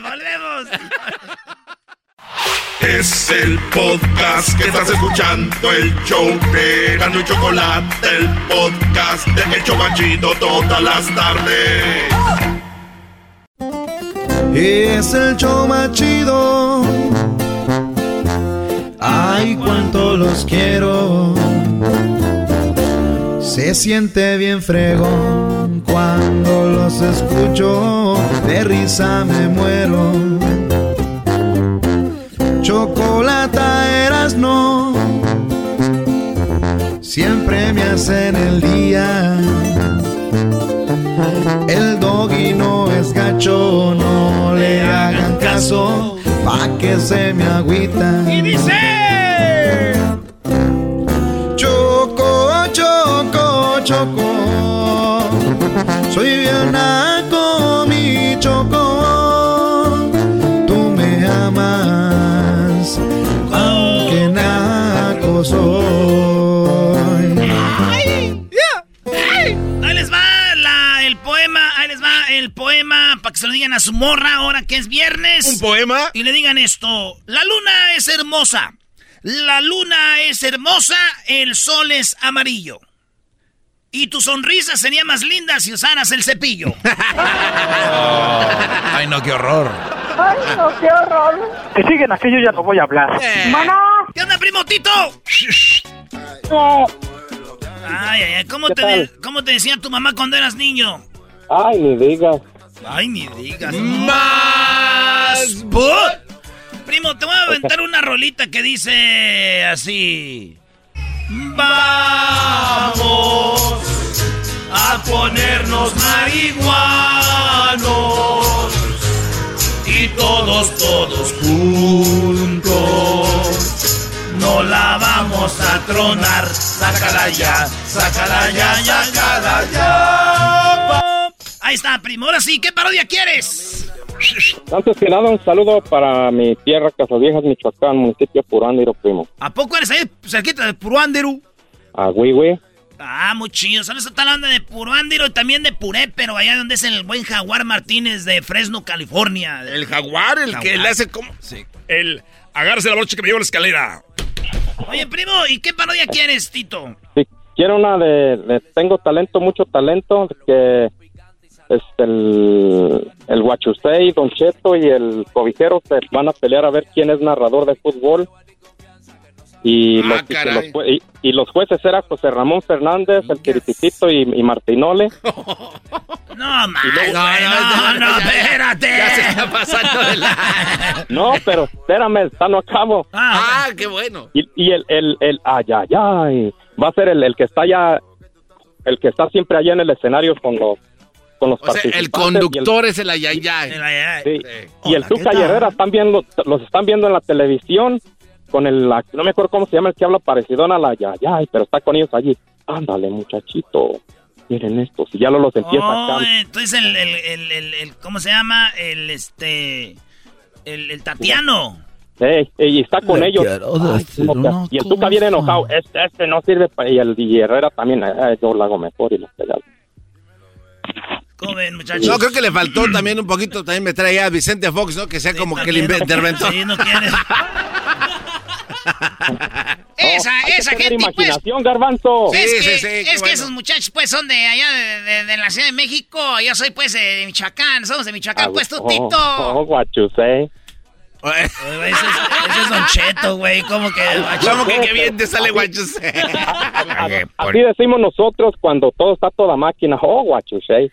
Volvemos.
Es el podcast que estás escuchando, el show de Gano y Chocolate, el podcast de El Chobachito todas las tardes.
Es el show chido. Ay, cuánto los quiero. Se siente bien fregón cuando los escucho. De risa me muero. Chocolata eras no. Siempre me hacen el día. El doggy no es gacho, no le hagan caso, pa' que se me agüita.
Y dice...
Choco, choco, choco, soy bien naco, mi choco. Tú me amas, aunque naco soy.
Que se lo digan a su morra ahora que es viernes.
¿Un poema?
Y le digan esto, la luna es hermosa, la luna es hermosa, el sol es amarillo. Y tu sonrisa sería más linda si usaras el cepillo.
Ay, no, qué horror.
Ay, no, qué horror.
Que siguen aquí, yo ya no voy a hablar.
Mana.
¿Qué onda, primo Tito? Ay, ay, ay, ¿cómo
¿Qué
te, de- ¿cómo te decía tu mamá cuando eras niño?
Ay, ni digas.
Ay, ni digas.
Más.
Primo, te voy a aventar una rolita que dice así. Vamos a ponernos marihuanos y todos, todos juntos. No la vamos a tronar. Sácala ya, sácala ya, ya, sácala ya. Ahí está, primo. Ahora sí, ¿qué parodia quieres?
Antes que nada, un saludo para mi tierra, Casaviejas, Michoacán, municipio Purándiro, primo.
¿A poco eres ahí cerquita de Puruándiro?
A Güey,
Ah, muy chido. ¿Sabes? Está hablando de Puruándiro y también de Puré, pero allá donde es el buen Jaguar Martínez de Fresno, California.
El Jaguar, el que le hace como...
Sí. El agárrese la brocha que me lleva la escalera.
Oye, primo, ¿y qué parodia quieres, Tito?
Sí, quiero una de, de Tengo talento, mucho talento, que este, el, el Huachusei, Don Cheto y el Cobijero se van a pelear a ver quién es narrador de fútbol. Y, los, y que los y- y los jueces eran José Ramón Fernández, el Quirititito y, y Martinole.
No, más,
luego-
güey, no, no, espérate.
Ya se está pasando de la...
No, pero espérame, está no acabo.
Ah, qué bueno.
Y, y el, el, el, ay, ay, ay, va a ser el, el que está allá, el que está siempre allá en el escenario con los, con los
O sea, el conductor es el ayayay.
Sí. Y el Tuca y Herrera están viendo, los están viendo en la televisión con el, la- no me acuerdo cómo se llama el que habla parecido a la Yayay, pero está con ellos allí. Ándale, muchachito, miren esto, si ya lo los empieza
Oh,
acá.
entonces el, el, el, el, el- ¿cómo se llama? El, este, el, el Tatiano.
Ey, ey, y está con
Le
ellos. Ay,
una
y el Tuca viene enojado. Este, este no sirve para... Y el y Herrera también. eh, yo lo hago mejor y los pegado.
¿Cómo ven, muchachos?
No, creo que le faltó también un poquito, también me trae a Vicente Fox, ¿no? Que sea como que el interventor.
Sí, no quiere. esa,
hay que
esa
tener
gente, pues.
imaginación, garbanzo.
es
Sí,
que,
sí, sí,
es que
bueno.
esos muchachos, pues, son de allá, de, de- de la Ciudad de México. Yo soy, pues, de Michoacán. Somos de Michoacán,
Ah,
pues, tú,
oh,
Tito.
Oh, guachusei.
Ese es, ese es Don Cheto, güey. ¿Cómo que?
¿Cómo que qué bien te sale guachusei?
Así decimos nosotros cuando todo está toda máquina. Oh, guachusei.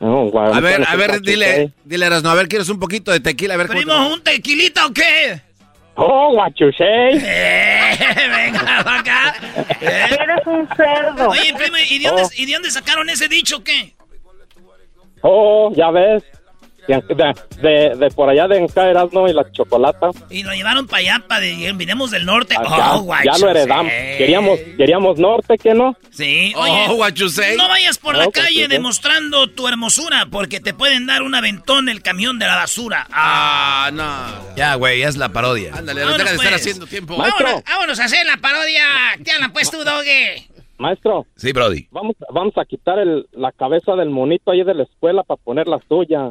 No,
A ver, a ver, dile, dile, Erasno, a ver, ¿quieres un poquito de tequila? A ver, cómo te-
¿Primo, un tequilita o qué?
Oh, guachusei.
Eh, venga, acá.
Eres un cerdo.
Oye, primo, ¿y de, dónde,
Oh.
¿y de dónde sacaron ese dicho o qué?
Oh, ya ves. De, de, por allá de acá Erasmo y la chocolata.
Y lo llevaron para allá, para de, vinimos del norte.
Acá,
oh, guachos,
ya lo heredamos.
eh.
Queríamos, queríamos norte, ¿qué no?
Sí,
Oh,
oye,
guachusei.
no vayas por
Oh,
la calle demostrando tu hermosura, porque te pueden dar un aventón el camión de la basura. Ah,
Ah, no.
Ya, güey, ya es la parodia.
Ándale, deja de estar
pues.
haciendo tiempo.
Maestro.
vámonos, vámonos a hacer la parodia. ¿Qué hablan pues tú, Doge?
Maestro,
Sí, Brody.
vamos, vamos a quitar el, la cabeza del monito ahí de la escuela para poner la suya.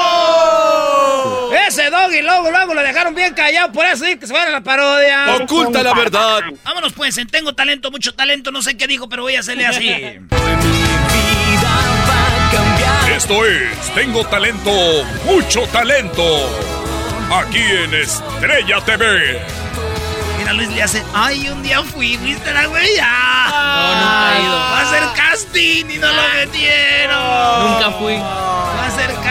Ese doggy luego, luego lo dejaron bien callado, por eso sí que se van a la parodia.
Oculta la verdad.
Vámonos pues, en tengo talento, mucho talento, no sé qué dijo, pero voy a hacerle así.
Esto es Tengo Talento, mucho talento. Aquí en Estrella TV.
Mira, Luis le hace, ay, un día fui, ¿viste la güey? Ah,
No, nunca he ido.
Va a hacer casting y no lo metieron.
Nunca fui.
Va a hacer casting.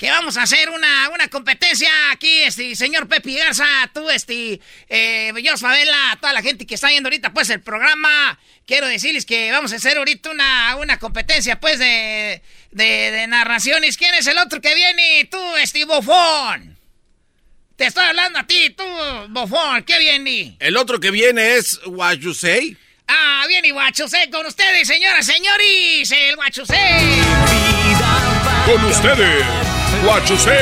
que vamos a hacer una, una competencia aquí, este, señor Pepe Garza, tú, este, eh, yo, Favela, toda la gente que está viendo ahorita, pues, el programa. Quiero decirles que vamos a hacer ahorita una, una competencia, pues, de, de, de narraciones. ¿Quién es el otro que viene? Tú, este, bofón. Te estoy hablando a ti, tú, bofón. ¿Qué viene?
El otro que viene es Guayusei.
Ah, bien y guachusé con ustedes, señoras, señores, el guachusé.
Con ustedes, Guachusé.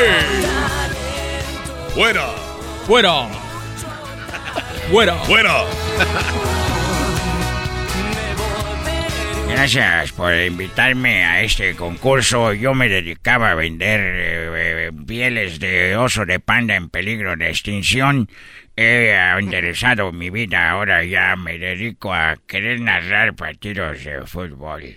Fuera.
Fuera. Fuera.
Fuera.
Gracias por invitarme a este concurso. Yo me dedicaba a vender eh, eh, pieles de oso de panda en peligro de extinción. He enderezado mi vida. Ahora ya me dedico a querer narrar partidos de fútbol.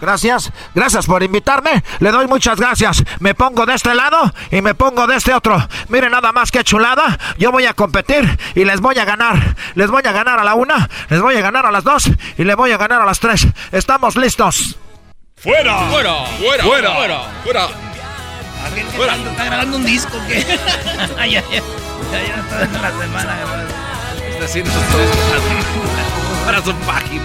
Gracias, gracias por invitarme. Le doy muchas gracias. Me pongo de este lado y me pongo de este otro. Miren nada más que chulada. Yo voy a competir y les voy a ganar. Les voy a ganar a la una, les voy a ganar a las dos y les voy a ganar a las tres. ¿Estamos listos?
¡Fuera!
¡Fuera!
¡Fuera!
¡Fuera!
¡Fuera! ¡Fuera!
¿Alguien que está, está grabando un disco que ay, ay, ay. Ya, ya está en la semana.
Está haciendo sus para su página.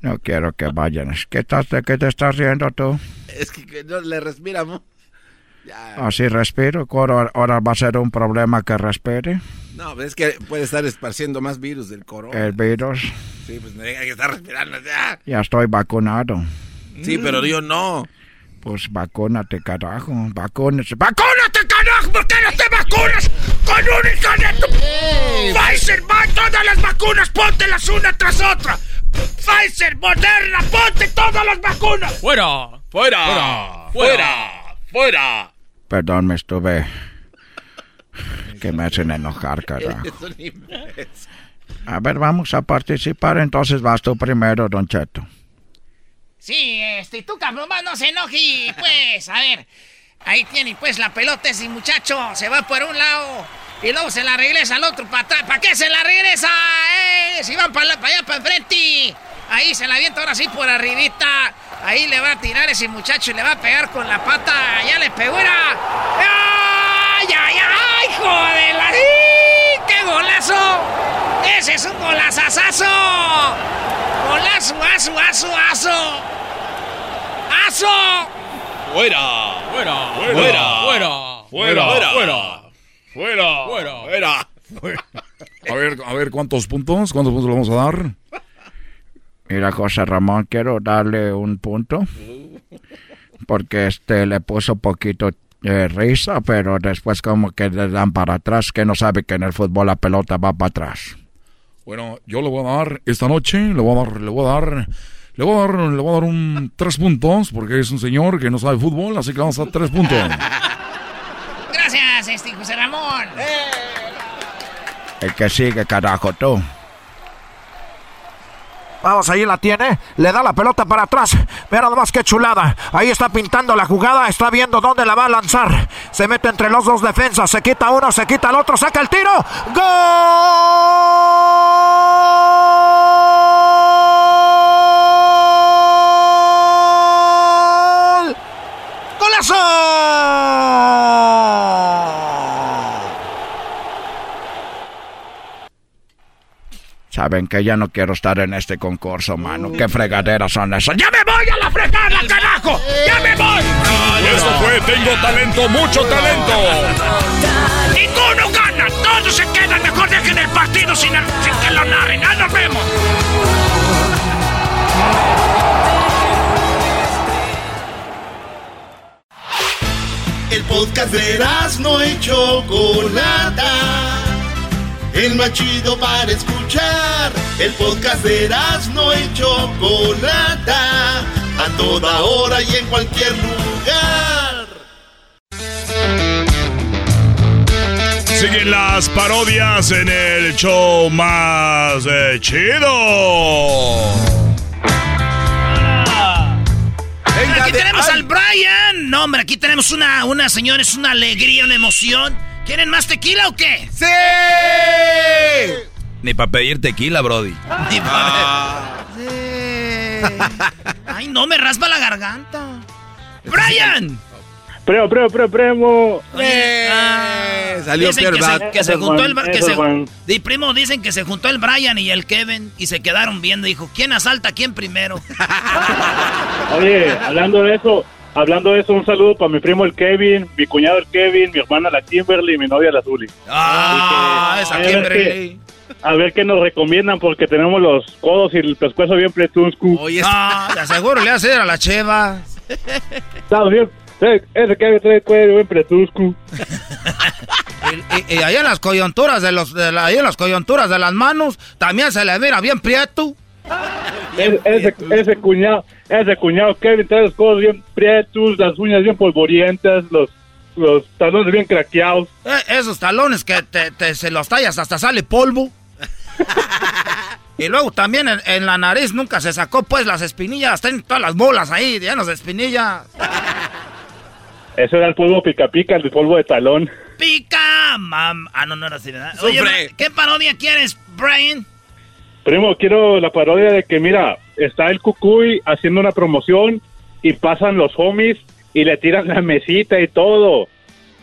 No quiero que vayan. ¿Qué, estás, de qué te estás riendo tú?
Es que, no le respiramos. Ya.
Así respiro. Ahora, ahora va a ser un problema que respire.
No, es que puede estar esparciendo más virus del corona.
El virus.
Sí, pues no diga que está respirando ya.
Ya estoy vacunado.
Sí, pero yo no.
Pues vacúnate, carajo. Vacúnate. ¡Vacúnate, carajo! ¿Por qué no te vacunas con un hija de tu... Pfizer, va todas las vacunas, póntelas una tras otra. Pfizer, Moderna, ponte todas las vacunas.
¡Fuera!
¡Fuera! ¡Fuera! ¡Fuera!
Perdón, me estuve... Que me hacen enojar, carajo. A ver, vamos a participar. Entonces vas tú primero, Don Cheto.
Sí, este, tú cabrón, más no se enoje, pues, a ver. Ahí tiene, pues, la pelota ese muchacho. Se va por un lado y luego se la regresa al otro para atrás. ¿Para qué se la regresa? ¡Eh! Si van para allá, para enfrente. Ahí se la avienta ahora sí por arribita. Ahí le va a tirar ese muchacho y le va a pegar con la pata. Ya le pegó, era. ¡Ay, ay, ay! ¡Joder! la- ¡Sí! ¡Qué golazo! ¡Ese es un golazazazo! ¡Golazo, aso, aso, aso! ¡Aso!
¡Fuera!
¡Fuera!
¡Fuera!
¡Fuera!
¡Fuera!
¡Fuera!
¡Fuera!
¡Fuera!
¡Fuera!
A ver, a ver, ¿cuántos puntos? ¿Cuántos puntos le vamos a dar?
Mira, José Ramón, quiero darle un punto. Porque este le puso poquito eh, risa, pero después como que le dan para atrás, que no sabe que en el fútbol la pelota va para atrás.
Bueno, yo le voy a dar esta noche, le voy a dar, le voy a dar, le voy a dar, le voy a dar un tres puntos, porque es un señor que no sabe fútbol, así que vamos a dar tres puntos.
Gracias, este José Ramón.
El que sigue, carajo, tú.
Vamos, ahí la tiene. Le da la pelota para atrás. Mira nomás qué chulada. Ahí está pintando la jugada. Está viendo dónde la va a lanzar. Se mete entre los dos defensas. Se quita uno, se quita el otro. Saca el tiro. ¡Gol! ¡Golazo!
Saben que ya no quiero estar en este concurso, mano. ¿Qué fregaderas son esas? ¡Ya me voy a la fregada, carajo! ¡Ya me voy!
Esto fue Tengo Talento, mucho talento.
¡Ninguno gana! ¡Todos se quedan! Mejor dejen el partido sin, sin que lo narren. ¡Ah, nos vemos!
El podcast de no y Chocolata. El más chido para escuchar. El podcast de no y Chocolata. A toda hora y en cualquier lugar.
Siguen las parodias en el show más eh, chido.
aquí tenemos al Brian. No, hombre, aquí tenemos una, una señora, es una alegría, una emoción. ¿Quieren más tequila o qué?
¡Sí!
Ni para pedir tequila, Brody.
Ni para Ay, no, me raspa la garganta. ¡Brian!
Primo, primo, primo, primo.
Ah,
salió
dicen que se, que se juntó el... Que se, y primo, dicen que se juntó el Brian y el Kevin y se quedaron viendo. Dijo, ¿quién asalta a quién primero?
Oye, hablando de eso, hablando de eso, un saludo para mi primo el Kevin, mi cuñado el Kevin, mi hermana la Kimberly y mi novia la Zuli.
Ah, esa
a ver A ver qué nos recomiendan porque tenemos los codos y el pescuezo bien pretuscu.
Oye,
Ah, de aseguro le hace a la cheva.
Está bien. Ese ese Kevin trae el cuello bien pretuscu.
Y, y ahí en las coyunturas de los, de la- ahí en las coyunturas de las manos, también se le mira bien prieto.
Ese, ese, ese cuñado, ese cuñado Kevin trae los codos bien prietos, las uñas bien polvorientas, los, los talones bien craqueados.
Eh, esos talones que te, te- se los tallas hasta sale polvo. y luego también en, en la nariz nunca se sacó pues las espinillas, están todas las bolas ahí, llenas de espinillas.
Eso era el polvo pica pica, el polvo de talón.
Pica, mam. Ah, no, no era así, ¿verdad? Oye, ¿qué parodia quieres, Brian?
Primo, quiero la parodia de que, mira, está el Cucuy haciendo una promoción y pasan los homies y le tiran la mesita y todo.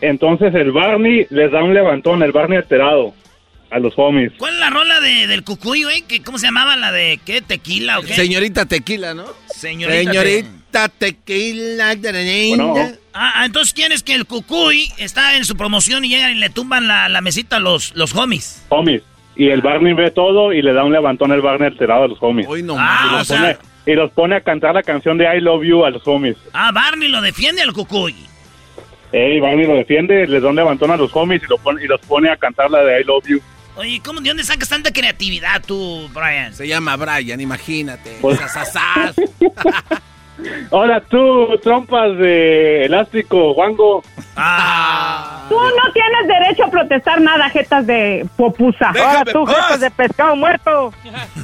Entonces el Barney les da un levantón, el Barney alterado a los homies.
¿Cuál es la rola de, del cucuy, güey? ¿Qué- ¿Cómo se llamaba la de qué? ¿Tequila o qué?
Señorita Tequila, ¿no?
Señorita,
Señorita Tequila.
Ah, ah, entonces quién es que el cucuy está en su promoción y llegan y le tumban la, la mesita a los, los homies.
Homies. Y el Barney ve todo y le da un levantón al Barney alterado a los homies.
no
Ah,
y,
o
los
sea-
pone, y los pone a cantar la canción de I Love You a los homies.
Ah, Barney lo defiende al cucuy.
Ey, Barney lo defiende, les da un levantón a los homies y, lo pone, y los pone a cantar la de I Love You.
Oye, ¿cómo, ¿de dónde sacas tanta creatividad tú, Brian?
Se llama Brian, imagínate.
Pues-
Sasasas.
Ahora tú, trompas de elástico, Wango.
Ah.
Tú no tienes derecho a protestar nada, jetas de popusa.
Déjame
Ahora tú,
paz.
jetas de pescado muerto.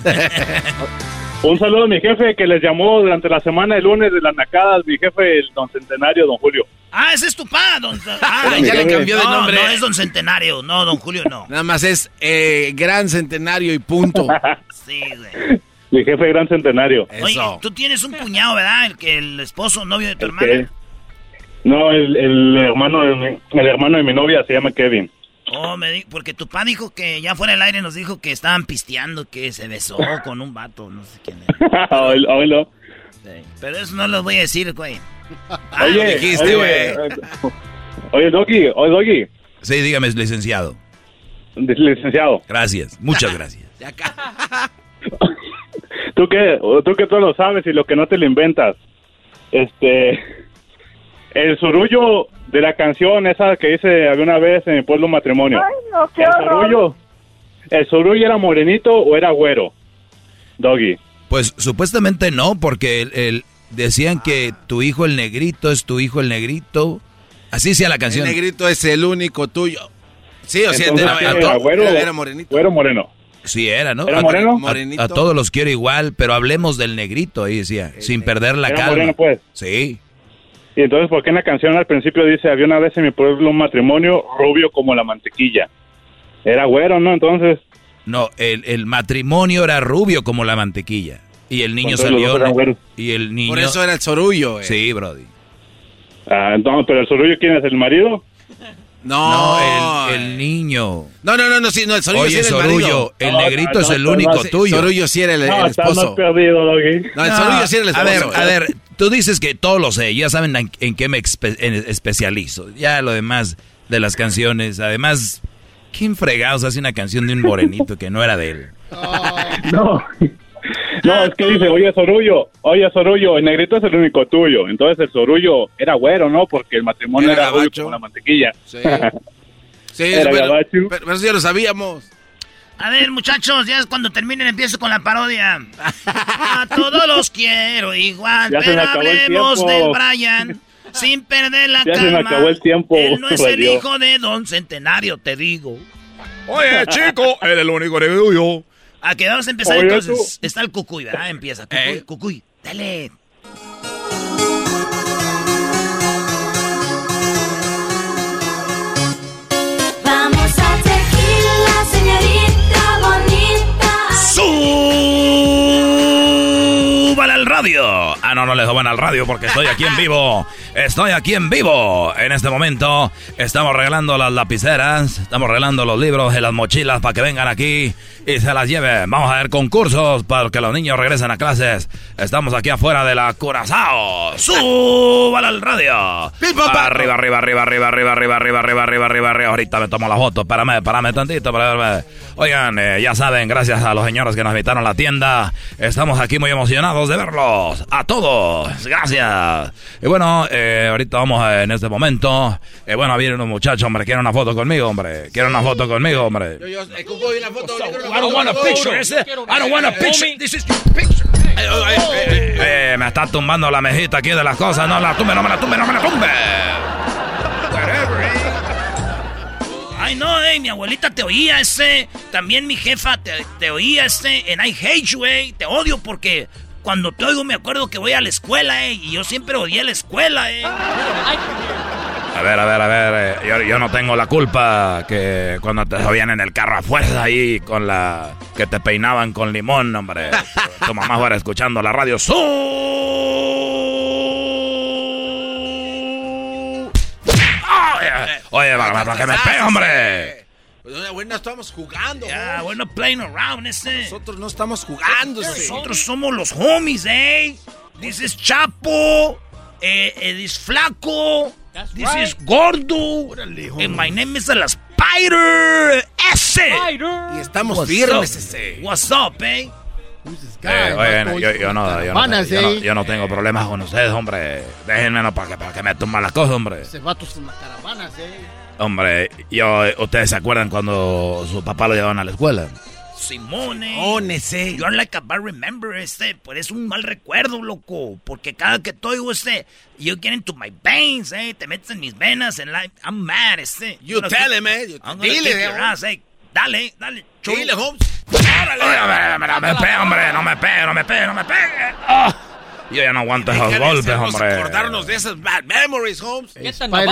Un saludo a mi jefe que les llamó durante la semana el lunes de las nacadas, mi jefe, el don Centenario, don Julio.
Ah, ese es tu pa, don... Ah,
Ya le cambió de
no,
nombre.
No, es don Centenario. No, don Julio, no.
Nada más es eh, gran centenario y punto.
Sí, güey.
Mi jefe, gran Centenario.
Oye, tú tienes un cuñado, ¿verdad? El que el esposo, novio de tu hermana.
Que- No, el, el hermano de mi, el hermano de mi novia se llama Kevin.
Oh, me di- porque tu pa dijo que ya fuera del aire nos dijo que estaban pisteando, que se besó con un vato, no sé quién era.
Oílo, oílo.
Pero eso no lo voy a decir, güey.
Oye,
lo dijiste,
oye,
güey.
Oye, Doggy, oye, Doggy.
Sí, dígame, licenciado.
Licenciado.
Gracias, muchas gracias.
Tú que, tú que todo lo sabes y lo que no te lo inventas. Este, el surullo de la canción esa que hice alguna vez en mi pueblo matrimonio.
no, qué
el
horror.
surullo, el surullo era morenito o era güero. Doggy.
Pues supuestamente no, porque el, el- decían que tu hijo el negrito es tu hijo el negrito. Así decía la
El
canción.
negrito es el único tuyo. Sí, o sea,
Entonces,
era,
¿qué
era-
era, güero,
era- era morenito.
Güero moreno.
Sí, era, ¿no?
¿Era
A-
moreno?
a- todos los quiero igual, pero hablemos del negrito, ahí decía, sin perder la
Era
calma.
moreno, pues.
Sí.
Y entonces, ¿por qué en la canción al principio dice, había una vez en mi pueblo un matrimonio rubio como la mantequilla? Era güero, ¿no? Entonces,
No, el, el matrimonio era rubio como la mantequilla. Y el niño salió. Y el niño.
Por eso era el sorullo. eh.
Sí, Brody.
ah, entonces, pero el surullo, ¿quién es? ¿El marido?
No,
el, el niño.
No, no, no, no, sí, no, el Sorullo
Oye,
sí era el
Sorullo,
marido.
el
No,
negrito
no,
es el
no,
único tuyo.
Sorullo sí era el,
No,
el esposo.
perdido.
No, el Sorullo sí era el
a
esposo.
ver, a ver, tú dices que todo lo sé, ya saben en, en qué me espe- en- especializo. Ya lo demás de las canciones, además, ¿quién fregados hace una canción de un morenito que no era de él?
No. No, es que dice, oye, Sorullo, oye, Sorullo, el negrito es el único tuyo. Entonces el Sorullo era güero, ¿no? Porque el matrimonio
Era
era, como la mantequilla.
Sí. Sí,
Era
pero,
gabacho.
pero- pero eso ya lo sabíamos.
A ver, muchachos, ya es cuando terminen empiezo con la parodia. A todos los quiero igual,
Ya
pero
acabó el
hablemos del
tiempo.
Brian sin perder la
Ya
calma.
se me acabó el tiempo,
Él no es el hijo de Don Centenario, te digo.
Oye, chico, eres el único negrito yo.
A que vamos a empezar
Oye,
entonces. Está el cucuy, ¿verdad? Empieza. Cucuy, cucuy. Dale.
Vamos a tequila, señorita bonita.
¡Súbale al radio! Ah, no, no le suban al radio porque estoy aquí en vivo. Estoy aquí en vivo. En este momento estamos regalando las lapiceras, estamos regalando los libros y las mochilas para que vengan aquí y se las lleven. Vamos a ver concursos para que los niños regresen a clases. Estamos aquí afuera de la Curazao. ¡Súbale al radio! Arriba, arriba, arriba, arriba, arriba, arriba, arriba, arriba, arriba, arriba, arriba. Ahorita me tomo la foto. Espérame, espérame tantito. espérame. Oigan, eh, ya saben, gracias a los señores que nos invitaron a la tienda. Estamos aquí muy emocionados de verlos. A todos. Gracias. Y bueno, eh, ahorita vamos a- en este momento. Eh, bueno, viene un muchacho, hombre. Quiere una foto conmigo, hombre. Quiere una foto conmigo, hombre.
Yo, yo, eh, una foto. Yo quiero una
I don't
foto,
want a
una foto.
picture. I don't want a picture. This is your picture. Eh, me está tumbando la mejita aquí de las cosas. No la tumbe, no me la tumbe, no me la tumbe.
Ay, no, eh, mi abuelita te oía ese. También mi jefa te, te oía ese. En I hate you, eh. Te odio porque cuando te oigo me acuerdo que voy a la escuela, eh. Y yo siempre odié la escuela, eh.
A ver, a ver, a ver. eh, yo, yo no tengo la culpa que cuando te subían en el carro a fuerza ahí con la... que te peinaban con limón, hombre. Tu mamá fuera escuchando la radio. ¡Su! Oye, Oye, para, que me pegue, hombre.
Pues, oye, güey, no estamos jugando.
Ya, not playing around, ese.
Nosotros no estamos jugando. ese.
Nosotros somos los homies, eh. This is Chapo. Eh, eh, this This
right.
is Gordo. And my name is the Spider. Ese.
Y estamos
What's
firmes,
up?
ese.
What's up, eh?
Eh, oye, yo, yo no, yo, no,
Caravanas,
yo, no,
eh.
yo no tengo problemas con ustedes, hombre. Déjenme no, para que, para que me tumban las cosas, hombre.
Ese vato es una caravana, eh.
Hombre, yo, ¿ustedes se acuerdan cuando su papá lo llevaban a la escuela?
Simone.
Simón, ese.
You're like a bad remember, este. Pues es un mal recuerdo, loco. Porque cada que te oigo, este, you get into my veins, eh. Te metes en mis venas, en la... I'm mad, este.
You
I'm
tell him, eh. You-
I'm gonna
Dile,
kick your
eh.
ass, eh. Dale, dale. chulo.
Dile, Holmes.
Ver, no me pegue, hombre, no me pegue, no me pegue, no me pegue. Ah, yo ya no aguanto esos golpes, hombre.
acordarnos de esas bad memories, Holmes.
Spider,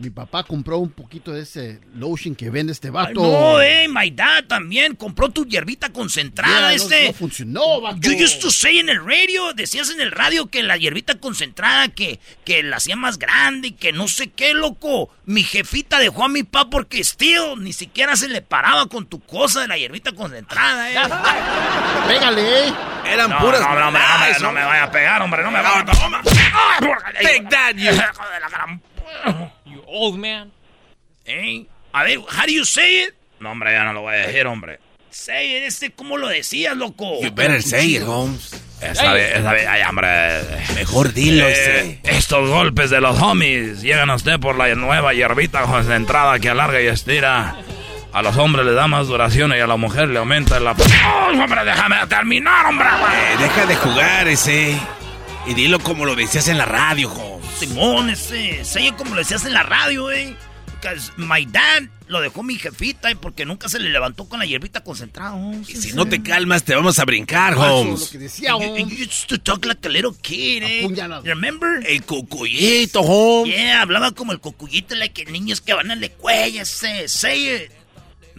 Mi papá compró un poquito de ese lotion que vende este
Ay,
vato.
no, eh, my dad también compró tu hierbita concentrada,
Yeah, no-
este.
no funcionó, vato.
You used to say en el radio, decías en el radio que la hierbita concentrada, que, que la hacía más grande y que no sé qué, loco. Mi jefita dejó a mi papá porque still ni siquiera se le paraba con tu cosa de la hierbita concentrada, eh.
Pégale, eh.
Eran
No,
puras.
no, no, no, me- no, me, no me vaya a pegar, hombre, no me vaya a pegar.
Take that, you.
Hijo de la gran-
You old man.
Eh, A ver, how do you say it?
No, hombre, ya no lo voy a decir, hombre.
Say it, este, ¿cómo lo decías, loco?
You better say it, Holmes.
Esta vez, esta vez, ay, hombre.
Mejor dilo,
Eh,
ese.
estos golpes de los homies llegan a usted por la nueva hierbita concentrada que alarga y estira. A los hombres le da más duración y a la mujer le aumenta la... ¡Oh, hombre, déjame terminar, hombre!
Eh, deja de jugar, ese. Y dilo como lo decías en la radio, Holmes.
Simón, ese, it como lo decías en la radio, eh. My dad lo dejó mi jefita, eh, porque nunca se le levantó con la hierbita concentrada. oh,
Y si no te calmas, te vamos a brincar, Holmes.
decía,
You, you used to talk like a little kid, eh. Remember?
El cucuyito, Holmes.
Yeah, hablaba como el cocuyito, like que niños que van a la escuela, ese. It.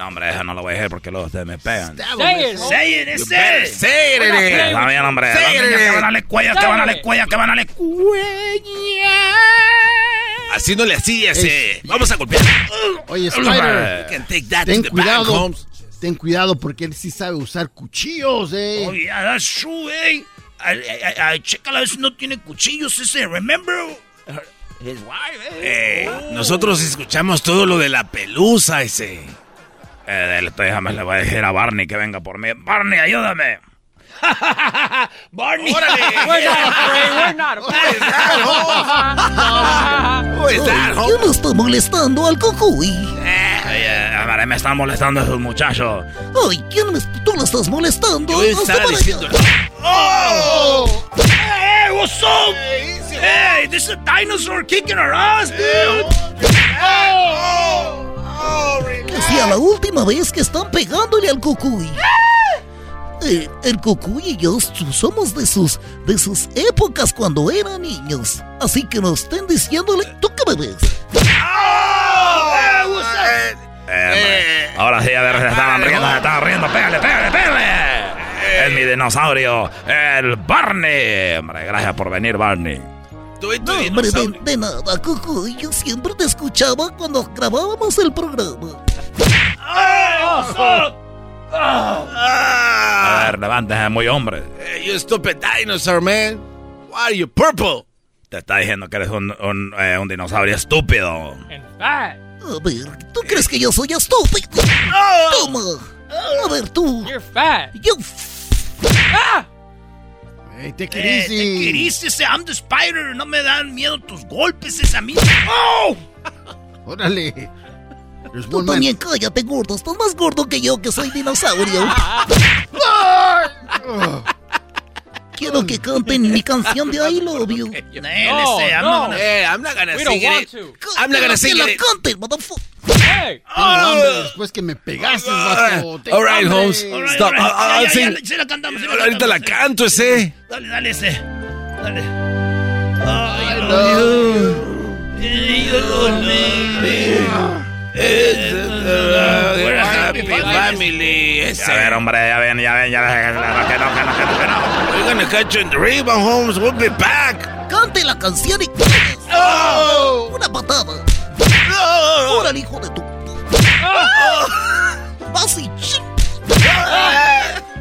No, hombre, eso no lo voy a decir porque luego ustedes me pegan.
Say it.
Say it,
better
ese.
say it, ese.
Está bien, hombre. Niños
eh.
que van a la escuela, que van a la escuela, que van a la escuela.
haciéndole así ese. Vamos a golpear.
Oye,
You
Spider,
can take that
ten
to the back,
cuidado.
Holmes.
Ten cuidado porque él sí sabe usar cuchillos, eh.
Oh, yeah, that's true, eh. Chécala, a si no tiene cuchillos ese, remember? His wife, eh.
Eh, nosotros escuchamos todo lo de la pelusa ese.
Eh, déjame, le voy a decir a Barney que venga por mí. Barney, ayúdame.
Barney.
Órale.
We're not afraid, we're not
¿Quién está molestando al Cucuy?
Oye, hombre, me están molestando esos muchachos.
Ay, ¿quién me, tú lo estás molestando?
Yo estaba diciendo-.
Oh! Hey, what's up? Hey, this is a dinosaur kicking our ass, dude.
Que sea la última vez que están pegándole al Cucuy. Eh, el Cucuy y yo somos de sus, de sus épocas cuando eran niños. Así que no estén diciéndole, ¿tú qué me ves?
Eh, hombre, ahora sí, a ver, se estaban riendo, se estaban riendo. Pégale, pégale, pégale. Es mi dinosaurio, el Barney. Hombre, gracias por venir, Barney.
No, hombre, de, de nada, Cucuy. Yo siempre te escuchaba cuando grabábamos el programa.
A ver, levántese, muy hombre.
Hey, you stupid dinosaur, man. Why are you purple?
Te está diciendo que eres un, un, eh, un dinosaurio estúpido.
A ver, ¿tú crees que yo soy estúpido? Toma. A ver, tú.
You're fat.
Yo.
Hey, te
Eh, te querís ese, I'm the spider. No me dan miedo tus golpes, ese a mí. ¡Oh!
Órale.
Tú también cállate, gordo. Estás más gordo que yo, que soy dinosaurio. Quiero que canten mi canción de I Love You.
No, not gonna-
Hey, I'm not gonna sing it. I'm not gonna
Que
sing
la
it.
canten, motherfucker.
Hey.
Tengo hambre después que me pegaste, vato.
All right. Holmes. Stop. I'll- I'll
Ya, ya,
sing.
ya, sí la cantamos, sí la
Ahorita la canto ese.
Dale, dale ese. Dale.
I love
We're a happy
family.
A ver, hombre, ya ven, ya ven, ya ven. Que no, que no, que no.
We're gonna catch you in the rebound, Holmes. We'll be back.
Cante la canción y Una patada. Órale, hijo de tu. Vas y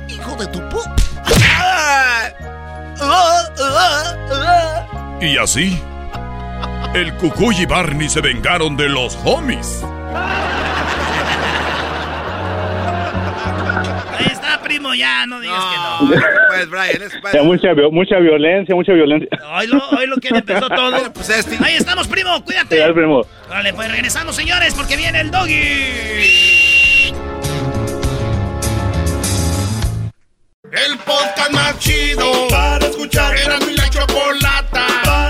Hijo de tu pu.
Y así, el Cucuy y Barney se vengaron de los homies.
Ahí está, primo, ya, no digas que no.
Pues, Brian, es
Ya, mucha, vi- mucha violencia, mucha violencia.
Hoy lo, hoy lo que empezó todo.
Pues este.
Ahí estamos, primo, cuídate.
al primo.
Vale, pues regresamos, señores, porque viene el doggy.
El podcast más chido para escuchar. Era mi la chocolata para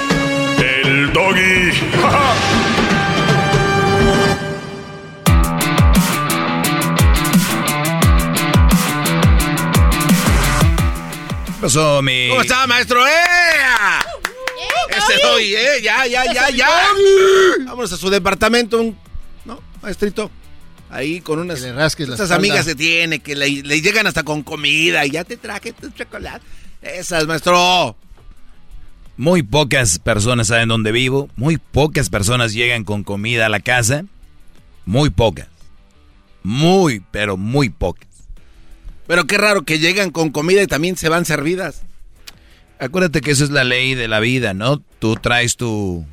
El doggy.
¿Qué pasó, mi...?
¿Cómo está, maestro? ¡Eh! Ese doy, ¿eh? Ya, ya, ya, ya. Vámonos a su departamento, un- ¿no, maestrito? Ahí con unas...
Que le rasques la
Esas amigas que tiene, que le, le llegan hasta con comida y ya te traje tu chocolate. Esas, maestro.
Muy pocas personas saben dónde vivo. Muy pocas personas llegan con comida a la casa. Muy pocas. Muy, pero muy pocas.
Pero qué raro que llegan con comida y también se van servidas.
Acuérdate que esa es la ley de la vida, ¿no? Tú traes tu,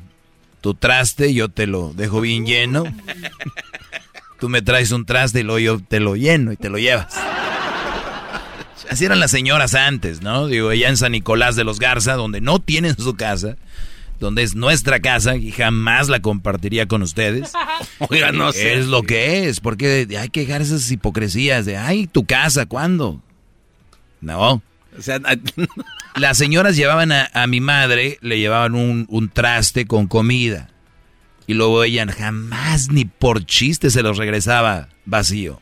tu traste, yo te lo dejo bien lleno. Tú me traes un traste y luego yo te lo lleno y te lo llevas. Así eran las señoras antes, ¿no? Digo, allá en San Nicolás de los Garza, donde no tienen su casa, donde es nuestra casa y jamás la compartiría con ustedes.
Oiga, no sé.
Es lo que es, porque hay que dejar esas hipocresías de, ay, tu casa, ¿cuándo? No.
O sea,
Las señoras llevaban a, a mi madre, le llevaban un, un traste con comida. Y luego ella jamás ni por chiste se los regresaba vacío.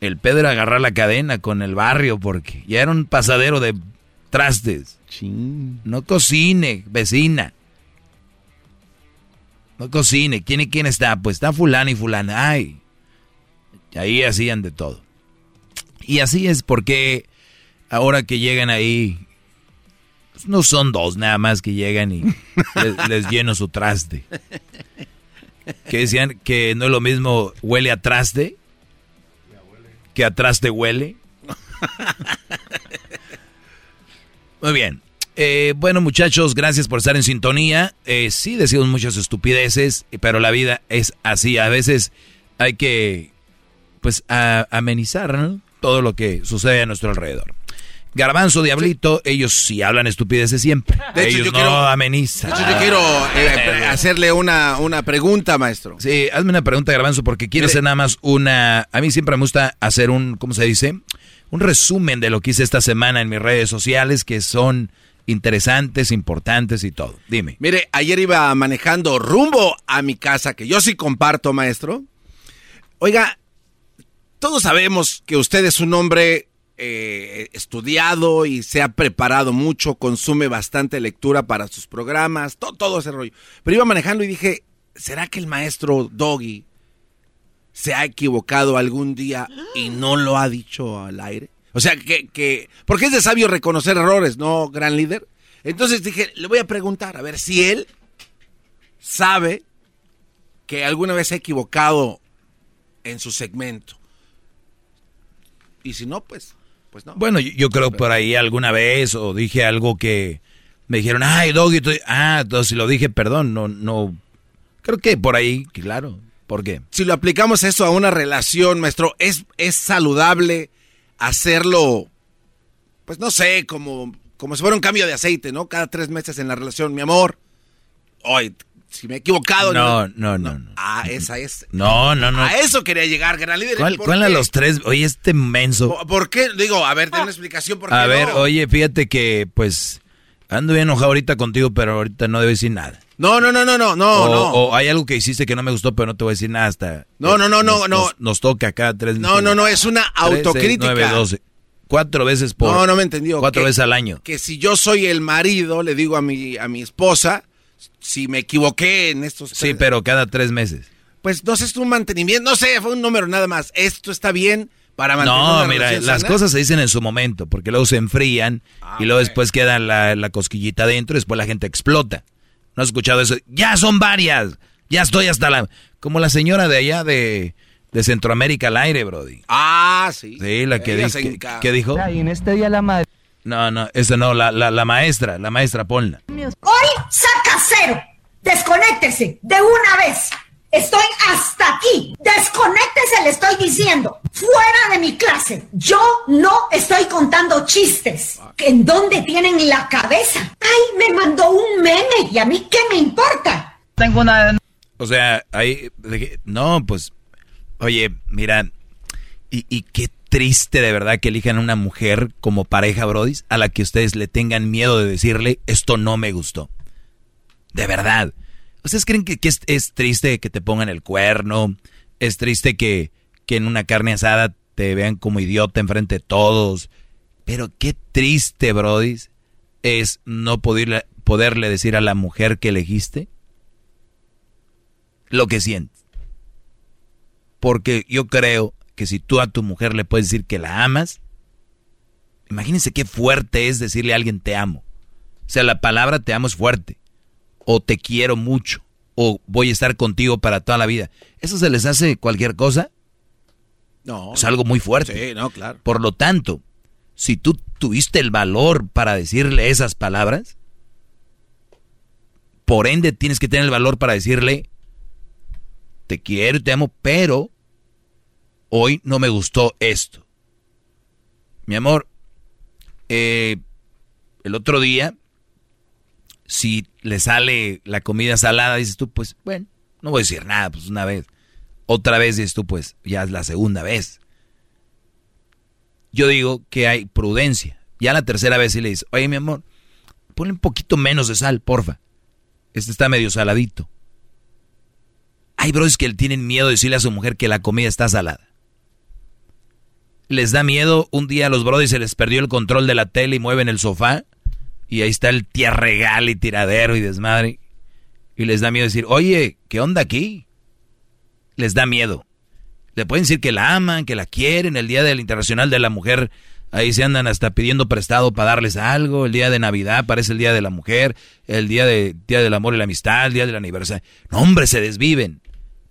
El pedo era agarrar la cadena con el barrio porque ya era un pasadero de trastes. No cocine, vecina. No cocine. ¿Quién y quién está? Pues está fulana y fulana. Ay. Ahí hacían de todo. Y así es porque ahora que llegan ahí, pues no son dos nada más que llegan y les, les lleno su traste. Que decían que no es lo mismo huele a traste que a traste huele. Muy bien. Eh, bueno, muchachos, gracias por estar en sintonía. Eh, sí, decimos muchas estupideces, pero la vida es así. A veces hay que, pues, amenizar todo lo que sucede a nuestro alrededor. Garbanzo, Diablito, ellos sí hablan estupideces siempre.
De hecho,
ellos
yo
no
quiero-
amenizan.
De hecho, yo quiero eh, hacerle una, una pregunta, maestro.
Sí, hazme una pregunta, Garbanzo, porque quiero hacer nada más una... A mí siempre me gusta hacer un, ¿cómo se dice? Un resumen de lo que hice esta semana en mis redes sociales, que son interesantes, importantes y todo. Dime.
Mire, ayer iba manejando rumbo a mi casa, que yo sí comparto, maestro. Oiga, todos sabemos que usted es un hombre eh, estudiado y se ha preparado mucho, consume bastante lectura para sus programas, to- todo ese rollo. Pero iba manejando y dije, ¿será que el maestro Doggy se ha equivocado algún día y no lo ha dicho al aire? O sea, que, que porque es de sabio reconocer errores, ¿no, gran líder? Entonces dije, le voy a preguntar, a ver si él sabe que alguna vez se ha equivocado en su segmento. Y si no, pues, pues no.
Bueno, yo, yo creo por ahí alguna vez o dije algo que me dijeron, ay, Doggy, tú-". ah, entonces si lo dije, perdón, no, no, creo que por ahí, claro, ¿por qué?
Si lo aplicamos eso a una relación, maestro, es, es saludable hacerlo, pues no sé, como, como si fuera un cambio de aceite, ¿no? Cada tres meses en la relación, mi amor. Hoy, si me he equivocado.
No, no, no, no.
Ah, esa es.
No, no, no.
A eso quería llegar, gran líder.
¿Cuál,
¿Por
cuál a los tres? Oye, este menso.
¿Por- ¿Por qué? Digo, a ver, ten una explicación por qué
A ver,
no?
oye, fíjate que, pues, ando bien enojado ahorita contigo, pero ahorita no debo decir nada.
No, no, no, no, no, no,
o,
no.
o hay algo que hiciste que no me gustó, pero no te voy a decir nada hasta...
No, no, no, no,
nos,
no.
Nos, nos toca cada tres
No, no, no, es una autocrítica.
9, 12. Cuatro veces por...
No, no me entendió.
Cuatro
Que-
veces al año.
Que si yo soy el marido, le digo a mi, a mi esposa, si me equivoqué en estos...
Sí, pero cada tres meses.
Pues no sé, es un mantenimiento, no sé, fue un número nada más. Esto está bien para mantener
No,
una
mira, las
sana?
cosas se dicen en su momento, porque luego se enfrían y luego después queda la, la cosquillita adentro y después la gente explota. ¿No has escuchado eso? Ya son varias. Ya estoy hasta la... Como la señora de allá de, de Centroamérica al aire, Brody.
Ah, sí.
Sí, la que,
Ella
di-
se
que-
enca-
que dijo.
Y en este día la madre.
No, no, esa no, la, la, la maestra, la maestra, ponla.
Hoy saca cero. Desconéctese de una vez. Estoy hasta aquí. Desconéctese, le estoy diciendo. Fuera de mi clase. Yo no estoy contando chistes. ¿En dónde tienen la cabeza? Ay, me mandó un meme y a mí qué me importa.
Tengo una.
O sea, ahí, dije, no, pues, oye, mira, y, y qué triste de verdad que elijan a una mujer como pareja, Brody, a la que ustedes le tengan miedo de decirle, esto no me gustó. De verdad. ¿Ustedes creen que, es triste que te pongan el cuerno? ¿Es triste que, que en una carne asada te vean como idiota enfrente de todos? Pero qué triste, Brody, es no poderle, poderle decir a la mujer que elegiste lo que sientes. Porque yo creo que si tú a tu mujer le puedes decir que la amas, imagínense qué fuerte es decirle a alguien te amo. O sea, la palabra te amo es fuerte. O te quiero mucho. O voy a estar contigo para toda la vida. ¿Eso se les hace cualquier cosa?
No.
Es algo muy fuerte.
Sí, no, claro.
Por lo tanto, si tú tuviste el valor para decirle esas palabras, por ende tienes que tener el valor para decirle, te quiero y te amo, pero hoy no me gustó esto. Mi amor, eh, el otro día, si le sale la comida salada, dices tú, pues bueno, no voy a decir nada, pues una vez. Otra vez dices tú, pues ya es la segunda vez. Yo digo que hay prudencia. Ya la tercera vez sí le dices, oye mi amor, ponle un poquito menos de sal, porfa. Este está medio saladito. Hay bros que tienen miedo de decirle a su mujer que la comida está salada. Les da miedo, un día a los brodis se les perdió el control de la tele y mueven el sofá y ahí está el tierregal y tiradero y desmadre. Y les da miedo decir, oye, ¿qué onda aquí? Les da miedo. Le pueden decir que la aman, que la quieren. El Día del Internacional de la Mujer, ahí se andan hasta pidiendo prestado para darles algo. El Día de Navidad parece el Día de la Mujer. El Día, de, día del Amor y la Amistad, el Día del Aniversario. No, hombre, se desviven.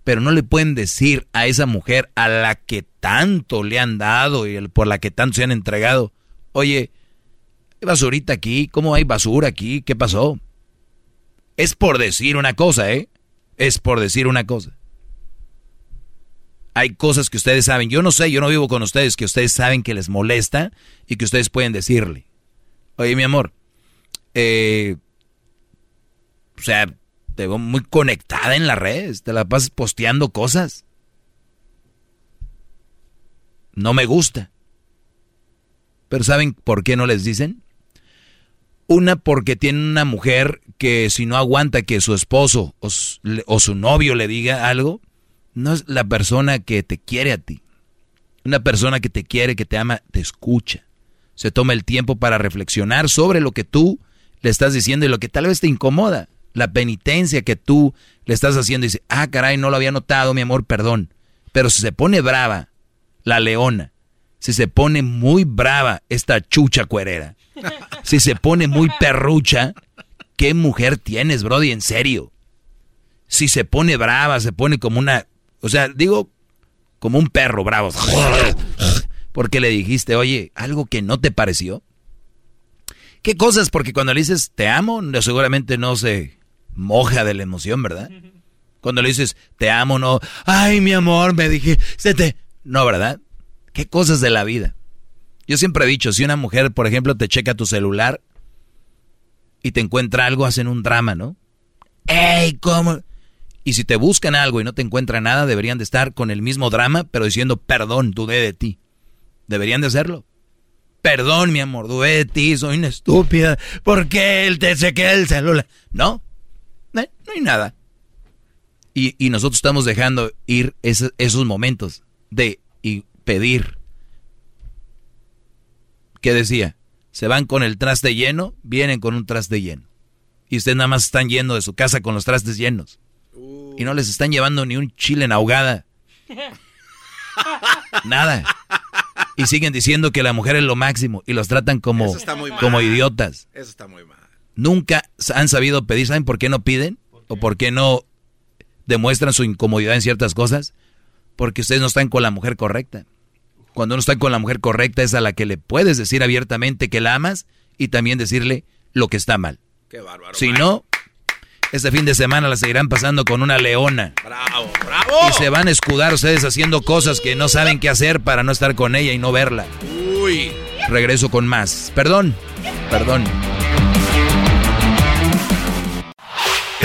Pero no le pueden decir a esa mujer a la que tanto le han dado y por la que tanto se han entregado, oye, ¿hay basurita aquí? ¿Cómo hay basura aquí? ¿Qué pasó? Es por decir una cosa, ¿eh? Es por decir una cosa. Hay cosas que ustedes saben. Yo no sé, yo no vivo con ustedes, que ustedes saben que les molesta y que ustedes pueden decirle. Oye, mi amor, eh, o sea, te veo muy conectada en las redes, te la pasas posteando cosas. No me gusta. Pero ¿saben por qué no les dicen? Una porque tiene una mujer que si no aguanta que su esposo o, su novio le diga algo, no es la persona que te quiere a ti. Una persona que te quiere, que te ama, te escucha. Se toma el tiempo para reflexionar sobre lo que tú le estás diciendo y lo que tal vez te incomoda. La penitencia que tú le estás haciendo y dice, ah, caray, no lo había notado, mi amor, perdón. Pero si se pone brava, la leona, si se pone muy brava esta chucha cuerera, si se pone muy perrucha, ¿qué mujer tienes, Brody? En serio. Si se pone brava, se pone como una, o sea, digo, como un perro bravo. Porque le dijiste, oye, algo que no te pareció. ¿Qué cosas? Porque cuando le dices te amo, seguramente no se moja de la emoción, ¿verdad? Cuando le dices te amo, no, ay, mi amor, me dije, se. No, ¿verdad? ¿Qué cosas de la vida? Yo siempre he dicho, si una mujer, por ejemplo, te checa tu celular y te encuentra algo, hacen un drama, ¿no? ¡Ey, cómo! Y si te buscan algo y no te encuentran nada, deberían de estar con el mismo drama, pero diciendo, perdón, dudé de ti. Deberían de hacerlo. Perdón, mi amor, dudé de ti, soy una estúpida. ¿Por qué él te chequea el celular? No, no, hay nada. Y, y, nosotros estamos dejando ir esos, esos momentos de y pedir ¿Qué decía? Se van con el traste lleno, vienen con un traste lleno. Y ustedes nada más están yendo de su casa con los trastes llenos. Y no les están llevando ni un chile en ahogada. Nada. Y siguen diciendo que la mujer es lo máximo y los tratan como, como idiotas.
Eso está muy mal.
Nunca han sabido pedir. ¿Saben por qué no piden? ¿O por qué no demuestran su incomodidad en ciertas cosas? Porque ustedes no están con la mujer correcta. Cuando uno está con la mujer correcta es a la que le puedes decir abiertamente que la amas y también decirle lo que está mal.
Qué bárbaro.
Si no, este fin de semana la seguirán pasando con una leona.
Bravo, bravo.
Y se van a escudar ustedes haciendo cosas que no saben qué hacer para no estar con ella y no verla.
Uy.
Regreso con más. Perdón, perdón.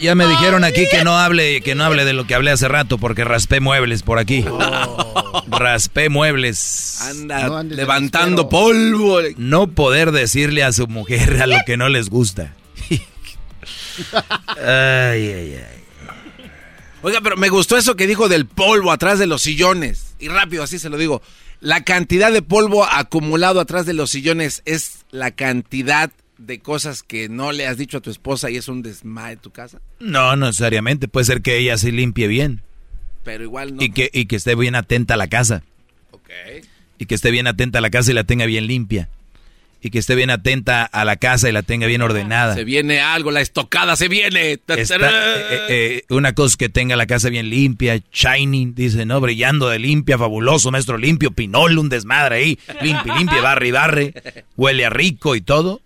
ya, me dijeron aquí que no hable, que no hable de lo que hablé hace rato, porque raspé muebles por aquí. Raspé muebles.
Anda
No
levantando polvo.
No poder decirle a su mujer a lo que no les gusta. ay, ay, ay.
Oiga, pero me gustó eso que dijo del polvo atrás de los sillones. Y rápido, así se lo digo. La cantidad de polvo acumulado atrás de los sillones es la cantidad de cosas que no le has dicho a tu esposa y es un desmadre tu casa.
No, no necesariamente. Puede ser que ella se limpie bien.
Pero igual no.
Y que, y que esté bien atenta a la casa.
Ok.
Y que esté bien atenta a la casa y la tenga bien limpia. Y que esté bien atenta a la casa y la tenga bien ordenada.
Se viene algo, la estocada se viene.
Está- eh, eh, una cosa es que tenga la casa bien limpia, shining, dice, ¿no? Brillando de limpia, fabuloso, maestro limpio, pinol, un desmadre ahí. Limpia, limpia, barre y barre. Huele a rico y todo.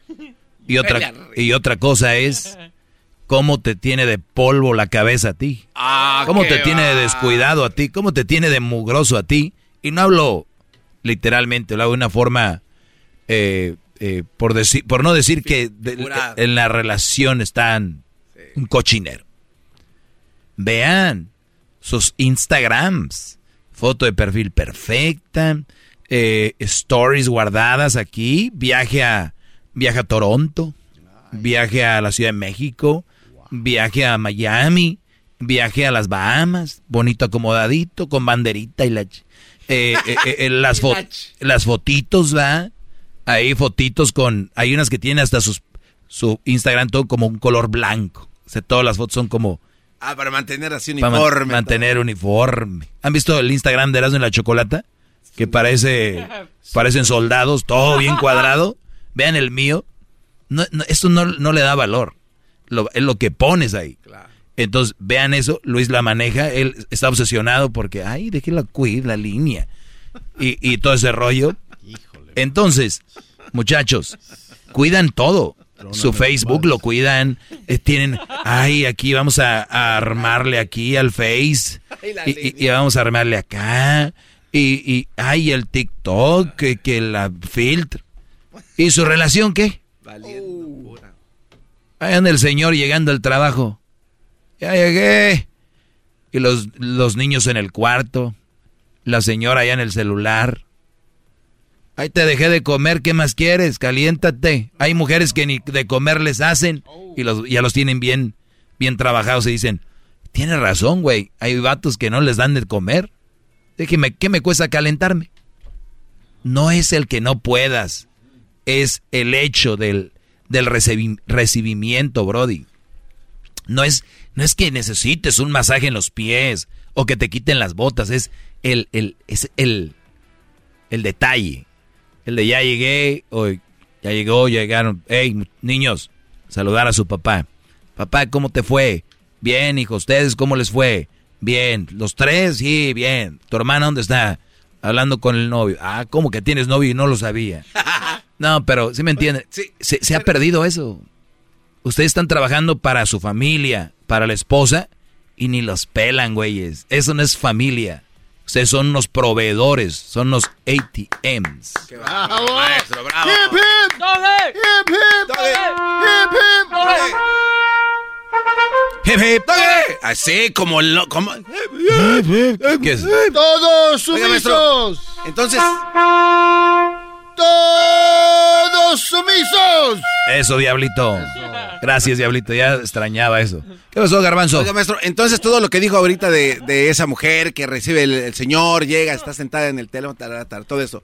Y otra, y otra cosa es cómo te tiene de polvo la cabeza a ti.
Ah,
¿Cómo te tiene de descuidado a ti? ¿Cómo te tiene de mugroso a ti? Y no hablo literalmente, lo hago de una forma, eh, eh, por, decir, por no decir que de-
Figurado.
en la relación están
Sí.
Un cochinero. Vean sus Instagrams. Foto de perfil perfecta. eh, stories guardadas aquí. Viaje a, viaje a Toronto. Viaje a la Ciudad de México. Viaje a Miami. Viaje a las Bahamas. Bonito acomodadito. Con banderita y la... ch- eh, eh, eh, eh, las, fo- las fotitos, ¿va? Ahí fotitos con... Hay unas que tienen hasta sus, su Instagram todo como un color blanco. O sea, todas las fotos son como...
Ah, para mantener así
Para
uniforme.
mantener uniforme. ¿Han visto el Instagram de Erasmo y la Chocolata? Que parece, parecen soldados, todo bien cuadrado. Vean el mío. No, no, esto no, no le da valor. Lo, es lo que pones ahí. Entonces, vean eso. Luis la maneja. Él está obsesionado porque, ay, déjela cuidar la línea. Y, y todo ese rollo. Entonces, muchachos, cuidan todo. Su Facebook lo cuidan. eh, tienen, ay, aquí vamos a, a armarle aquí al Face. Y, y- y vamos a armarle acá. Y, y ay, el TikTok, que, que la filtro. ¿Y su relación qué? Ahí anda el señor llegando al trabajo. Ya llegué. Y los, los niños en el cuarto. La señora allá en el celular. Ahí te dejé de comer, ¿qué más quieres? Caliéntate. Hay mujeres que ni de comer les hacen y los, ya los tienen bien, bien trabajados y dicen, tienes razón, güey. Hay vatos que no les dan de comer. Déjeme, ¿qué me cuesta calentarme? No es el que no puedas, es el hecho del, del recibi- recibimiento, Brody. No es, no es que necesites un masaje en los pies o que te quiten las botas, es el, el, es el, el detalle. El de ya llegué, o ya llegó, llegaron. Hey, niños, saludar a su papá. Papá, ¿cómo te fue? Bien, hijo, ¿ustedes cómo les fue? Bien. ¿Los tres? Sí, bien. ¿Tu hermana dónde está? Hablando con el novio. Ah, ¿cómo que tienes novio y no lo sabía? No, pero sí me entienden. se, se ha perdido eso. Ustedes están trabajando para su familia, para la esposa, y ni los pelan, güeyes. Eso no es familia. Ustedes son unos proveedores, son los ATMs.
¡Bravo!
Maestro, bravo.
¡Hip, hip!
¡Doggy!
¡Hip, hip! ¡Hip, hip!
Hip, hip.
Así como lo, como.
¿Qué es?
¡Todos
Oiga, maestro,
sumisos!
Entonces,
¡Todos sumisos!
Eso, Diablito. Gracias, Diablito. Ya extrañaba eso. ¿Qué pasó, Garbanzo?
oiga, maestro, entonces todo lo que dijo ahorita de, de esa mujer que recibe el, el señor, llega, está sentada en el teléfono, tarara, tarara, todo eso.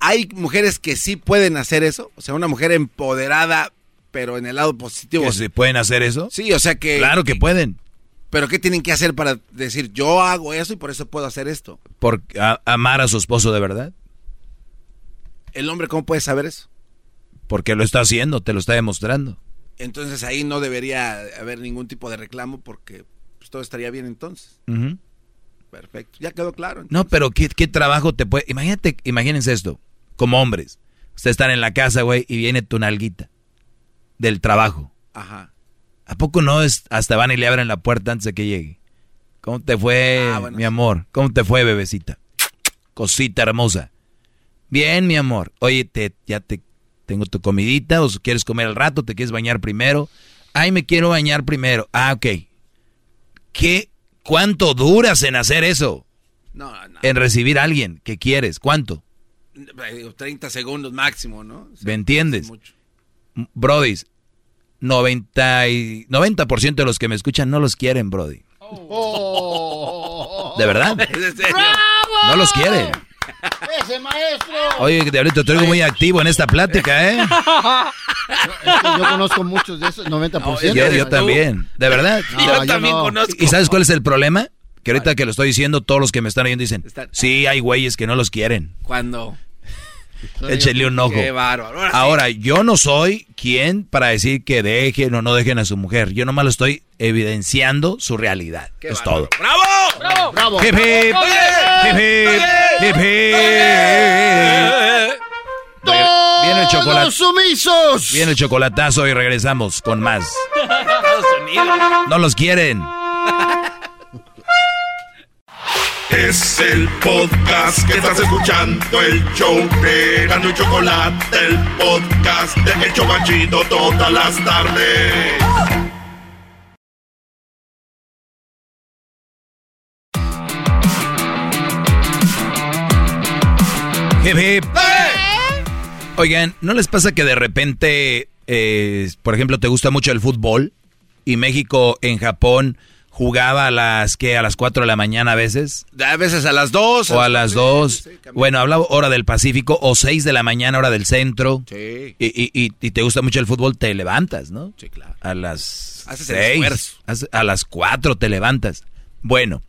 Hay mujeres que sí pueden hacer eso, o sea, una mujer empoderada, pero en el lado positivo.
¿Que se pueden hacer eso?
Sí, o sea que.
Claro que pueden.
Pero ¿qué tienen que hacer para decir yo hago eso y por eso puedo hacer esto?
Por a- amar a su esposo de verdad.
El hombre, ¿cómo puede saber eso?
Porque lo está haciendo, te lo está demostrando.
Entonces ahí no debería haber ningún tipo de reclamo porque pues, todo estaría bien entonces. Perfecto, ya quedó claro.
No, pero ¿qué, qué trabajo te puede... Imagínate, imagínense esto, como hombres. Ustedes están en la casa, güey, y viene tu nalguita del trabajo.
Ajá.
¿A poco no es hasta van y le abren la puerta antes de que llegue? ¿Cómo te fue,
Ah, bueno,
mi amor? ¿Cómo te fue, bebecita? Cosita hermosa. Bien, mi amor. Oye, te, ya te tengo tu comidita, o quieres comer al rato, te quieres bañar primero. Ay, me quiero bañar primero. Ah, ok. ¿Qué? ¿Cuánto duras en hacer eso?
No, no.
En recibir a alguien que quieres. ¿Cuánto?
Eh, 30 segundos máximo, ¿no? O sea,
¿Me entiendes? Brodis, 90, y, 90% de los que me escuchan no los quieren, Brody.
Oh.
¿De verdad?
¿Es en serio?
No los quieren.
¡Ese maestro!
Oye, Diablito, te oigo muy activo en esta plática, ¿eh?
Es que yo conozco muchos de esos, 90%.
Yo, yo también, de verdad.
No, yo no.
¿Y sabes cuál es el problema? Que ahorita que lo estoy diciendo, todos los que me están oyendo dicen, sí, hay güeyes que no los quieren.
Cuando.
Échale un ojo.
Qué bárbaro. Ahora sí.
Yo no soy quien para decir que dejen o no dejen a su mujer. Yo nomás lo estoy evidenciando su realidad.
Qué
es
bárbaro.
todo.
¡Bravo!
¡Bravo!
¡Bravo!
Hip, hip, hip, hip, hip, hip.
¡Todos
Viene el chocolate.
sumisos!
Viene el chocolatazo y regresamos con más. No los quieren.
Es el podcast que estás escuchando, el show de Gano y Chocolate, el podcast de El Chobachito todas las tardes.
Hip, hip. Oigan, ¿no les pasa que de repente, eh, por ejemplo, te gusta mucho el fútbol y México en Japón jugaba a las que a las 4 de la mañana a veces?
A veces a las 2.
O a las 2. Bueno, hablaba hora del Pacífico o 6 de la mañana hora del centro.
Sí.
Y, y, y, y te gusta mucho el fútbol, te levantas, ¿no?
Sí, claro.
A las
Haces el
6.
esfuerzo.
hace- A las 4 te levantas. Bueno.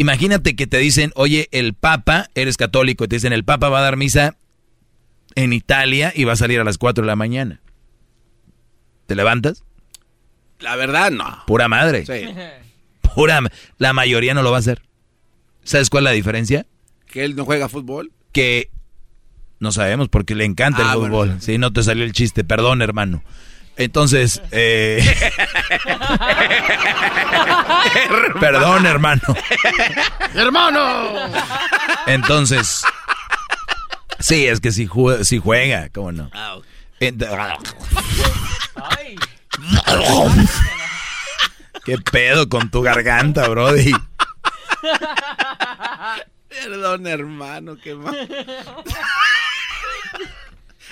Imagínate que te dicen, oye, el Papa, eres católico, y te dicen, el Papa va a dar misa en Italia y va a salir a las 4 de la mañana. ¿Te levantas?
La verdad, no.
Pura madre.
Sí.
Pura, la mayoría no lo va a hacer. ¿Sabes cuál es la diferencia?
¿Que él no juega fútbol?
Que no sabemos porque le encanta
Ah,
el
bueno.
fútbol. Sí, no te salió el chiste, perdón, hermano. Entonces, eh, perdón, hermano.
¡Hermano!
Entonces, sí, es que si, jue- si juega, ¿cómo no?
Ah,
¿Qué pedo con tu garganta, Brody?
Perdón, hermano, qué mal.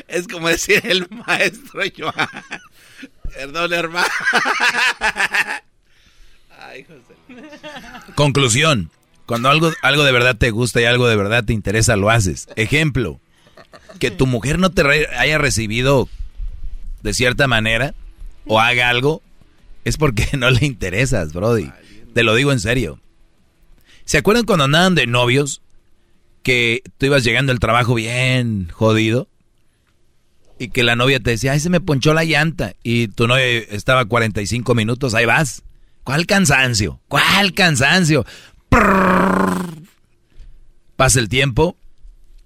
Es como decir el maestro Joan. Perdón, hermano. Ay, José.
Conclusión. Cuando algo, algo de verdad te gusta y algo de verdad te interesa, lo haces. Ejemplo. Que tu mujer no te re- haya recibido de cierta manera o haga algo, es porque no le interesas, Brody. Te lo digo en serio. ¿Se acuerdan cuando andaban de novios? Que tú ibas llegando al trabajo bien jodido. Y que la novia te decía, ay, se me ponchó la llanta. Y tu novia estaba 45 minutos, ahí vas. ¿Cuál cansancio? ¿Cuál cansancio? Pasa el tiempo,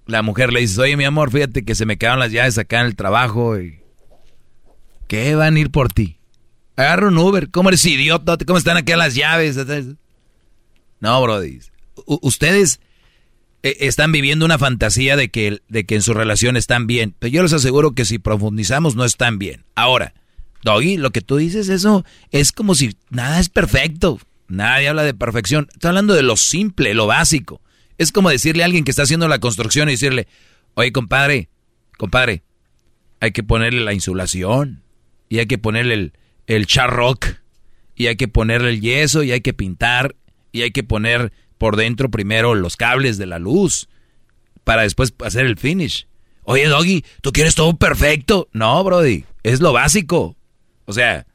la mujer le dice, oye mi amor, fíjate que se me quedaron las llaves acá en el trabajo y... ¿Qué van a ir por ti? Agarra un Uber, ¿cómo eres idiota? ¿Cómo están aquí las llaves? No, Brody. Ustedes están viviendo una fantasía de que, de que en su relación están bien, pero yo les aseguro que si profundizamos no están bien. Ahora, Doggy, lo que tú dices, eso es como si nada es perfecto. Nadie habla de perfección. Estoy hablando de lo simple, lo básico. Es como decirle a alguien que está haciendo la construcción y decirle, oye, compadre, compadre, hay que ponerle la insulación y hay que ponerle el, el charrock y hay que ponerle el yeso y hay que pintar y hay que poner por dentro primero los cables de la luz para después hacer el finish. Oye, Doggy, ¿tú quieres todo perfecto? No, Brody, es lo básico. O sea,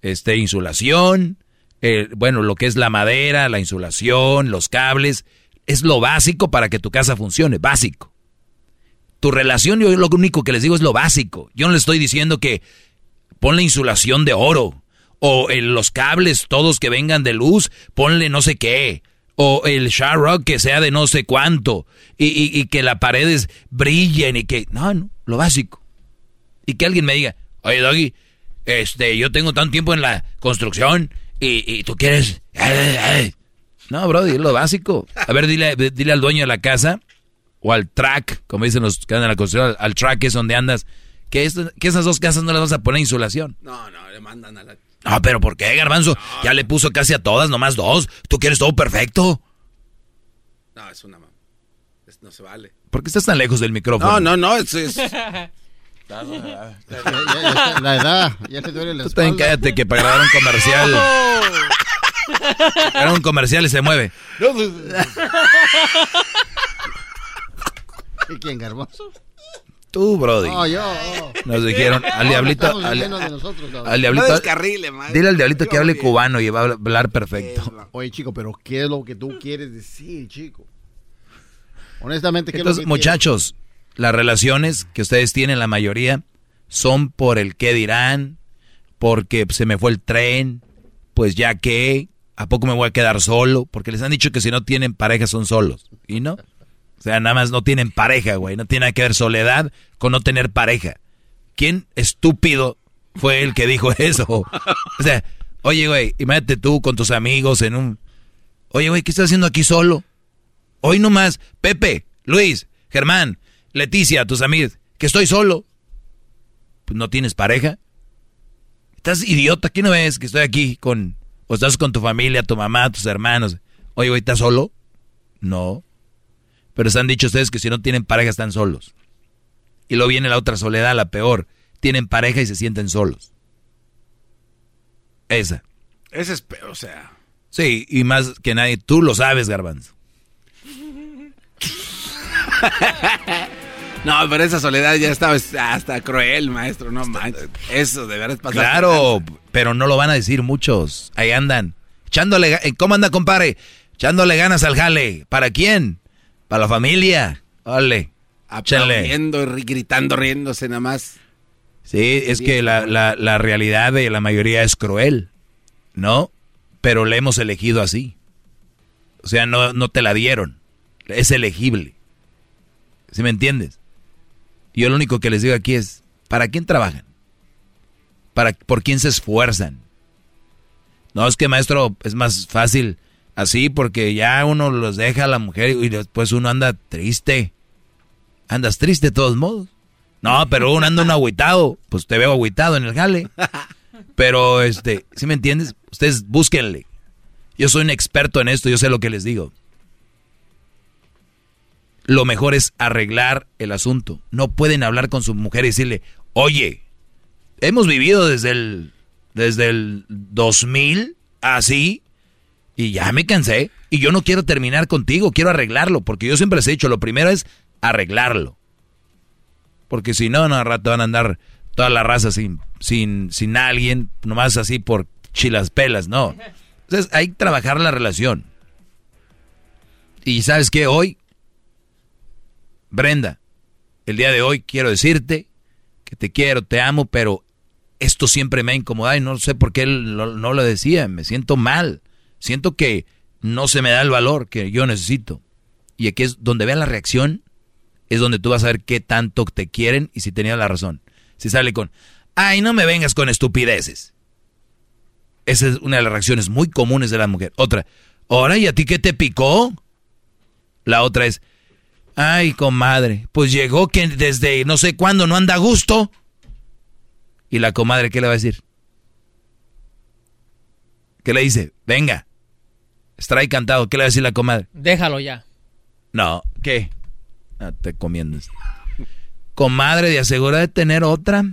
este, insulación, eh, bueno, lo que es la madera, la insulación, los cables, es lo básico para que tu casa funcione, básico. Tu relación, yo lo único que les digo es lo básico. Yo no les estoy diciendo que ponle insulación de oro, o eh, los cables todos que vengan de luz, ponle no sé qué, o el rock que sea de no sé cuánto, y, y- que las paredes brillen y que, no, no, lo básico. Y que alguien me diga, oye Doggy, este, yo tengo tanto tiempo en la construcción y, y tú quieres... ay, ay". No, es lo básico. A ver, dile, dile al dueño de la casa o al track, como dicen los que andan en la construcción, al, track es donde andas, que, esto- que esas dos casas no las vas a poner insulación.
No, no, le mandan a la...
No, pero ¿por qué, Garbanzo? Ya le puso casi a todas, nomás dos. ¿Tú quieres todo perfecto?
No, es una... mam- es- no se vale.
¿Por qué estás tan lejos del micrófono?
No, no, no, es... es-
está la edad, ya te duele la
Tú también
espalda.
cállate que para grabar un comercial... Era un comercial y se mueve.
¿Y quién, Garbanzo?
Tú, Brody.
No, yo. oh.
Nos dijeron al diablito... Al,
riendo de nosotros, no.
al diablito...
No descarrile, maestro.
dile al diablito que hable cubano y va a hablar perfecto.
Oye, chico, pero ¿qué es lo que tú quieres decir, chico? Honestamente, ¿qué es lo
Entonces,
que
muchachos, las relaciones que ustedes tienen, la mayoría, son por el qué dirán, porque se me fue el tren, pues ya que, ¿a poco me voy a quedar solo? Porque les han dicho que si no tienen pareja son solos, ¿y no? Sea, nada más no tienen pareja, güey, no tiene nada que ver soledad con no tener pareja. ¿Quién estúpido fue el que dijo eso? O sea, oye, güey, imagínate tú con tus amigos en un... Oye, güey, ¿qué estás haciendo aquí solo? Hoy nomás, Pepe, Luis, Germán, Leticia, tus amigos, que estoy solo. Pues no tienes pareja. Estás idiota, ¿qué no ves que estoy aquí con... O estás con tu familia, tu mamá, tus hermanos. Oye, güey, ¿estás solo? No. Pero se han dicho ustedes que si no tienen pareja están solos. Y luego viene la otra soledad, la peor. Tienen pareja y se sienten solos. Esa.
Ese es, pe- o sea.
Sí, y más que nadie, tú lo sabes, Garbanzo.
No, pero esa soledad ya estaba hasta cruel, maestro. No manches. Eso de verdad pasa.
Claro, pero no lo van a decir muchos. Ahí andan. Echándole, eh, ¿cómo anda, compadre? Echándole ganas al jale. ¿Para quién? Para la familia. Ole. Échale.
Aplaudiendo, y ri- gritando, riéndose nada más.
Sí, es que la, la, la realidad de la mayoría es cruel, ¿no? Pero le hemos elegido así. O sea, no, no te la dieron. Es elegible. ¿Sí me entiendes? Yo lo único que les digo aquí es, ¿para quién trabajan? ¿Para, ¿Por quién se esfuerzan? No, es que maestro, es más fácil así porque ya uno los deja a la mujer y después uno anda triste. Andas triste de todos modos. No, pero uno anda un agüitado. Pues te veo agüitado en el jale. Pero, este, ¿sí me entiendes? Ustedes búsquenle. Yo soy un experto en esto, yo sé lo que les digo. Lo mejor es arreglar el asunto. No pueden hablar con su mujer y decirle, oye, hemos vivido desde el, desde el 2000 así y ya me cansé. Y yo no quiero terminar contigo, quiero arreglarlo. Porque yo siempre les he dicho, lo primero es arreglarlo. Porque si no, no, al rato van a andar toda la raza sin, sin, sin alguien, nomás así por chilas pelas, no. Entonces hay que trabajar la relación. Y sabes qué, hoy, Brenda, el día de hoy quiero decirte que te quiero, te amo, pero esto siempre me ha incomodado y no sé por qué no lo decía, me siento mal, siento que no se me da el valor que yo necesito. Y aquí es donde vean la reacción, es donde tú vas a ver qué tanto te quieren y si tenía la razón. Si sale con, ay, no me vengas con estupideces. Esa es una de las reacciones muy comunes de la mujer. Otra, ahora, ¿y a ti qué te picó? La otra es, ay, comadre, pues llegó que desde no sé cuándo no anda a gusto. ¿Y la comadre qué le va a decir? ¿Qué le dice? Venga, extrae cantado. ¿Qué le va a decir la comadre?
Déjalo ya.
No, ¿qué? Ah, te comiendas. Comadre, ¿de asegura de tener otra?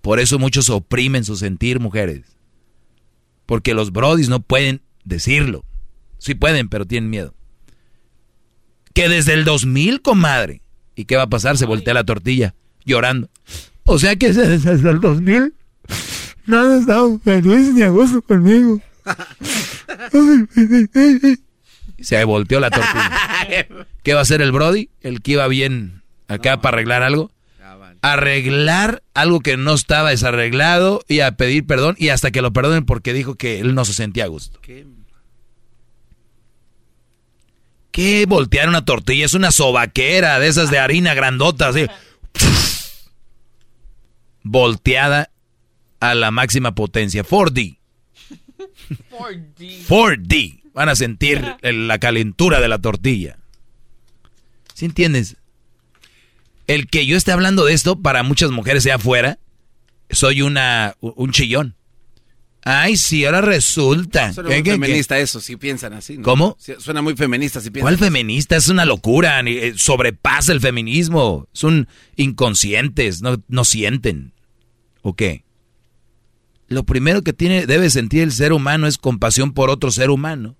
Por eso muchos oprimen su sentir, mujeres. Porque los brodis no pueden decirlo. Sí pueden, pero tienen miedo. Que desde el 2000, comadre. ¿Y qué va a pasar? Se voltea la tortilla, llorando. O sea que desde el 2000 no han estado feliz ni a gusto conmigo. Se volteó la tortilla. ¿Qué va a hacer el Brody? El que iba bien acá para arreglar algo. Arreglar algo que no estaba desarreglado y a pedir perdón y hasta que lo perdonen porque dijo que él no se sentía a gusto. ¿Qué voltear una tortilla? Es una sobaquera de esas de harina grandota, así. Volteada a la máxima potencia. 4D. 4D. Van a sentir la calentura de la tortilla. ¿Sí entiendes? El que yo esté hablando de esto para muchas mujeres sea afuera, soy una un chillón. Ay, sí, ahora resulta.
Suena
¿Qué,
muy
qué, qué?
feminista eso, si piensan así. ¿no?
¿Cómo?
Suena muy feminista si piensan
¿Cuál feminista? Es una locura. eh, Sobrepasa el feminismo. Son inconscientes, no, no sienten. ¿O qué? Lo primero que tiene, debe sentir el ser humano es compasión por otro ser humano.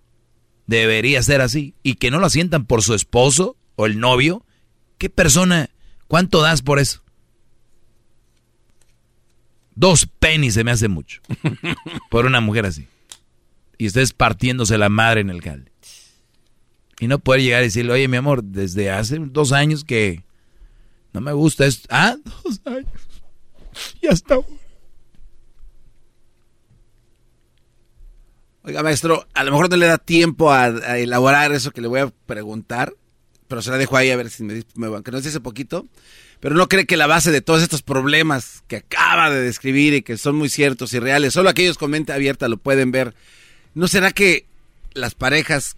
Debería ser así. Y que no lo sientan por su esposo o el novio. ¿Qué persona? ¿Cuánto das por eso? Dos pennies se me hace mucho. por una mujer así. Y ustedes partiéndose la madre en el jale. Y no poder llegar y decirle, oye, mi amor, desde hace dos años que no me gusta esto. Ah, dos años. Y hasta ahora.
Oiga, maestro, a lo mejor no le da tiempo a, elaborar eso que le voy a preguntar, pero se la dejo ahí a ver si me, me que nos dice poquito. Pero no cree que la base de todos estos problemas que acaba de describir y que son muy ciertos y reales, solo aquellos con mente abierta lo pueden ver. ¿No será que las parejas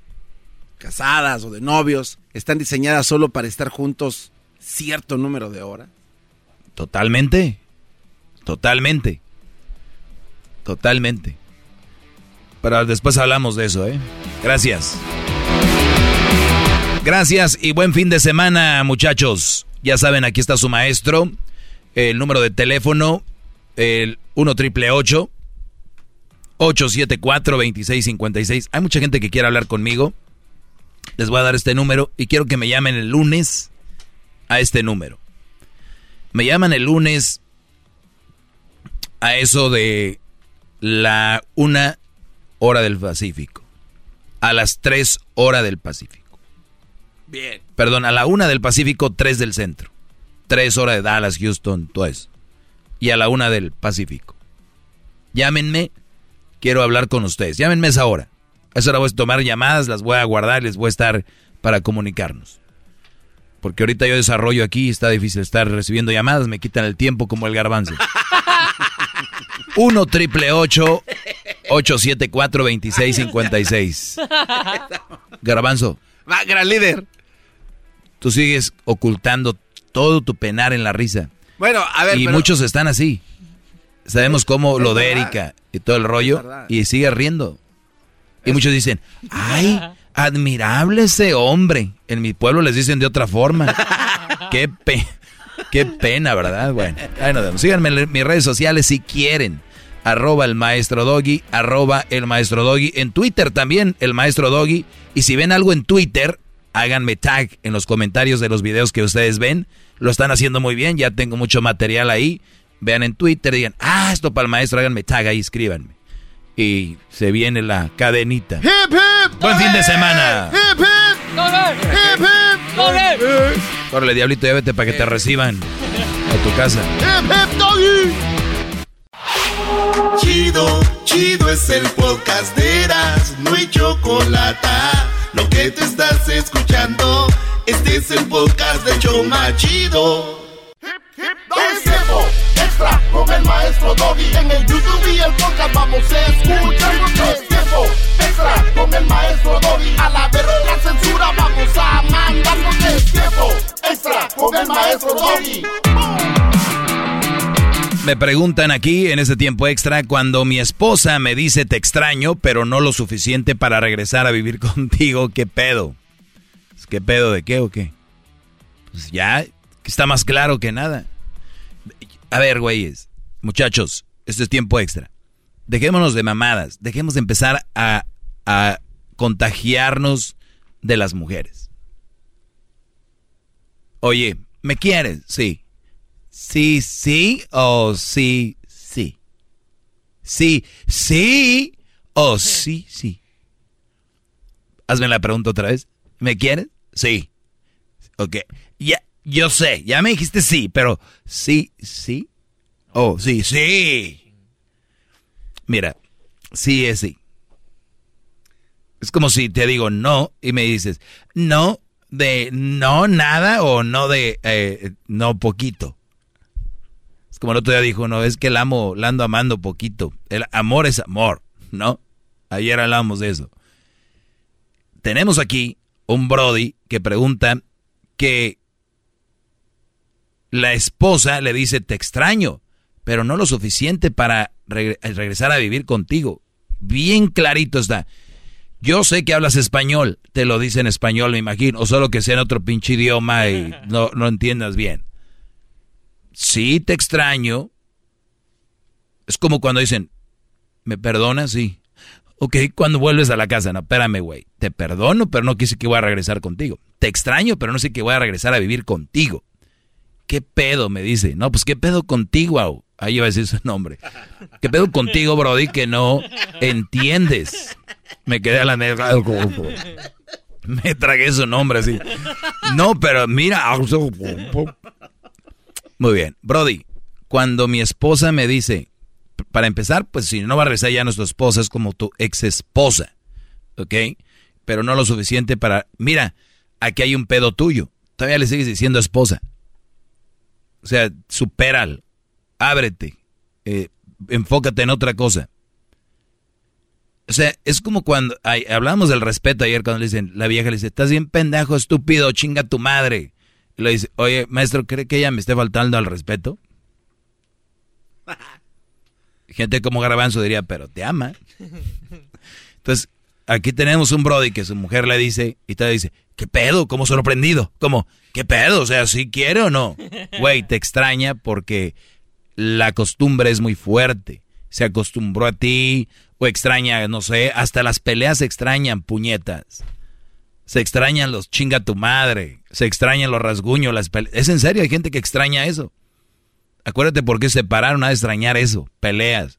casadas o de novios están diseñadas solo para estar juntos cierto número de horas?
Totalmente. Totalmente. Totalmente. Pero después hablamos de eso, ¿eh? Gracias. Gracias y buen fin de semana, muchachos. Ya saben, aquí está su maestro. El número de teléfono, el 1 triple 874 2656. Hay mucha gente que quiere hablar conmigo. Les voy a dar este número y quiero que me llamen el lunes a este número. Me llaman el lunes a eso de la una hora del Pacífico. A las tres horas del Pacífico.
Bien.
Perdón, a la una del Pacífico, tres del centro. Tres horas de Dallas, Houston, todo eso. Y a la una del Pacífico. Llámenme, quiero hablar con ustedes. Llámenme esa hora. A esa hora voy a tomar llamadas, las voy a guardar, les voy a estar para comunicarnos. Porque ahorita yo desarrollo aquí, está difícil estar recibiendo llamadas, me quitan el tiempo como el garbanzo. 1 triple 874 2656. Garbanzo.
Va, gran líder.
Tú sigues ocultando todo tu penar en la risa.
Bueno, a ver.
Y
pero-
muchos están así. Sabemos cómo lo de Erika y todo el rollo. Y sigue riendo. Y muchos dicen, ay, admirable ese hombre. En mi pueblo les dicen de otra forma. qué, pe- qué pena, ¿verdad? Bueno, ahí nos vemos. Síganme en mis redes sociales si quieren. Arroba el maestro Doggy, arroba el maestro Doggy. En Twitter también, el maestro Doggy. Y si ven algo en Twitter, háganme tag en los comentarios de los videos que ustedes ven. Lo están haciendo muy bien, ya tengo mucho material ahí. Vean en Twitter, digan, ah, esto para el maestro, háganme tag ahí, escríbanme. Y se viene la cadenita.
Hip, hip,
Buen fin de semana.
hip, hip, hip, hip,
Córrele, diablito, ya vete para que te reciban a tu casa.
hip, hip, doggy. Chido, chido es el podcast de Eras, no hay chocolate. Lo que te estás escuchando, este es el podcast de Choma Chido. Es tiempo extra con el maestro Doggy. En el YouTube y el podcast vamos a escuchar. Es tiempo extra con el maestro Doggy. A la verga la censura vamos a mandarnos. Es tiempo extra con el maestro Doggy.
Me preguntan aquí en este tiempo extra cuando mi esposa me dice te extraño, pero no lo suficiente para regresar a vivir contigo, ¿qué pedo? ¿Qué pedo de qué o qué? Pues ya está más claro que nada. A ver, güeyes, muchachos, esto es tiempo extra. Dejémonos de mamadas, dejemos de empezar a, a contagiarnos de las mujeres. Oye, ¿me quieres? Sí. Sí, sí o sí, sí. Sí, sí o sí, sí. Hazme la pregunta otra vez. ¿Me quieres? Sí. Ok. Ya, yo sé, ya me dijiste sí, pero sí, sí. Oh, sí, sí. Mira, sí es sí. Es como si te digo no y me dices no de no nada o no de eh, no poquito. Como el otro día dijo, no, es que el amo, la ando amando poquito. El amor es amor, ¿no? Ayer hablamos de eso. Tenemos aquí un Brody que pregunta que la esposa le dice, te extraño, pero no lo suficiente para regre- regresar a vivir contigo. Bien clarito está. Yo sé que hablas español, te lo dice en español, me imagino, o solo que sea en otro pinche idioma y no, no entiendas bien. Sí, te extraño. Es como cuando dicen, ¿me perdonas? Sí. Ok, cuando vuelves a la casa, no, espérame, güey. Te perdono, pero no quise que voy a regresar contigo. Te extraño, pero no sé que voy a regresar a vivir contigo. ¿Qué pedo? Me dice. No, pues qué pedo contigo, au? Ahí iba a decir su nombre. ¿Qué pedo contigo, Brody, que no entiendes? Me quedé a la mesa. Me tragué su nombre así. No, pero mira. Muy bien. Brody, cuando mi esposa me dice, para empezar, pues si no va a regresar ya nuestra esposa, es como tu ex esposa. ¿Ok? Pero no lo suficiente para. Mira, aquí hay un pedo tuyo. Todavía le sigues diciendo esposa. O sea, supéralo. Ábrete. Eh, enfócate en otra cosa. O sea, es como cuando hablamos del respeto ayer cuando le dicen, la vieja le dice, estás bien pendejo, estúpido, chinga tu madre. Y le dice, oye, maestro, ¿cree que ella me esté faltando al respeto? Gente como Garbanzo diría, pero te ama. Entonces, aquí tenemos un Brody que su mujer le dice, y te dice, ¿qué pedo? Como sorprendido. Como, ¿qué pedo? O sea, ¿sí quiere o no? Güey, te extraña porque la costumbre es muy fuerte. Se acostumbró a ti, o extraña, no sé, hasta las peleas extrañan, puñetas. Se extrañan los chinga tu madre, se extrañan los rasguños, las peleas. Es en serio, hay gente que extraña eso. Acuérdate por qué se pararon a extrañar eso, peleas.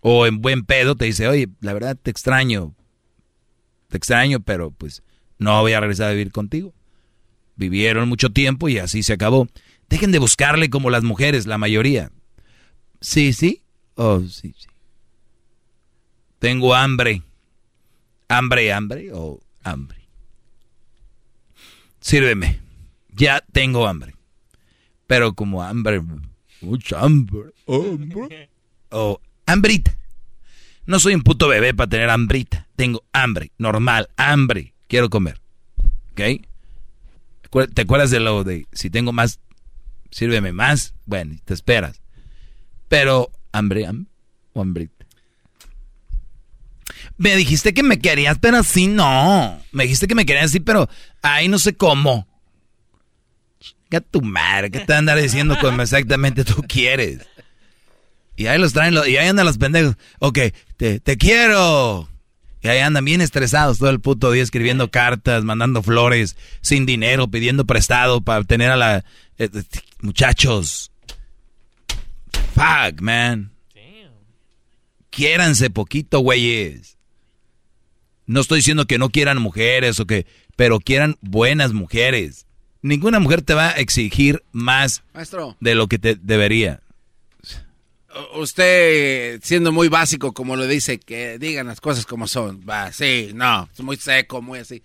O en buen pedo te dice, oye, la verdad te extraño, te extraño, pero pues no voy a regresar a vivir contigo. Vivieron mucho tiempo y así se acabó. Dejen de buscarle como las mujeres, la mayoría. Sí, sí. Oh, sí, sí. Tengo hambre. ¿Hambre, hambre o hambre? Sírveme. Ya tengo hambre. Pero como hambre, mucha hambre, hambre. O hambrita. No soy un puto bebé para tener hambrita. Tengo hambre, normal, hambre. Quiero comer. ¿Ok? ¿Te acuerdas de lo de si tengo más, sírveme más? Bueno, te esperas. Pero hambre, hambre o hambrita. Me dijiste que me querías, pero así no. Me dijiste que me querías así, pero ahí no sé cómo. Chica tu madre, ¿qué te andar diciendo como exactamente tú quieres? Y ahí los traen, y ahí andan los pendejos. Ok, te, te quiero. Y ahí andan bien estresados todo el puto día escribiendo cartas, mandando flores, sin dinero, pidiendo prestado para tener a la... eh, eh, muchachos. Fuck, man. Quiéranse poquito, güeyes. No estoy diciendo que no quieran mujeres o que, pero quieran buenas mujeres. Ninguna mujer te va a exigir más
Maestro.
de lo que te debería.
Usted, siendo muy básico, como lo dice, que digan las cosas como son. Va, sí, no, es muy seco, muy así.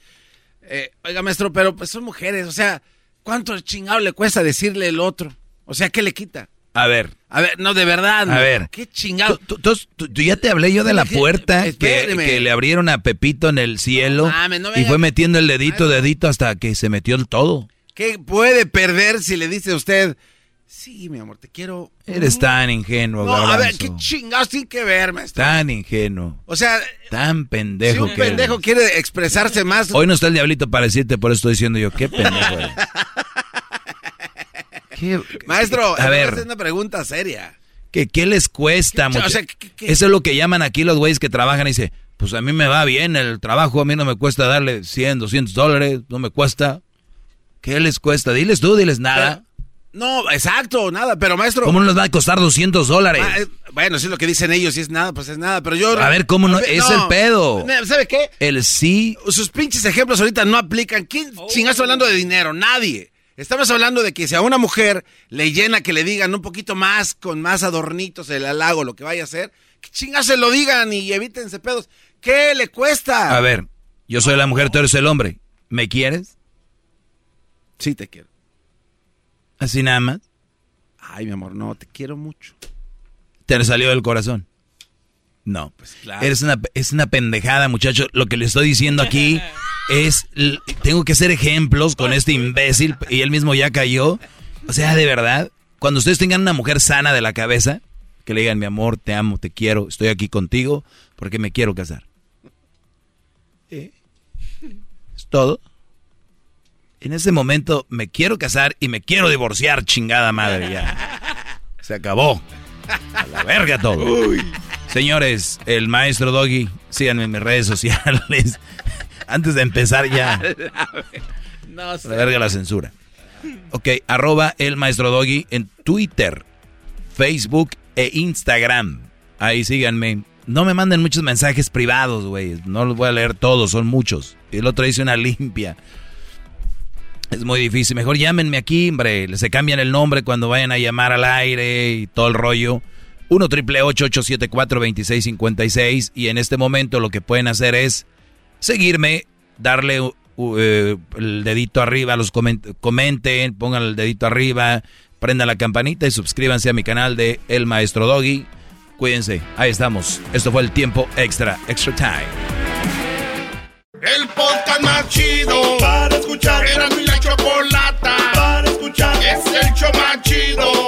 Eh, oiga, maestro, pero pues son mujeres, o sea, ¿cuánto chingado le cuesta decirle el otro? O sea, ¿qué le quita?
A ver,
A ver, no, de verdad.
a ver.
¿Qué chingado?
Tú, tú- tú- tú ya te hablé yo de la puerta que, le abrieron a Pepito en el cielo
mames, no
y fue metiendo el dedito, dedito hasta que se metió el todo.
¿Qué puede perder si le dice a usted, sí, mi amor, te quiero?
Eres tan ingenuo,
No, a ver. ¿qué chingados tiene que ver, maestro?
Tan ingenuo,
O sea,
tan pendejo
si un
que
pendejo
eres.
quiere expresarse más,
Hoy no está el diablito para decirte, por eso estoy diciendo yo, qué pendejo eres. ¿Qué-
maestro,
a ver,
es una pregunta seria.
¿qué, qué les cuesta?
¿Qué- o
mucha-
sea, qué- qué-
Eso es lo que llaman aquí los güeyes que trabajan y dicen, pues a mí me va bien el trabajo, a mí no me cuesta darle 100, 200 dólares, no me cuesta. ¿Qué les cuesta? Diles tú, diles nada.
No, exacto, nada, pero maestro.
¿Cómo no les va a costar 200 dólares?
Ah, eh, bueno, si es lo que dicen ellos, si es nada, pues es nada, pero yo...
A ver, ¿cómo no? Es el pedo.
¿Sabe qué?
El sí.
Sus pinches ejemplos ahorita no aplican. ¿Quién chingados está hablando de dinero? Nadie. Estamos hablando de que si a una mujer le llena que le digan un poquito más, con más adornitos, el halago, lo que vaya a hacer, que chingados se lo digan y evítense pedos. ¿Qué le cuesta?
A ver, yo soy la mujer, tú eres el hombre. ¿Me quieres?
Sí, te quiero.
Así nada más.
Ay, mi amor, no, te quiero mucho.
¿Te salió del corazón? No.
Pues claro.
Eres una, es una pendejada, muchacho. Lo que le estoy diciendo aquí es, tengo que hacer ejemplos con este imbécil y él mismo ya cayó. O sea, de verdad, cuando ustedes tengan una mujer sana de la cabeza, que le digan, mi amor, te amo, te quiero, estoy aquí contigo porque me quiero casar. ¿Eh? Es todo. En ese momento me quiero casar y me quiero divorciar, chingada madre, ya. Se acabó. A la verga todo. Señores, el maestro Doggy, síganme en mis redes sociales. Antes de empezar ya.
No
A la verga la censura. Ok, arroba el maestro Doggy en Twitter, Facebook e Instagram. Ahí síganme. No me manden muchos mensajes privados, güey. No los voy a leer todos, son muchos. El otro dice una limpia. Es muy difícil. Mejor llámenme aquí, hombre. Se cambian el nombre cuando vayan a llamar al aire y todo el rollo. 1 triple 874 2656 Y en este momento lo que pueden hacer es seguirme, darle uh, eh, el dedito arriba, los coment- comenten, pongan el dedito arriba, prendan la campanita y suscríbanse a mi canal de El Maestro Doggy. Cuídense, ahí estamos. Esto fue el tiempo extra, extra time.
El podcast más chido para escuchar. Era mi la chocolata para escuchar. Es el show más chido